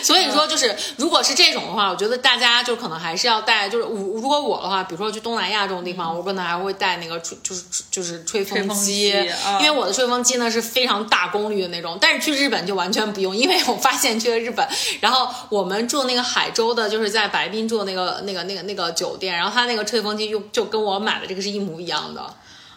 所以说，就是如果是这种的话，我觉得大家就可能还是要带，就是我如果我的话，比如说去东南亚这种地方，我可能还会带那个吹，就是就是吹风机，因为我的吹风机呢是非常大功率的那种。但是去日本就完全不用，因为我发现去了日本，然后我们住那个海州的，就是在白滨住的那个那个那个那个酒店，然后他那个吹风机又就跟我买的这个是一模一样的。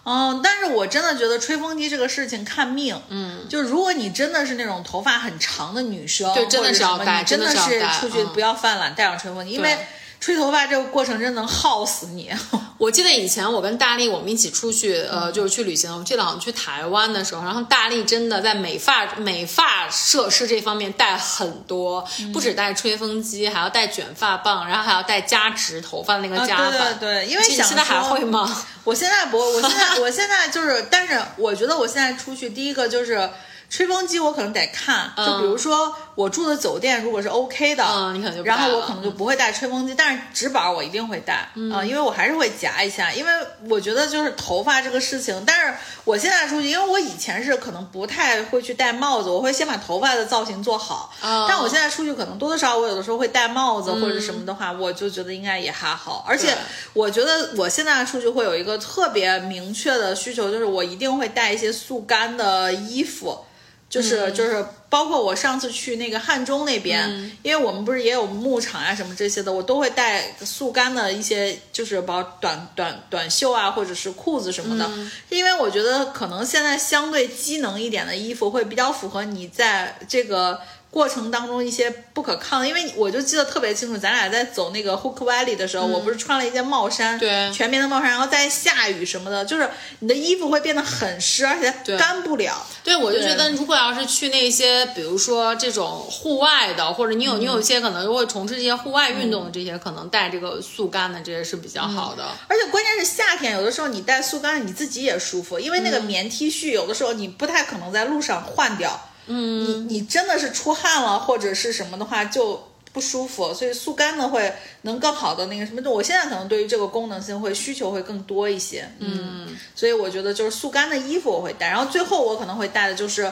嗯，但是我真的觉得吹风机这个事情看命，嗯，就如果你真的是那种头发很长的女生，
对真的是要
或者什么
带
你真的
是
出去
嗯。
不要犯懒，带上吹风机，因为
对
吹头发这个过程真能耗死你。[laughs]
我记得以前我跟大力我们一起出去，呃，就是去旅行。我记得好像去台湾的时候，然后大力真的在美发美发设施这方面带很多，不止带吹风机，还要带卷发棒，然后还要带夹直头发的那个
啊，
夹
对
板。
对对，因为想
你现在还会吗？
我现在不，我现在 [laughs] 我现在就是，但是我觉得我现在出去，第一个就是吹风机，我可能得看，就比如说我住的酒店如果是 OK 的，
嗯你可能就
然后我可能就不会带吹风机，但是纸板我一定会带啊、因为我还是会夹一下，因为我觉得就是头发这个事情，但是我现在出去，因为我以前是可能不太会去戴帽子，我会先把头发的造型做好，
哦
但我现在出去可能多多少少我有的时候会戴帽子或者什么的话，我就觉得应该也还好，而且我觉得我现在出去会有一个特别明确的需求，就是我一定会带一些速干的衣服。就是就是，包括我上次去那个汉中那边，因为我们不是也有牧场啊什么这些的，我都会带速干的一些，就是包短短短袖啊，或者是裤子什么的。因为我觉得可能现在相对机能一点的衣服会比较符合你在这个过程当中一些不可抗的，因为我就记得特别清楚，咱俩在走那个 Hook Valley 的时候，我不是穿了一件帽衫，
对。
全棉的帽衫，然后在下雨什么的，就是你的衣服会变得很湿，而且干不了。
对，我就觉得，如果要是去那些，比如说这种户外的，或者你有你有一些可能会从事这些户外运动的这些，可能带这个速干的这些是比较好的。
而且关键是夏天，有的时候你带速干，你自己也舒服，因为那个棉 T 恤有的时候你不太可能在路上换掉。嗯，你你真的是出汗了或者是什么的话就不舒服，所以速干呢会能更好的那个什么。我现在可能对于这个功能性会需求会更多一些。嗯，所以我觉得就是速干的衣服我会带，然后最后我可能会带的就是。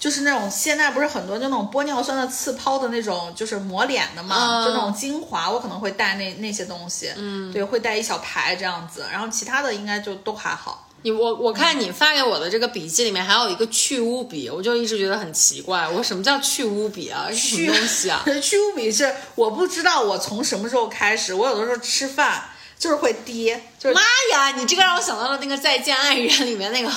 就是那种现在不是很多就那种玻尿酸的刺抛的那种，就是抹脸的嘛，
嗯
就那种精华，我可能会带那那些东西，嗯，对，会带一小排这样子，然后其他的应该就都还好。
你我我看你发给我的这个笔记里面还有一个去污笔，我就一直觉得很奇怪，我什么叫去污笔啊？是什么东西啊？
可 [laughs] 去污笔是我不知道我从什么时候开始，我有的时候吃饭就是会滴，就是
妈呀，你这个让我想到了那个《再见爱人》里面那个《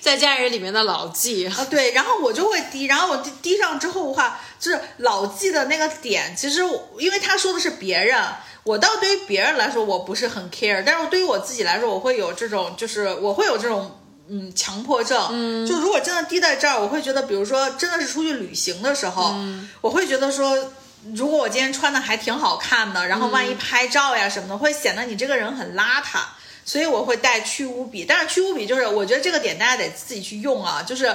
再见爱人》里面的老纪。
啊，对，然后我就会滴，然后我滴滴上之后的话，就是老纪的那个点，其实我因为他说的是别人，我倒对于别人来说我不是很 care，但是对于我自己来说，我会有这种，就是我会有这种。嗯，强迫症，嗯，就如果真的滴在这儿，我会觉得，比如说真的是出去旅行的时候，我会觉得说，如果我今天穿的还挺好看的，然后万一拍照呀什么的，会显得你这个人很邋遢，所以我会带去污笔。但是去污笔就是，我觉得这个点大家得自己去用啊，就是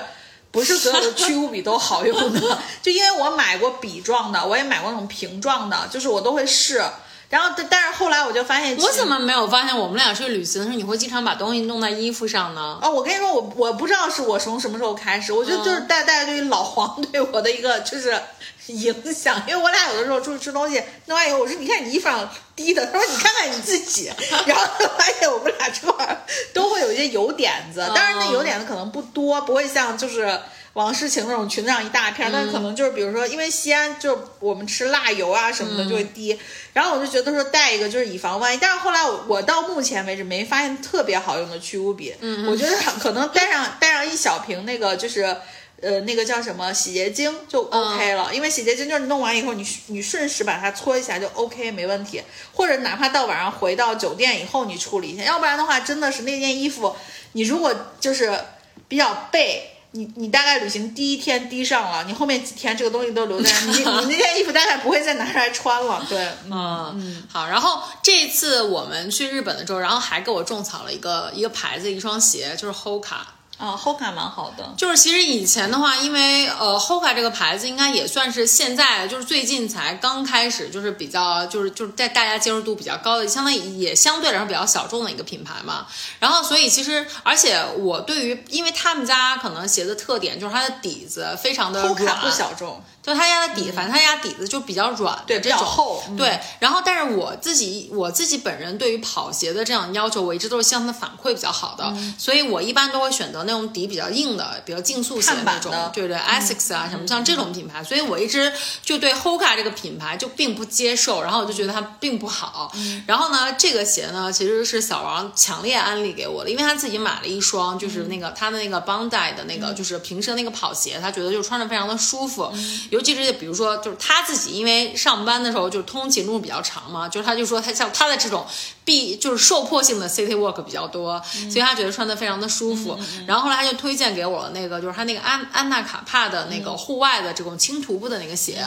不是所有的去污笔都好用的。[laughs] 就因为我买过笔状的，我也买过那种瓶状的，就是我都会试。然后，但但是后来我就发现，
我怎么没有发现我们俩去旅行的时候，你会经常把东西弄在衣服上呢？
哦、我跟你说，我我不知道是我从什么时候开始，我觉得就是大大家对于老黄 [laughs] 对我的一个就是 [laughs] 影响，因为我俩有的时候出去吃东西，弄完以后我说你看你衣服上滴的，他说你看看你自己，[laughs] 然后发现我们俩这块儿都会有一些油点子，当然那油点子可能不多，不会像就是。王诗晴那种裙子上一大片，但可能就是比如说，因为西安就我们吃辣油啊什么的就会滴，然后我就觉得说带一个就是以防万一。但是后来我我到目前为止没发现特别好用的去污笔，嗯，我觉得可能带上带上一小瓶那个就是。呃，那个叫什么洗洁精就 OK 了，因为洗洁精就是弄完以后你你顺势把它搓一下就 OK 没问题，或者哪怕到晚上回到酒店以后你处理一下，要不然的话真的是那件衣服你如果就是比较背。你你大概旅行第一天滴上了，你后面几天这个东西都留在你 [laughs] 你那件衣服大概不会再拿出来穿了。对，嗯，
嗯，好。然后这次我们去日本的时候，然后还给我种草了一个一个牌子一双鞋，就是 Hoka。
啊，Hoka 蛮好的。
就是其实以前的话，因为呃，Hoka 这个牌子应该也算是现在就是最近才刚开始，就是比较就是就是在大家接受度比较高的，相当于也相对来说比较小众的一个品牌嘛。然后所以其实，而且我对于，因为他们家可能鞋子特点就是它的底子非常的
Hoka
软，
不小众，
就他家的底，反正他家底子就比较软的
对比较厚嗯。
对。然后，但是我自己我自己本人对于跑鞋的这样要求，我一直都是希望它反馈比较好的，
嗯。
所以我一般都会选择那种底比较硬的，比较竞速鞋
碳
那种，对对，Asics 啊什么像这种品牌，所以我一直就对 Hoka 这个品牌就并不接受，然后我就觉得它并不好。然后呢，这个鞋呢其实是小王强烈安利给我的，因为他自己买了一双，就是那个他的那个 Bondi 的那个就是平时的那个跑鞋，他觉得就穿着非常的舒服，尤其是比如说就是他自己因为上班的时候就是通勤路比较长嘛，就是他就说他像他的这种必就是受迫性的 city walk 比较多，所以他觉得穿的非常的舒服。然后后来他就推荐给我了那个就是他那个安安娜卡帕的那个户外的这种轻徒步的那个鞋。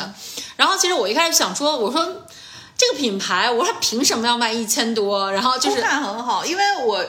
然后其实我一开始想说，我说这个品牌，我说他凭什么要卖一千多？然后就是。
Hoka 很好，因为我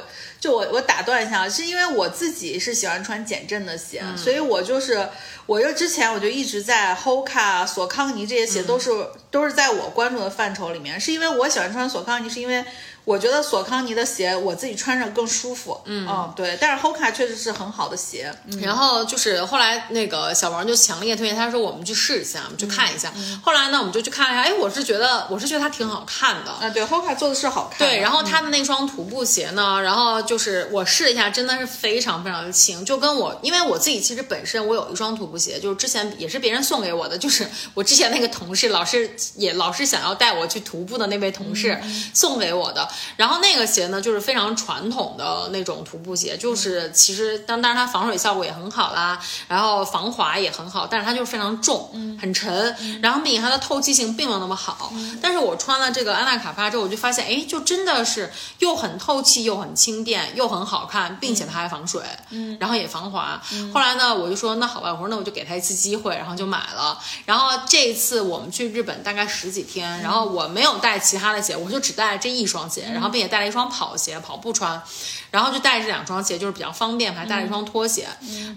就我我打断一下，是因为我自己是喜欢穿减震的鞋，所以我就是我就之前我就一直在 Hoka、索康尼这些鞋都是、都是在我关注的范畴里面，是因为我喜欢穿索康尼，是因为。我觉得索康尼的鞋我自己穿着更舒服，嗯。对，但是 Hoka 确实是很好的鞋，嗯。
然后就是后来那个小王就强烈推荐，他说我们去试一下，我们去看一下。后来呢，我们就去看了一下，哎，我是觉得我是觉得它挺好看的。
啊对，Hoka 做的是好看，
对，然后他的那双徒步鞋呢，然后就是我试了一下，真的是非常非常的轻，就跟我，因为我自己其实本身我有一双徒步鞋，就是之前也是别人送给我的，就是我之前那个同事老是也老是想要带我去徒步的那位同事送给我的，然后那个鞋呢就是非常传统的那种徒步鞋，就是其实当当然它防水效果也很好啦，然后防滑也很好，但是它就是非常重，很沉，然后并且它的透气性并没有那么好，但是我穿了这个安娜卡帕之后，我就发现，哎，就真的是又很透气，又很轻便，又很好看，并且它还防水，嗯，然后也防滑。后来呢，我就说那好吧，我说那我就给他一次机会，然后就买了。然后这一次我们去日本大概十几天，然后我没有带其他的鞋，我就只带了这一双鞋，然后并且带了一双跑鞋，跑步穿。然后就带着这两双鞋，就是比较方便，还带了一双拖鞋。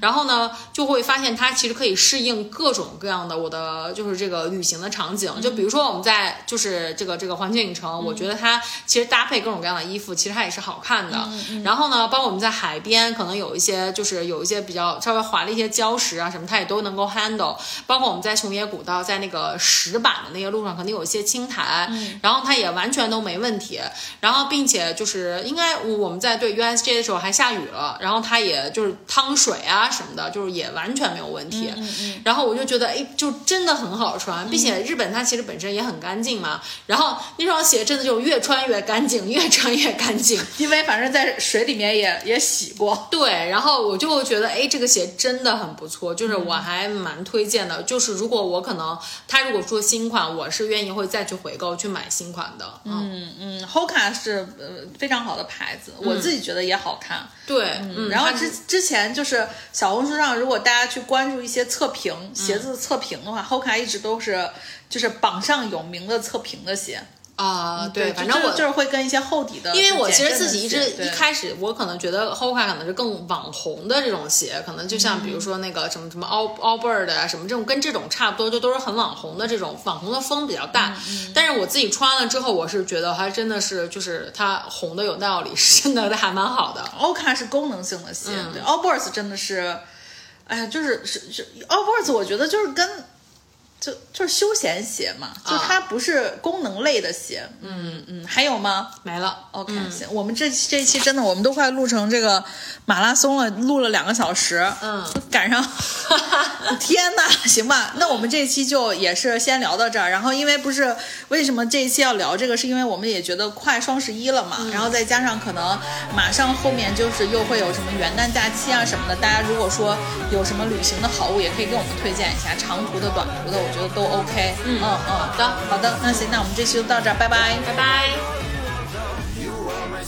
然后呢，就会发现它其实可以适应各种各样的我的就是这个旅行的场景。就比如说我们在就是这个这个环球影城，我觉得它其实搭配各种各样的衣服，其实它也是好看的。然后呢，包括我们在海边，可能有一些就是有一些比较稍微滑的一些礁石啊什么，它也都能够 handle。包括我们在熊野古道，在那个石板的那个路上，肯定有一些青苔，然后它也完全都没问题。然后并且就是应该我们在对 USJ 的时候还下雨了，然后它也就是趟水啊什么的，就是也完全没有问题。然后我就觉得哎，就真的很好穿，并且日本它其实本身也很干净嘛。然后那双鞋真的就越穿越干净，越穿越干净。[laughs]
因为反正在水里面也也洗过，
对，然后我就觉得，哎，这个鞋真的很不错，就是我还蛮推荐的。就是如果我可能，他如果出新款，我是愿意会再去回购去买新款的。嗯，
嗯，Hoka 是呃非常好的牌子，我自己觉得也好看。
对，嗯，
然后之之前就是小红书上，如果大家去关注一些测评鞋子的测评的话、h o k a 一直都是就是榜上有名的测评的鞋。
啊、对，反正我
就就是会跟一些厚底的，
因为我其实自己一直一开始，我可能觉得 Hoka 可能是更网红的这种鞋，可能就像比如说那个什么什么 All Allbird 啊，什么这种跟这种差不多，就都是很网红的这种，网红的风比较大。但是我自己穿了之后，我是觉得还真的是就是它红的有道理，是 [laughs] 真的还蛮好的。
Oka 是功能性的鞋，
嗯
对 Allbirds 真的是，哎呀，就是是是 Allbirds，我觉得就是跟就就是休闲鞋嘛，就
啊
它不是功能类的鞋。嗯嗯，还有吗
没了
，？OK，、行，我们这这一期真的我们都快录成这个马拉松了，录了两个小时，
嗯，
赶上，[laughs] 天呐，行吧，那我们这期就也是先聊到这儿。然后因为不是为什么这一期要聊这个，是因为我们也觉得快双十一了嘛，然后再加上可能马上后面就是又会有什么元旦假期啊什么的，大家如果说有什么旅行的好物，也可以给我们推荐一下，长途的、短途的，我觉得都 OK。嗯嗯，好、嗯、
的，
好的，那行，那我们这期就到这儿，拜拜，
拜拜。You are my